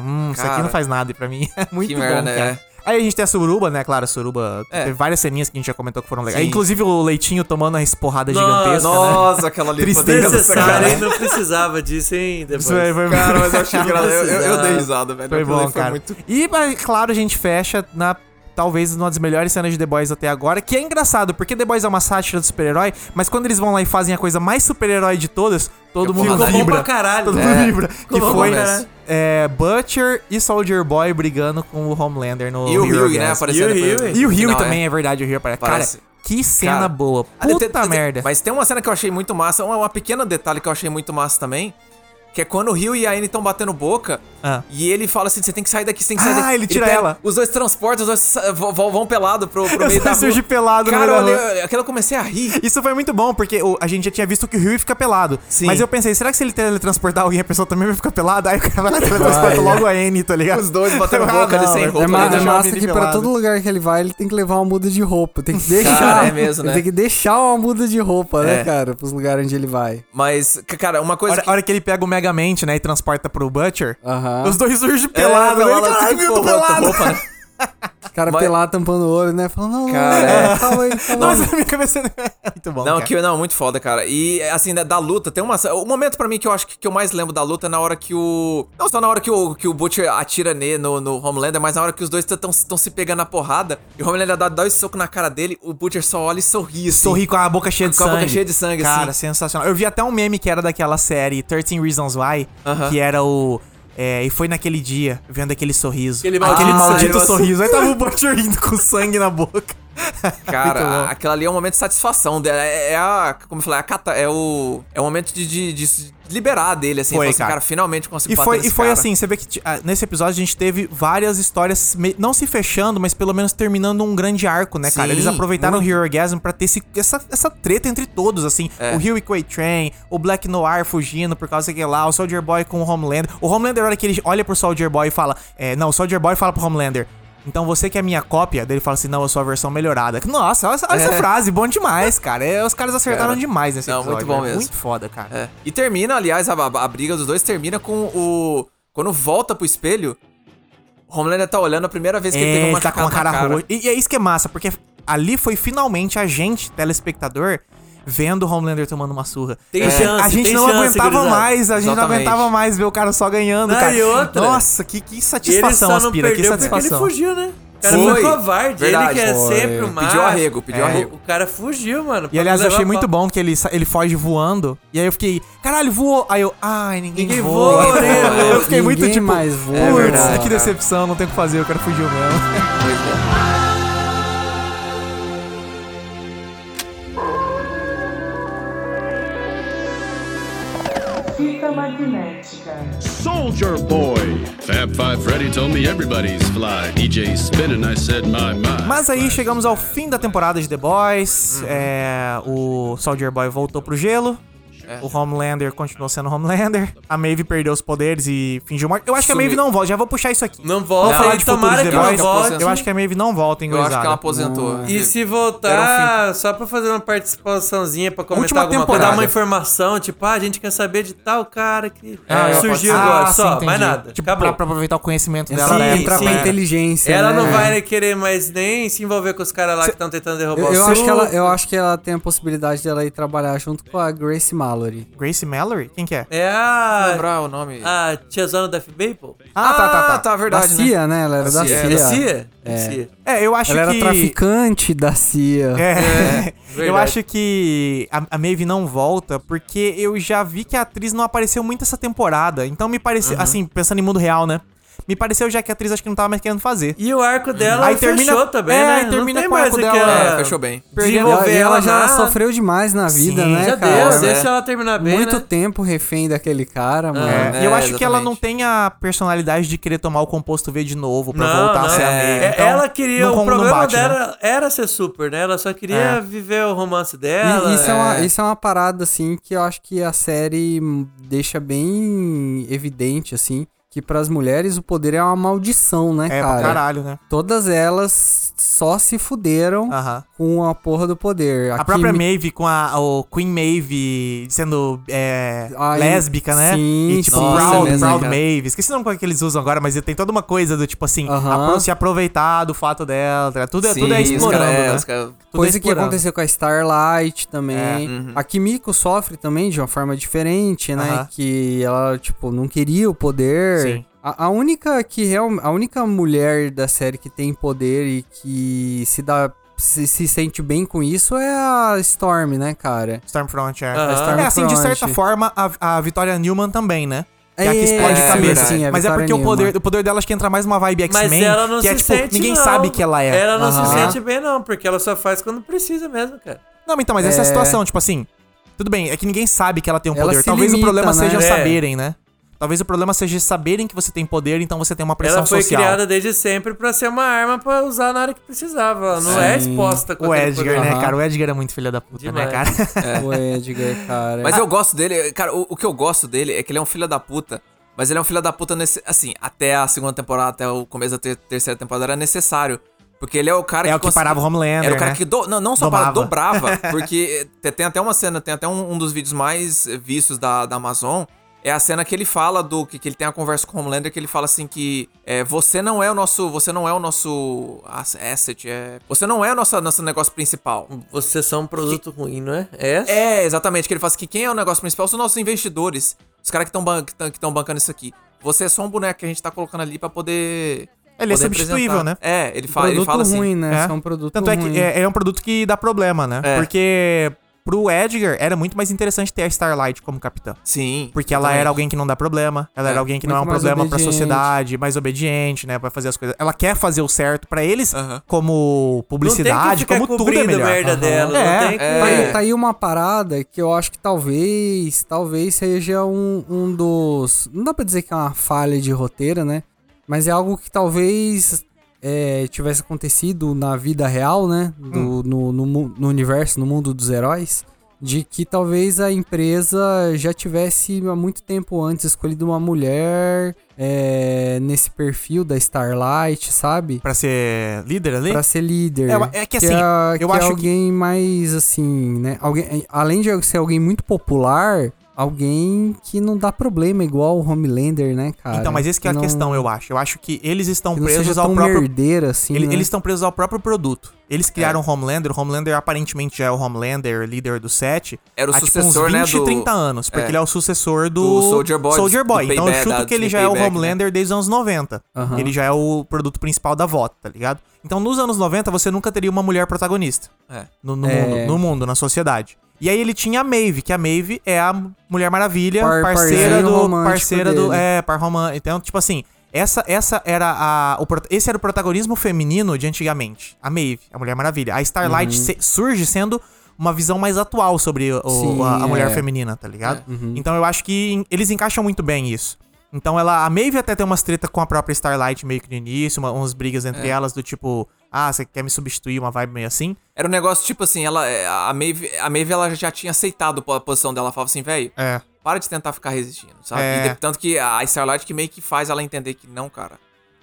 Hum, isso aqui Cara. não faz nada pra mim. Muito Que bom, merda, cara. é. Aí a gente tem a Suruba, né? Claro, a Suruba. É. Teve várias ceninhas que a gente já comentou que foram legais. Sim. Inclusive o Leitinho tomando essa porrada Nossa, gigantesca, né? Nossa, aquela ali Tristeza. foi hein? Não precisava disso, hein? Depois. Foi Cara, mas eu achei engraçado. Eu, eu, eu dei risada, velho. Foi bom, ali cara. muito- E, claro, a gente fecha na. Talvez uma das melhores cenas de The Boys até agora, que é engraçado, porque The Boys é uma sátira do super-herói, mas quando eles vão lá e fazem a coisa mais super-herói de todas, todo mundo Ficou bom vibra. pra caralho. Todo mundo vibra. Ficou Que bom foi é, Butcher e Soldier Boy brigando com o Homelander no E o Hero Hugh, né? Aparecendo E o. Hughie. E o Rio Final, também, é. é verdade, o Rio aparece. Parece. Cara, que cena Cara, boa. Puta tem- merda. Mas tem uma cena que eu achei muito massa, uma, uma pequena detalhe que eu achei muito massa também. Que é quando o Rio e a Anne estão batendo boca. Ah. E ele fala assim: você tem que sair daqui, você tem que sair Ah, daqui. ele tira pega- ela. Os dois transportam, os dois vão, pelado pro, pro meio da rua. pelado no Cara, meio da aquilo eu comecei a rir. Isso foi muito bom, porque o- a gente já tinha visto que o Rio fica pelado. Sim. Mas eu pensei, será que se ele teletransportar alguém, a pessoa também vai ficar pelada? Aí o cara vai lá e teletransporta logo a Anne, tá ligado? Os dois batendo Ah, boca ali não, sem roupa. É, ma né? é massa que pra pelado. todo lugar que ele vai, ele tem que levar uma muda de roupa. Tem que deixar. Cara, é mesmo, Ele né? tem que deixar uma muda de roupa, né, É. cara? Pros lugares onde ele vai. Mas, cara, uma coisa hora, que... a hora que ele pega o Megamente, né, e transporta pro Butcher, Aham. os dois surgem É, pelados. né? pelado, Caralho, tipo, eu tô pelado. roupa, né? Cara Mas- pelado tampando o olho, né? Falando, não, Cara, não, é. calma aí, calma. Nossa, minha cabeça é muito bom, Não, cara. que, não, muito foda, cara. E, assim, da, da luta, tem uma... O momento pra mim que eu acho que, que eu mais lembro da luta é na hora que o... Não só na hora que o, que o Butcher atira ne, no, no Homelander, mas na hora que os dois estão se pegando na porrada e o Homelander dá, dá um soco na cara dele, o Butcher só olha e sorri, assim. Sorri com a boca cheia de Com a sangue. boca cheia de sangue, Cara, assim. sensacional. Eu vi até um meme que era daquela série 13 Reasons Why, Aham. que era o... é, e foi naquele dia, vendo aquele sorriso. Aquele Aquele maldito maldito sorriso. sorriso. Aí tava o Butcher rindo com sangue na boca. Cara, aquilo ali é um momento de satisfação. dela. É, é a. Como eu falei, é, a cata, é o. É o momento de, de, de se liberar dele, assim. Foi, assim, cara. cara, finalmente consegui E foi, e foi cara. assim, você vê que nesse episódio a gente teve várias histórias, não se fechando, mas pelo menos terminando um grande arco, né, cara? Sim, Eles aproveitaram muito. o Hero Orgasm pra ter esse- essa, essa treta entre todos, assim. É. O Hugh e Quay Train, o Black Noir fugindo por causa que lá, o Soldier Boy com o Homelander. O Homelander, a hora que ele olha pro Soldier Boy e fala... É, não, o Soldier Boy fala pro Homelander... Então você que é minha cópia, dele fala assim, não, eu sou a versão melhorada. Nossa, olha, essa- olha essa É. frase, bom demais, cara. É, os caras acertaram Cara, demais nesse não, episódio. muito bom velho. mesmo. Muito foda, cara. É. E termina, aliás, a, a- a briga dos dois termina com o. Quando volta pro espelho, o Homelander tá olhando a primeira vez que ele É, teve uma ele tá com a machucado na cara roxa. E, e é isso que é massa, porque ali foi finalmente a gente, telespectador, vendo o Homelander tomando uma surra. Tem É, chance, A gente tem não chance, aguentava gurizada. mais, a gente Exatamente. não aguentava mais ver o cara só ganhando, Não, cara. e outra? Nossa, que, que ele satisfação, só não Aspira, que satisfação. ele fugiu, né? O cara Foi. foi covarde. Verdade, ele que é sempre o macho. Pediu arrego, pediu É, arrego. O cara fugiu, mano. E aliás, eu achei muito bom que ele, ele foge voando. E aí eu fiquei, caralho, voou. Aí eu, ai, ninguém, Ninguém voa. voa, né? Eu fiquei muito Ninguém tipo, mais voa. É putz, verdade, que decepção, não tem o que fazer, o cara fugiu mesmo. Pois é. Soldier Boy. Fab Five Freddy told me everybody's fly. DJ spinning, I said my my. Mas aí chegamos ao fim da temporada de The Boys. É, o Soldier Boy voltou pro gelo. O Homelander continuou sendo Homelander. A Maeve perdeu os poderes e fingiu morte. Eu acho que a. Maeve não volta. Já vou puxar isso aqui. Não volta. Vamos falar de tomara que não volte. Eu acho que a Maeve não volta, hein, Eu acho que ela aposentou. E se Era voltar, só pra fazer uma participaçãozinha pra comentar Última alguma coisa, dar temporada. uma informação, tipo, ah, a gente quer saber de tal cara que Ah, surgiu pode- agora, Ah, só, sim, mais nada. Tipo, acabou. pra, pra aproveitar o conhecimento dela. Ela né? entra sim. pra É. inteligência. Ela né? não vai querer mais nem se envolver com os caras lá que estão tentando derrubar Eu, o eu acho que ela, eu acho que ela tem a possibilidade dela ir trabalhar junto com a Grace Mallory. Grace Mallory? Quem que é? É a. lembrar o nome. A tiazona da FBA, pô? Ah, tá, tá, tá. tá, Da verdade, né? CIA, né? Ela era da CIA. CIA. Da CIA? É. CIA. É, eu acho Ela era que... traficante da CIA. É. eu verdade. acho que a, a Maeve não volta porque eu já vi que a atriz não apareceu muito essa temporada. Então me pareceu, assim, pensando em mundo real, né? Me pareceu já que a atriz acho que não tava mais querendo fazer. E o arco dela Aí fechou termina- também, é, né? aí Não termina tem com o arco dela. ela É, fechou bem. E Desenvolver ela, ela já nada. sofreu demais na vida, Sim, né, Já cara? deu, né? deixa ela terminar bem, Muito né? tempo refém daquele cara, mano. É, É, e eu acho que ela exatamente. não tem a personalidade de querer tomar o composto V de novo pra Não, voltar a não. ser a É, Maeve. É, Então, ela queria, não o problema bate, né? dela era ser super, né? Ela só queria É. viver o romance E dela. isso, é. uma, é. isso é uma parada, assim, que eu acho que a série deixa bem evidente, assim, que pras mulheres o poder é uma maldição, né, É, cara? pra caralho, né? Todas elas só se fuderam Aham. com a porra do poder. A própria Kimi- Maeve com a o Queen Maeve sendo é, Ai, lésbica, né? sim, e tipo. Nossa, Proud, é mesmo, Proud. Maeve. Esqueci o nome é que eles usam agora, mas tem toda uma coisa do tipo assim, Aham. apro- se aproveitar do fato dela. tá? Tudo, é, Sim, tudo é os explorando, cara- é, né? cara- é Coisa que aconteceu com a Starlight também. É, uhum. A Kimiko sofre também de uma forma diferente, né? Que ela, tipo, não queria o poder. Sim. A, a única que real, a única mulher da série que tem poder e que se dá se, se sente bem com isso é a Storm, né, cara? Stormfront, é. Aham. É assim, de certa Stormfront. forma, a, a Vitória Newman também, né? Que é a que É, explode é, cabeça. sim, a mas é porque o poder, o poder dela acho que entra mais numa vibe Mas X-Men. ela não que se é tipo, sente, ninguém não. sabe que ela é. Ela não se sente bem, não, porque ela só faz quando precisa mesmo, cara. Não, então, mas essa é a É. situação, tipo assim. Tudo bem, é que ninguém sabe que ela tem um Ela poder. Talvez limita, o problema né? seja É. saberem, né? Talvez o problema seja saberem que você tem poder, então você tem uma pressão ela foi social. criada desde sempre pra ser uma arma pra usar na hora que precisava. Ela não é Sim. exposta com O Edgar, poder. né, cara? O Edgar é muito filho da puta, né, Demais. cara? O Edgar, cara. Mas eu gosto dele, cara, o, o que eu gosto dele é que ele é um filho da puta. Mas ele é um filho da puta nesse. Assim, até a segunda temporada, até o começo da ter- terceira temporada era necessário. Porque ele é o cara É que. o que parava o Homelander, Era o cara né? que. do- não, não só Domava. para, dobrava. Porque te- tem até uma cena, tem até um, um dos vídeos mais vistos da, da Amazon. É a cena que ele fala do. Que, que ele tem a conversa com o Homelander, que ele fala assim que é, você não é o nosso. Você não é o nosso ass- asset. É, você não é o nosso, nosso negócio principal. Vocês são um produto ruim, não é? É? É, exatamente. Que ele fala assim, que quem é o negócio principal são nossos investidores. Os caras que estão ban que tão- que tão bancando isso aqui. Você é só um boneco que a gente tá colocando ali pra poder. Ele é substituível, apresentar. né? É, ele fala, ele produto fala assim. ruim, né? É. É um produto Tanto é ruim. que é, é um produto que dá problema, né? É. Porque pro Edgar era muito mais interessante ter a Starlight como capitã. Sim. Porque ela exatamente. era alguém que não dá problema, ela É, era alguém que não é um problema pra obediente. sociedade, mais obediente, né, Pra fazer as coisas. Ela quer fazer o certo pra eles, Aham. como publicidade, ficar como tudo é melhor. merda Aham. dela, É, não tem que... é. Tá aí, tá aí uma parada que eu acho que talvez, talvez seja um, um dos. Não dá pra dizer que é uma falha de roteiro, né? Mas é algo que talvez é, tivesse acontecido na vida real, né? Do, Hum. no, no, no universo, no mundo dos heróis. De que talvez a empresa já tivesse há muito tempo antes escolhido uma mulher é, nesse perfil da Starlight, sabe? Pra ser líder ali? Pra ser líder. É, é que assim, é, eu que é acho que- alguém mais assim, né? Alguém, além de ser alguém muito popular, alguém que não dá problema igual o Homelander, né, cara? então, mas essa que é a não- questão, eu acho. Eu acho que eles estão que presos ao próprio merdeira assim, Ele- né? Eles estão presos ao próprio produto. Eles criaram É. o Homelander. O Homelander aparentemente já é o Homelander, líder do set. Era o há, sucessor, tipo, uns 20, né, do- 30 anos. Porque é. ele é o sucessor do, Do Soldier Boy, Soldier do Boy. então eu Payback, chuto que ele já é o Payback, né? Homelander desde os anos 90. Aham. Ele já é o produto principal da VOT, tá ligado? Então nos anos 90 você nunca teria uma mulher protagonista. É. No, no É. mundo, no mundo, na sociedade. E aí ele tinha a Maeve, que a Maeve é a Mulher Maravilha, Par- parceira do. Parceira do. dele. É, par romântico. Então, tipo assim, essa, essa era a. O, esse era o protagonismo feminino de antigamente. A Maeve, a Mulher Maravilha. A Starlight se- surge sendo uma visão mais atual sobre o- Sim, a, a mulher é. feminina, tá ligado? Então eu acho que eles encaixam muito bem isso. Então ela. A Maeve até tem umas treta com a própria Starlight meio que no início, uma, umas brigas entre elas do tipo. Ah, você quer me substituir, uma vibe meio assim. Era um negócio tipo assim, ela, é, a Maeve, a Maeve ela já tinha aceitado a posição dela. Ela falava assim, velho, É. para de tentar ficar resistindo, sabe? É. E tanto que a Starlight que meio que faz ela entender que não, cara,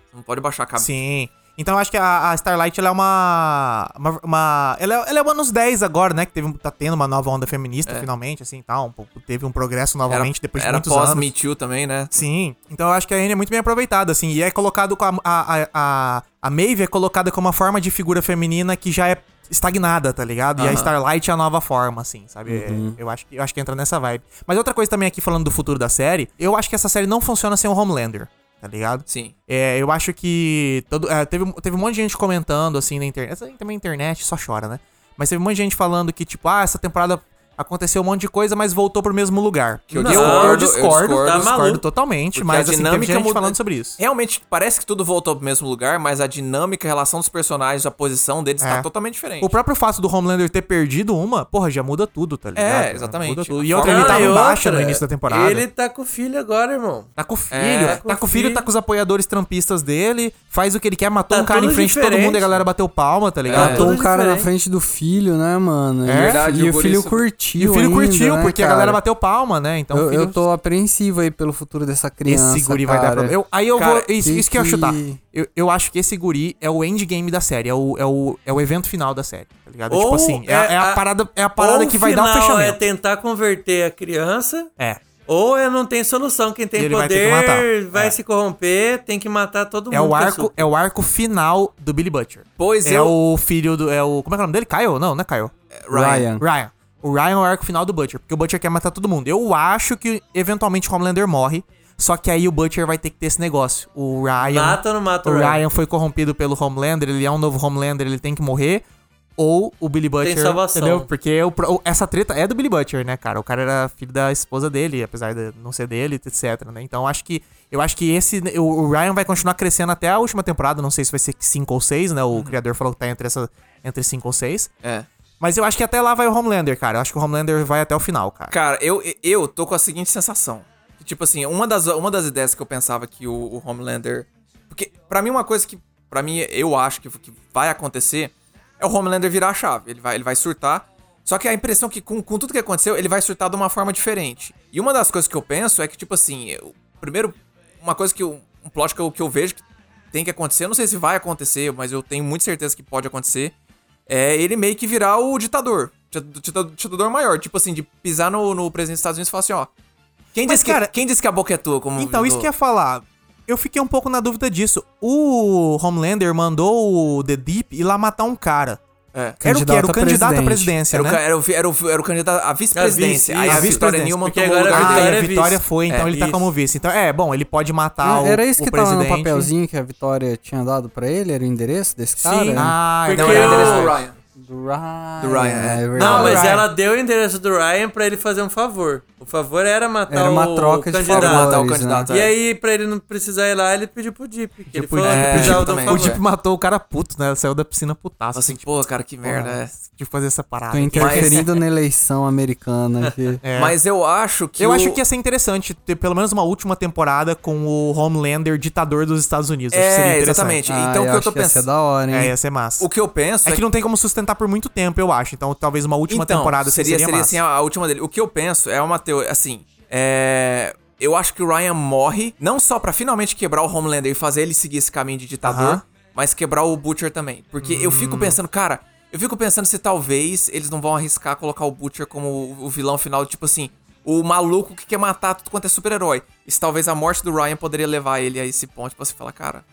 você não pode baixar a cabeça. Sim. Então eu acho que a, a Starlight ela é uma. uma, uma- ela, é- ela é uma nos 10 agora, né? Que teve, tá tendo uma nova onda feminista, finalmente, assim tal. Um teve um progresso Era, novamente depois de era muitos pós anos. Me Too também, né? Sim. Então eu acho que a Anne é muito bem aproveitada, assim. E é colocado com a. A, a, a, Maeve é colocada como uma forma de figura feminina que já é estagnada, tá ligado? E a. Starlight é a nova forma, assim, sabe? É, Eu, acho que, eu acho que entra nessa vibe. Mas outra coisa também aqui falando do futuro da série, eu acho que essa série não funciona sem o Homelander, tá ligado? Sim. É, eu acho que. Todo, é, teve, teve um monte de gente comentando assim na internet. Essa também a internet só chora, né? Mas teve um monte de gente falando que, tipo, ah, essa temporada aconteceu um monte de coisa, mas voltou pro mesmo lugar. Que eu eu, discordo, eu eu discordo, discordo. Tá discordo maluco. totalmente, Porque mas a assim, dinâmica gente muda- falando sobre isso. Realmente, parece que tudo voltou pro mesmo lugar, mas a dinâmica, a relação dos personagens, a posição deles É. tá totalmente diferente. O próprio fato do Homelander ter perdido uma, porra, já muda tudo, tá ligado? É, exatamente. Muda tudo. A E outra, forma- ele Ah, tava e em baixa outra, no início da temporada. Ele tá com o filho agora, irmão. Tá com o filho, É, tá, tá com o filho, filho. tá com os apoiadores trampistas dele, faz o que ele quer, matou Tá um cara em frente de todo mundo e a galera bateu palma, tá ligado? É, Matou tudo um cara na frente do filho, né, mano? É E- verdade, E o filho Guriço- curtiu. E o filho ainda, curtiu, né, porque a cara? galera bateu palma, né? Então Eu, filho- eu tô apreensivo aí pelo futuro dessa criança. Esse guri vai dar cara. problema. Eu- aí eu Cara, vou. Isso, que- isso que eu ia chutar. Eu, eu acho que esse guri é o endgame da série. É o, é o, é o evento final da série. Tá ligado? tipo Ou assim, é, é a, a- parada, é a parada que vai dar o fechamento. é tentar converter a criança, É. ou é não tem solução. Quem tem ele vai poder que matar. vai É. se corromper, tem que matar todo mundo. É o, arco, é o arco final do Billy Butcher. Pois é eu- o filho do. É o, como é que é o nome dele? Kyle? Não, não é Kyle. Ryan. Ryan. O Ryan é o arco final do Butcher, porque o Butcher quer matar todo mundo. Eu acho que eventualmente o Homelander morre, só que aí o Butcher vai ter que ter esse negócio. O Ryan. Mata ou não mata o o Ryan? Ryan? foi corrompido pelo Homelander, ele é um novo Homelander, ele tem que morrer. Ou o Billy Butcher. salvação. Entendeu? Porque o essa treta é do Billy Butcher, né, cara? O cara era filho da esposa dele, apesar de não ser dele, etc, né? Então acho que. Eu acho que esse. O, o Ryan vai continuar crescendo até a última temporada. Não sei se vai ser 5 ou 6, né? O criador falou que tá entre essa. Entre 5 ou 6. É. Mas eu acho que até lá vai o Homelander, cara. Eu acho que o Homelander vai até o final, cara. Cara, eu, eu tô com a seguinte sensação. Tipo assim, uma das, uma das ideias que eu pensava que o, o Homelander. Porque, pra mim, uma coisa que. Pra mim, eu acho que, que vai acontecer é o Homelander virar a chave. Ele vai, ele vai surtar. Só que a impressão que, com, com tudo que aconteceu, ele vai surtar de uma forma diferente. E uma das coisas que eu penso é que, tipo assim, eu- primeiro, uma coisa que eu. Um plot que eu, que eu vejo que tem que acontecer, eu não sei se vai acontecer, mas eu tenho muita certeza que pode acontecer. É ele meio que virar o ditador. Dita- dita- Ditador maior. Tipo assim, de pisar no, no presidente dos Estados Unidos e falar assim, ó. Quem Mas, disse, que, cara, quem disse que a boca é tua? Como Então, isso do- que eu ia falar. Eu fiquei um pouco na dúvida disso. O Homelander mandou o The Deep ir lá matar um cara. É. Era o que? Era o Candidato a à presidência, Era, o, né? ca- era, o, era, o, era o candidato à vice-presidência. A Aí a, isso, Vitória Porque tomou o agora lugar Ah, a é Vitória vice. foi, então É, ele tá isso. como vice. Então, é, bom, ele pode matar o Era isso o que tava no papelzinho que a Vitória tinha dado pra ele? Era o endereço desse cara? Sim. Ah, Porque então Não, era o endereço do Ryan. Do Ryan. Do Ryan, é. verdade. Não, mas Ryan. ela deu o endereço do Ryan pra ele fazer um favor. O favor era matar Era uma o troca de candidato. favores, matar o né? candidato. E é. aí, pra ele não precisar ir lá, ele pediu pro Deep. Que ele falou é, que. O favor. Deep matou o cara puto, né? Saiu da piscina putaço. Assim, tipo, pô, cara, que merda. é. de fazer essa parada. Tô interferindo na eleição americana aqui. É. Mas eu acho que. Eu o- acho que ia ser interessante ter pelo menos uma última temporada com o Homelander ditador dos Estados Unidos. Acho que seria É, interessante. exatamente. Ah, então o que eu acho tô ia ser pensando. da hora, hein? É, ia ser massa. O que eu penso É que não tem como sustentar por muito tempo, eu acho. Então talvez uma última então, temporada seria, seria, seria massa. assim a, a última dele. O que eu penso é uma teoria. Assim, é. Eu acho que o Ryan morre, não só pra finalmente quebrar o Homelander e fazer ele seguir esse caminho de ditador, Aham. mas quebrar o Butcher também. Porque eu Hum. fico pensando, cara, eu fico pensando se talvez eles não vão arriscar colocar o Butcher como o, vilão final, tipo assim, o maluco que quer matar tudo quanto é super-herói. E se talvez a morte do Ryan poderia levar ele a esse ponto pra você falar, cara,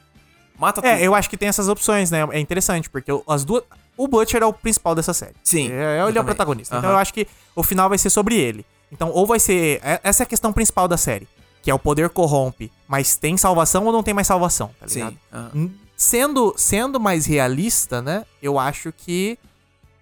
mata tudo. É, eu acho que tem essas opções, né? É interessante, porque as duas. O Butcher é o principal dessa série. Sim, É, ele é o protagonista. Então Aham. eu acho que o final vai ser sobre ele. Então, ou vai ser. é- Essa é a questão principal da série. Que é o poder corrompe, mas tem salvação ou não tem mais salvação, tá ligado? Sim. aham. Hum, Sendo, sendo mais realista, né? Eu acho que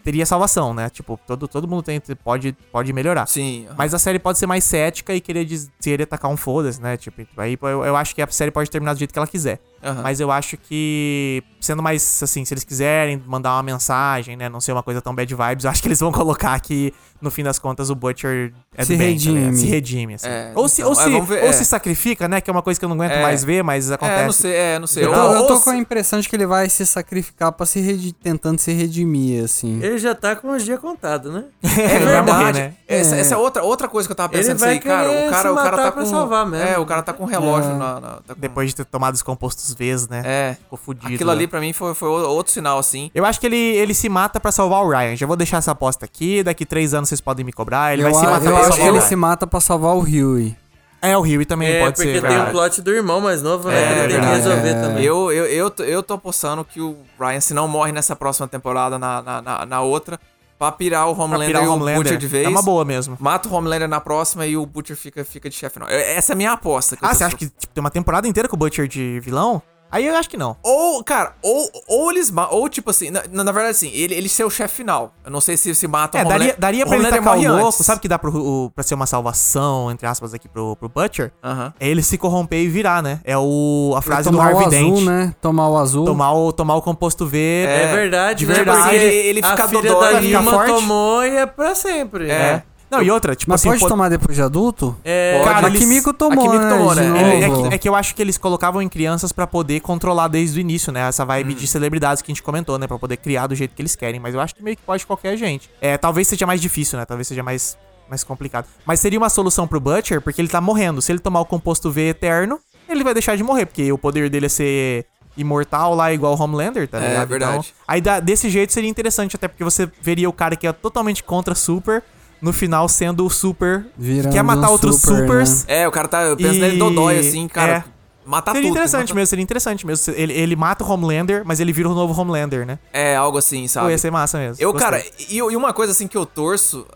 teria salvação, né? Tipo, todo, todo mundo tem, pode, pode melhorar. Sim. aham. Mas a série pode ser mais cética e querer, querer tacar um foda-se, né? Tipo, aí eu, eu acho que a série pode terminar do jeito que ela quiser. Aham. Mas eu acho que, sendo mais assim, se eles quiserem mandar uma mensagem, né? Não ser uma coisa tão bad vibes, eu acho que eles vão colocar que, no fim das contas, o Butcher é Se do bem, tá ligado? redime. Se redime, assim. É, ou se, então, ou, é, se, vamos ver, ou é. se sacrifica, né? Que é uma coisa que eu não aguento É. mais ver, mas acontece. É, não sei, é, não sei. Eu Ou- tô, eu tô ou- com a impressão de que ele vai se sacrificar pra se redi- tentando se redimir, assim. Ele já tá com os dias contados, né? É Ele verdade. morrer, né? Essa, É. essa é outra, outra coisa que eu tava Ele pensando isso vai aí, cara. querer O cara, se o cara matar tá pra com. salvar mesmo. É, o cara tá com um relógio É. na. na- tá com- Depois de ter tomado os compostos Vs, né? É. Ficou fudido. Aquilo ali né? pra mim foi, foi outro sinal, assim. Eu acho que ele, ele se mata pra salvar o Ryan. Já vou deixar essa aposta aqui. Daqui três anos vocês podem me cobrar. Ele eu vai se a- matar eu pra acho salvar que o ele Ryan. se mata pra salvar o Huey. É, o Rio também É, pode porque ser. tem verdade. o plot do irmão mais novo, né? É, que ele tem que resolver É. também. Eu, eu, eu, tô- eu tô apostando que o Ryan, se não morre nessa próxima temporada, na, na, na, na outra, pra pirar o Homelander pirar e o Homelander. Butcher de vez. É uma boa mesmo. Mata o Homelander na próxima e o Butcher fica, fica de chefe. Não. Eu- Essa é a minha aposta. Ah, você acha que tipo, tem uma temporada inteira com o Butcher de vilão? Aí eu acho que não. Ou, cara, ou, ou eles Ou, tipo assim, na, na verdade, assim, ele, ele ser o chefe final. Eu não sei se se mata É, o Homelander. daria, daria pra ele Homelander tacar o louco. antes. Sabe que dá pro, o, pra ser uma salvação, entre aspas, aqui pro, pro Butcher? Aham. É ele se corromper e virar, né? É o, a frase do tomar o Harvey azul, Dent. né? Tomar o azul. Tomar, o, tomar o composto V. É, verdade, de verdade. Porque Ele- ele a fica filha dodói, da tomou e é pra sempre. É. Não, e outra, tipo Mas assim, pode pode- tomar depois de adulto? É, Cara, a eles- Kimiko tomou, a Kimiko né? tomou, de né? É, é que, é que eu acho que eles colocavam em crianças pra poder controlar desde o início, né? Essa vibe de celebridades que a gente comentou, né? Pra poder criar do jeito que eles querem. Mas eu acho que meio que pode qualquer gente. É, talvez seja mais difícil, né? Talvez seja mais, mais complicado. Mas seria uma solução pro Butcher, porque ele tá morrendo. Se ele tomar o composto V eterno, ele vai deixar de morrer, porque o poder dele é ser imortal lá, igual o Homelander, tá É, ligado? verdade. Então, aí da- desse jeito seria interessante, até porque você veria o cara que é totalmente contra Super, no final sendo o Super, Virando quer matar um outros super, supers. É, o cara tá. Eu penso E- nele dodói, assim, cara. é. Matar seria tudo. interessante mata- mesmo, seria interessante mesmo. Ele, ele mata o Homelander, mas ele vira o novo Homelander, né? É, algo assim, Pô, sabe? ia ser massa mesmo. Eu, Gostei. cara, e, e uma coisa assim que eu torço.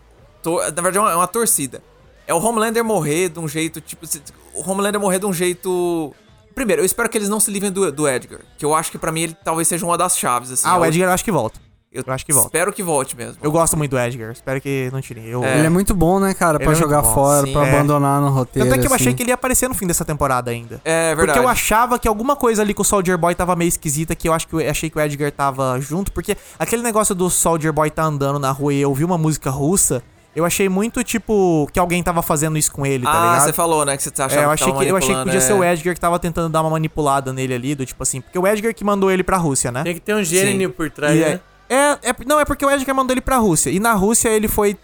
tor- na verdade, é uma, é uma torcida. É o Homelander morrer de um jeito, tipo. O Homelander morrer de um jeito. Primeiro, eu espero que eles não se livrem do, do Edgar. Que eu acho que pra mim ele talvez seja uma das chaves, assim. Ah, o Edgar eu acho que volta. Eu, eu acho que volta. Espero que volte mesmo. Eu gosto muito do Edgar, espero que não tirem. Eu, É. Ele é muito bom, né, cara? Ele Pra é jogar bom, fora, sim. pra É. abandonar no roteiro. Tanto é que eu achei assim. que ele ia aparecer no fim dessa temporada ainda. É verdade. Porque eu achava que alguma coisa ali com o Soldier Boy tava meio esquisita, que eu acho que eu achei que o Edgar tava junto, porque aquele negócio do Soldier Boy tá andando na rua e eu ouvi uma música russa, eu achei muito tipo que alguém tava fazendo isso com ele, tá ah, ligado? você falou, né? Que você achava É, eu que achei tava que, eu achei que podia ser o é. Edgar que tava tentando dar uma manipulada nele ali, do tipo assim, porque o Edgar que mandou ele pra Rússia, né? Tem que ter um gênio por trás, E né? É, é, não, é porque o Edgar mandou ele pra Rússia. E na Rússia ele foi.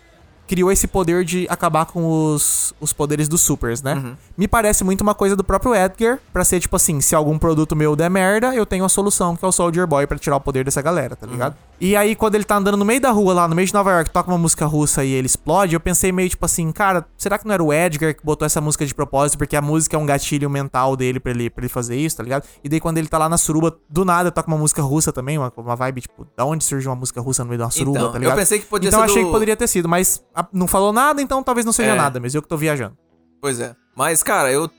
Criou esse poder de acabar com os, os poderes dos supers, né? Uhum. Me parece muito uma coisa do próprio Edgar, pra ser tipo assim: se algum produto meu der merda, eu tenho a solução, que é o Soldier Boy, pra tirar o poder dessa galera, tá ligado? E aí, quando ele tá andando no meio da rua, lá no meio de Nova York, toca uma música russa e ele explode, eu pensei meio tipo assim: cara, será que não era o Edgar que botou essa música de propósito? Porque a música é um gatilho mental dele pra ele, pra ele fazer isso, tá ligado? E daí, quando ele tá lá na suruba, do nada toca uma música russa também, uma, uma vibe tipo, da onde surgiu uma música russa no meio de uma suruba, Então, tá eu ligado? pensei que podia então ser achei do- que poderia ter sido, mas ah, não falou nada, então talvez não seja É. nada, mas eu que tô viajando. Pois é. Mas, cara, eu,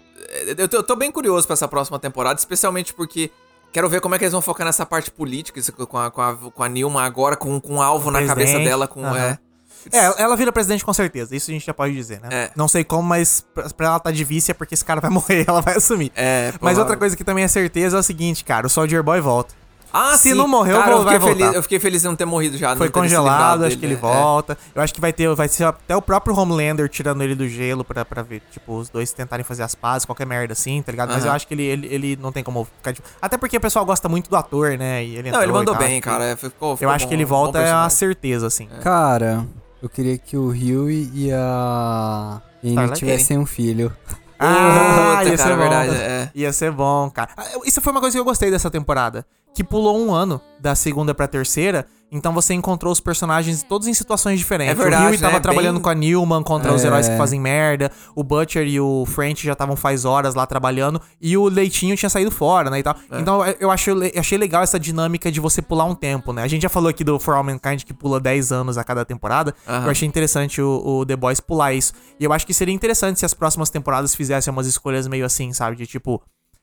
eu, eu tô bem curioso pra essa próxima temporada, especialmente porque quero ver como é que eles vão focar nessa parte política, com a, com a, com a Nilma agora, com, com um alvo na cabeça dela, com. aham. É, É, ela vira presidente com certeza, isso a gente já pode dizer, né? É. Não sei como, mas pra, ela tá de vice é porque esse cara vai morrer, ela vai assumir. é Mas outra coisa que também é certeza é o seguinte, cara, o Soldier Boy volta. Ah, se sim. não morreu, cara, vou- eu vai fiquei feliz, voltar. Eu fiquei feliz em não ter morrido já. Foi congelado, acho dele, que ele né? volta. Eu acho que vai ter, vai ser até o próprio Homelander tirando ele do gelo pra, pra ver, tipo, os dois tentarem fazer as pazes, qualquer merda assim, tá ligado? Mas Aham. eu acho que ele, ele, ele não tem como ficar de... Até porque o pessoal gosta muito do ator, né? E ele É. Não, ele e mandou tal, bem, cara. é, Ficou, Eu ficou acho bom, que ele bom volta é uma certeza, assim. Cara, eu queria que o Huey e a Starlight tivessem um filho. Ah, Puta, ia cara, ser bom. verdade, é. Ia ser bom, cara. Ah, Isso foi uma coisa que eu gostei dessa temporada. Que pulou um ano da segunda pra terceira. Então você encontrou os personagens todos em situações diferentes. É verdade, o Huey tava né? trabalhando Bem- com a Newman contra os É. heróis que fazem merda. O Butcher e o French já estavam faz horas lá trabalhando. E o Leitinho tinha saído fora, né? E tal. É. Então eu- achei, achei legal essa dinâmica de você pular um tempo, né? A gente já falou aqui do For All Mankind que pula 10 anos a cada temporada. Aham. Eu achei interessante o, o The Boys pular isso. E eu acho que seria interessante se as próximas temporadas fizessem umas escolhas meio assim, sabe? De tipo.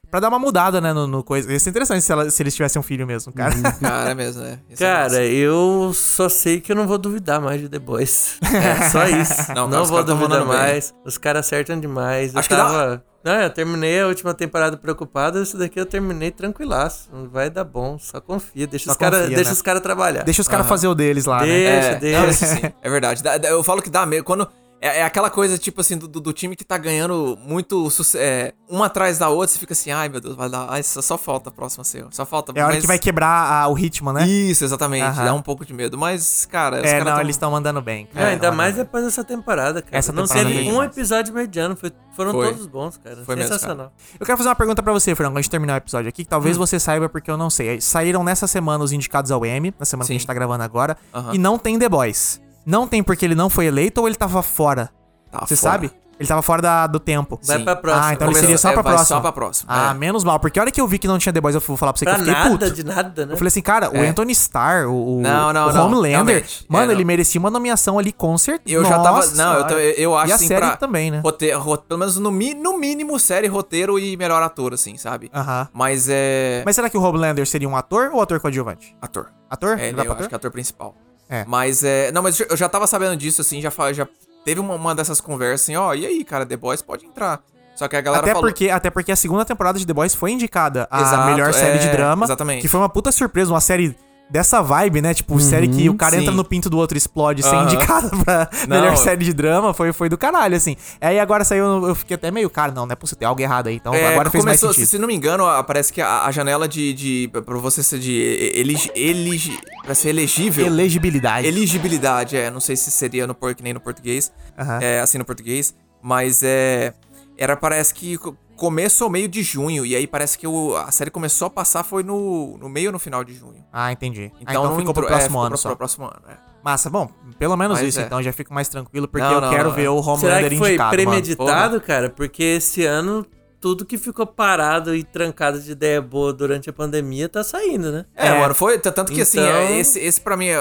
Pra dar uma mudada, né, no, no coisa. Ia ser interessante se, ela- se eles tivessem um filho mesmo, cara. Cara, é mesmo, né? Isso é Cara, massa. eu só sei que eu não vou duvidar mais de The Boys. É, só isso. Não, Não, cara, vou duvidar mandando bem. mais. Os caras acertam demais. Acho eu que dá- tava. Não, eu terminei a última temporada preocupado. Esse daqui eu terminei tranquilaço. Vai dar bom. Só confia. Deixa Só os caras deixa né? os cara trabalhar. Deixa os caras fazer o deles lá, né? Deixa, É, deixa. não, é verdade. Eu falo que dá medo. Quando. É, é aquela coisa, tipo assim, do, do- time que tá ganhando muito é, uma atrás da outra, você fica assim, ai meu Deus, vai dar. Ai, só, só falta a próxima ser. Só falta. É a hora mas- que vai quebrar a- o ritmo, né? Isso, exatamente. Dá um pouco de medo. Mas, cara, os É, caras não, tão- eles estão mandando bem. Não, cara. ainda mais depois dessa temporada, cara. Essa não temporada teve foi um episódio mediano. foi- foram Foi. todos bons, cara. Foi mesmo, Sensacional. Eu quero fazer uma pergunta pra você, Franco, antes de terminar o episódio aqui, que talvez você saiba porque eu não sei. Saíram nessa semana os indicados ao Emmy, na semana que a Sim. gente tá gravando agora, e não tem The Boys. Não tem porque ele não foi eleito ou ele tava fora? Tá Você fora. sabe? Ele tava fora da- do tempo. Vai Sim. pra próxima. Ah, então ele Começou- seria só é, pra próxima. Só pra próxima. Ah, é. menos mal, porque a hora que eu vi que não tinha The Boys, eu vou falar pra você Pra que eu fiquei nada puto. de nada, né? Eu falei assim, cara, o É. Anthony Starr, o, o- Não, não, o não, Homelander, realmente. mano, É, não. ele merecia uma nomeação ali com certeza. Eu já tava. Nossa Não, eu, tô- senhora. eu acho E a assim série pra. também, né? roteiro- ro- pelo menos no, mi- no mínimo, série, roteiro e melhor ator, assim, sabe? Aham. Mas é. Mas será que o Homelander seria um ator ou ator coadjuvante? Ator. Ator? É, Ele eu pra acho que é ator principal. É. Mas é. Não, mas eu já tava sabendo disso, assim, já, já teve uma, uma dessas conversas assim, ó, e aí, cara, The Boys pode entrar. Só que a galera Até falou. porque, até porque a segunda temporada de The Boys foi indicada a Exato, melhor série de é, drama. exatamente. Que foi uma puta surpresa, uma série dessa vibe, né? Tipo, série que o cara sim. entra no pinto do outro e explode sem Aham. indicada pra Não, melhor série de drama, foi, foi do caralho, assim. Aí agora saiu, eu fiquei até meio, cara, não, não é possível, tem algo errado aí. Então É, agora fez mais começou, se, sentido. se não me engano, parece que a, a janela de, de. pra você ser de. Eligi, eligi, pra ser elegível. Elegibilidade. Elegibilidade, é. Não sei se seria no por, nem no português. Aham. É, assim no português. Mas é. Era, parece que começo ou meio de junho. E aí parece que o- a série começou a passar foi no, no meio ou no final de junho. Ah, entendi. Ah, Então, então não ficou pro entrou- é, próximo ficou ano pro- só. pro próximo ano, é. Massa, bom, pelo menos Mas isso, é. então já fico mais tranquilo, porque Não, eu não, quero não, ver é. o Será Homelander que foi indicado, mano. premeditado, cara? Porque esse ano tudo que ficou parado e trancado de ideia boa durante a pandemia tá saindo, né? É, mano, foi. Tanto que assim, Então- é, esse, esse pra mim, é,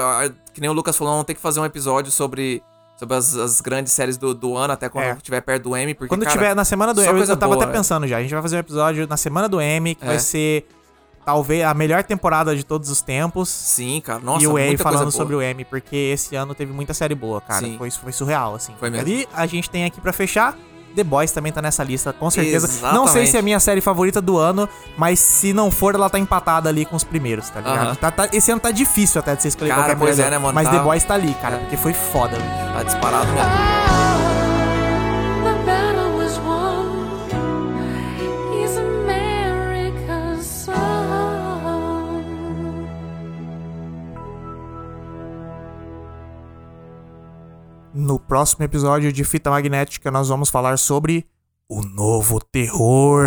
que nem o Lucas falou, vamos ter que fazer um episódio sobre, sobre as, as grandes séries do, do ano, até quando É. estiver perto do M. Porque, Quando cara, tiver na semana do M, eu, tava boa, até é. pensando já. A gente vai fazer um episódio na semana do M, que É. vai ser talvez a melhor temporada de todos os tempos. Sim, cara. Nossa, e o M falando sobre o M, porque esse ano teve muita série boa, cara. Sim. Foi, foi surreal, assim. Foi mesmo. Ali a gente tem aqui pra fechar. The Boys também tá nessa lista, com certeza. Não Exatamente. sei se é a minha série favorita do ano, mas se não for, ela tá empatada ali com os primeiros, tá ligado? Aham. Tá- tá- esse ano tá difícil até de você escolher Cara, qualquer coisa. é, né, mano? Mas Tá- The Boys tá ali, cara, porque foi foda. Tá disparado mesmo. No próximo episódio de Fita Magnética, nós vamos falar sobre o novo terror.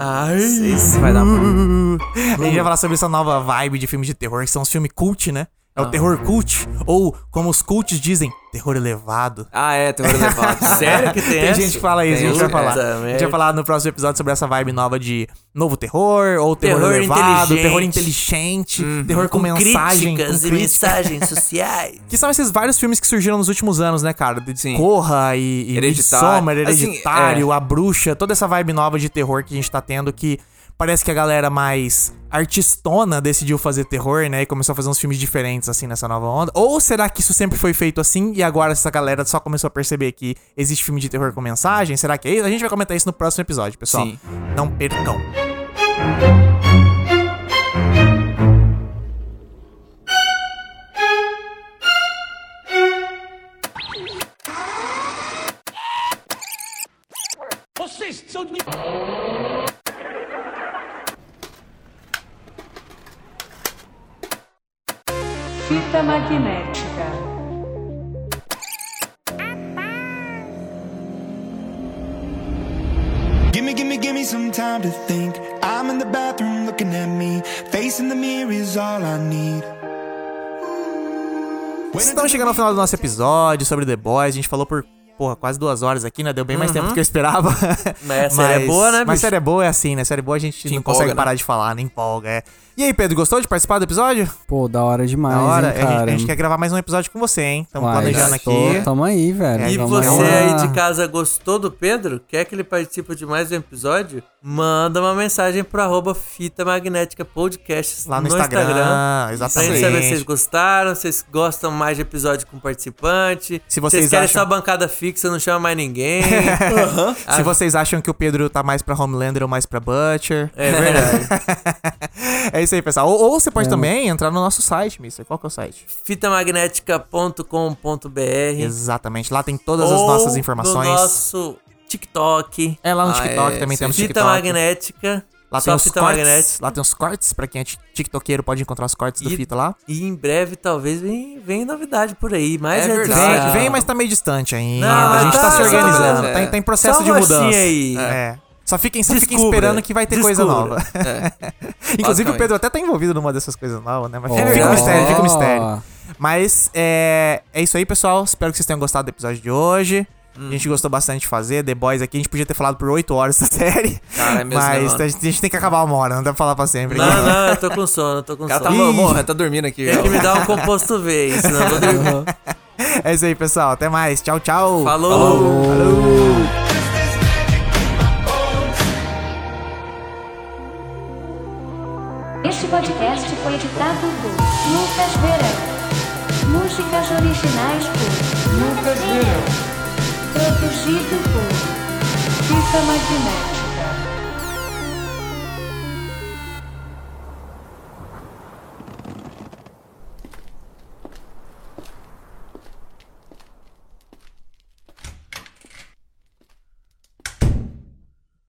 Ai. Esse vai dar. A gente vai falar sobre essa nova vibe de filmes de terror, que são os filmes cult, né? É o terror cult, ou como os cults dizem, terror elevado. Ah, é, terror elevado. Sério que tem, Tem essa? gente que fala isso, a gente vai Tem, falar. A gente vai falar no próximo episódio sobre essa vibe nova de novo terror, ou terror, Terror elevado, inteligente. terror inteligente, terror com, mensagem. críticas com e mensagens sociais. Que são esses vários filmes que surgiram nos últimos anos, né, cara? De Sim. Corra e, e Hereditário. Midsommar, Assim, Hereditário, é. A Bruxa, toda essa vibe nova de terror que a gente tá tendo que parece que a galera mais artistona decidiu fazer terror, né? E começou a fazer uns filmes diferentes, assim, nessa nova onda. Ou será que isso sempre foi feito assim e agora essa galera só começou a perceber que existe filme de terror com mensagem? Será que é isso? A gente vai comentar isso no próximo episódio, pessoal. Sim. Não percam. Fita magnética. Gimme, gimme, gimme some time to think. I'm in the bathroom looking at me. Facing the mirror is all I need. Estamos chegando ao final do nosso episódio sobre The Boys. A gente falou por, porra, quase duas horas aqui, né? Deu bem mais tempo do que eu esperava. Mas a série é boa, né, Mas bicho? série é boa é assim, né? Série boa a gente Te não empolga, consegue né? parar de falar, nem empolga, é. E aí, Pedro, gostou de participar do episódio? Pô, da hora demais, Da hora. hein, a, gente, cara. a gente quer gravar mais um episódio com você, hein? Estamos Uai, planejando aqui. Tamo aí, velho. É, E você lá. aí de casa gostou do Pedro? Quer que ele participe de mais um episódio? Manda uma mensagem pro arroba Fita Magnética Podcast Lá no Instagram, Pra gente exatamente. saber se vocês gostaram, se vocês gostam mais de episódio com participante. Se vocês querem acham- só bancada fixa, não chama mais ninguém. Se vocês acham que o Pedro tá mais pra Homelander ou mais pra Butcher. É verdade. é isso aí, pessoal. Ou, ou você pode É. também entrar no nosso site, Mister. Qual que é o site? Fitamagnética.com.br Exatamente. Lá tem todas as nossas informações. No nosso TikTok. É, lá no Ah, TikTok é, também sim. temos Fita TikTok. Magnética. Lá só tem os fita cortes. magnética. Lá tem os cortes, pra quem é ti- tiktokeiro pode encontrar os cortes do E- Fita lá. E em breve, talvez, vem, vem novidade por aí. Mais É redes verdade. Vem, vem, mas tá meio distante ainda. Não, a gente tá, tá, se organizando. é. Tá, em- tá em processo Só de mudança. aí. É. Só fiquem, só fiquem esperando que vai ter coisa Descubra. nova. Inclusive, o. Pedro até tá envolvido numa dessas coisas novas, né? Mas Ó. fica, um mistério, fica um mistério. Mas é, é isso aí, pessoal. Espero que vocês tenham gostado do episódio de hoje. A gente gostou bastante de fazer. The Boys aqui, a gente podia ter falado por 8 horas essa série. Cara, é mesmo, né, mas mano? a gente, a gente tem que acabar uma hora, não dá pra falar pra sempre. Não, não, eu tô com sono, eu tô com cara tá, sono. morrendo, tá dormindo aqui. Tem que me dar um composto V, senão eu vou dormir. É isso aí, pessoal. Até mais. Tchau, tchau. Falou. Este Verão. Produzido por Fita magnética.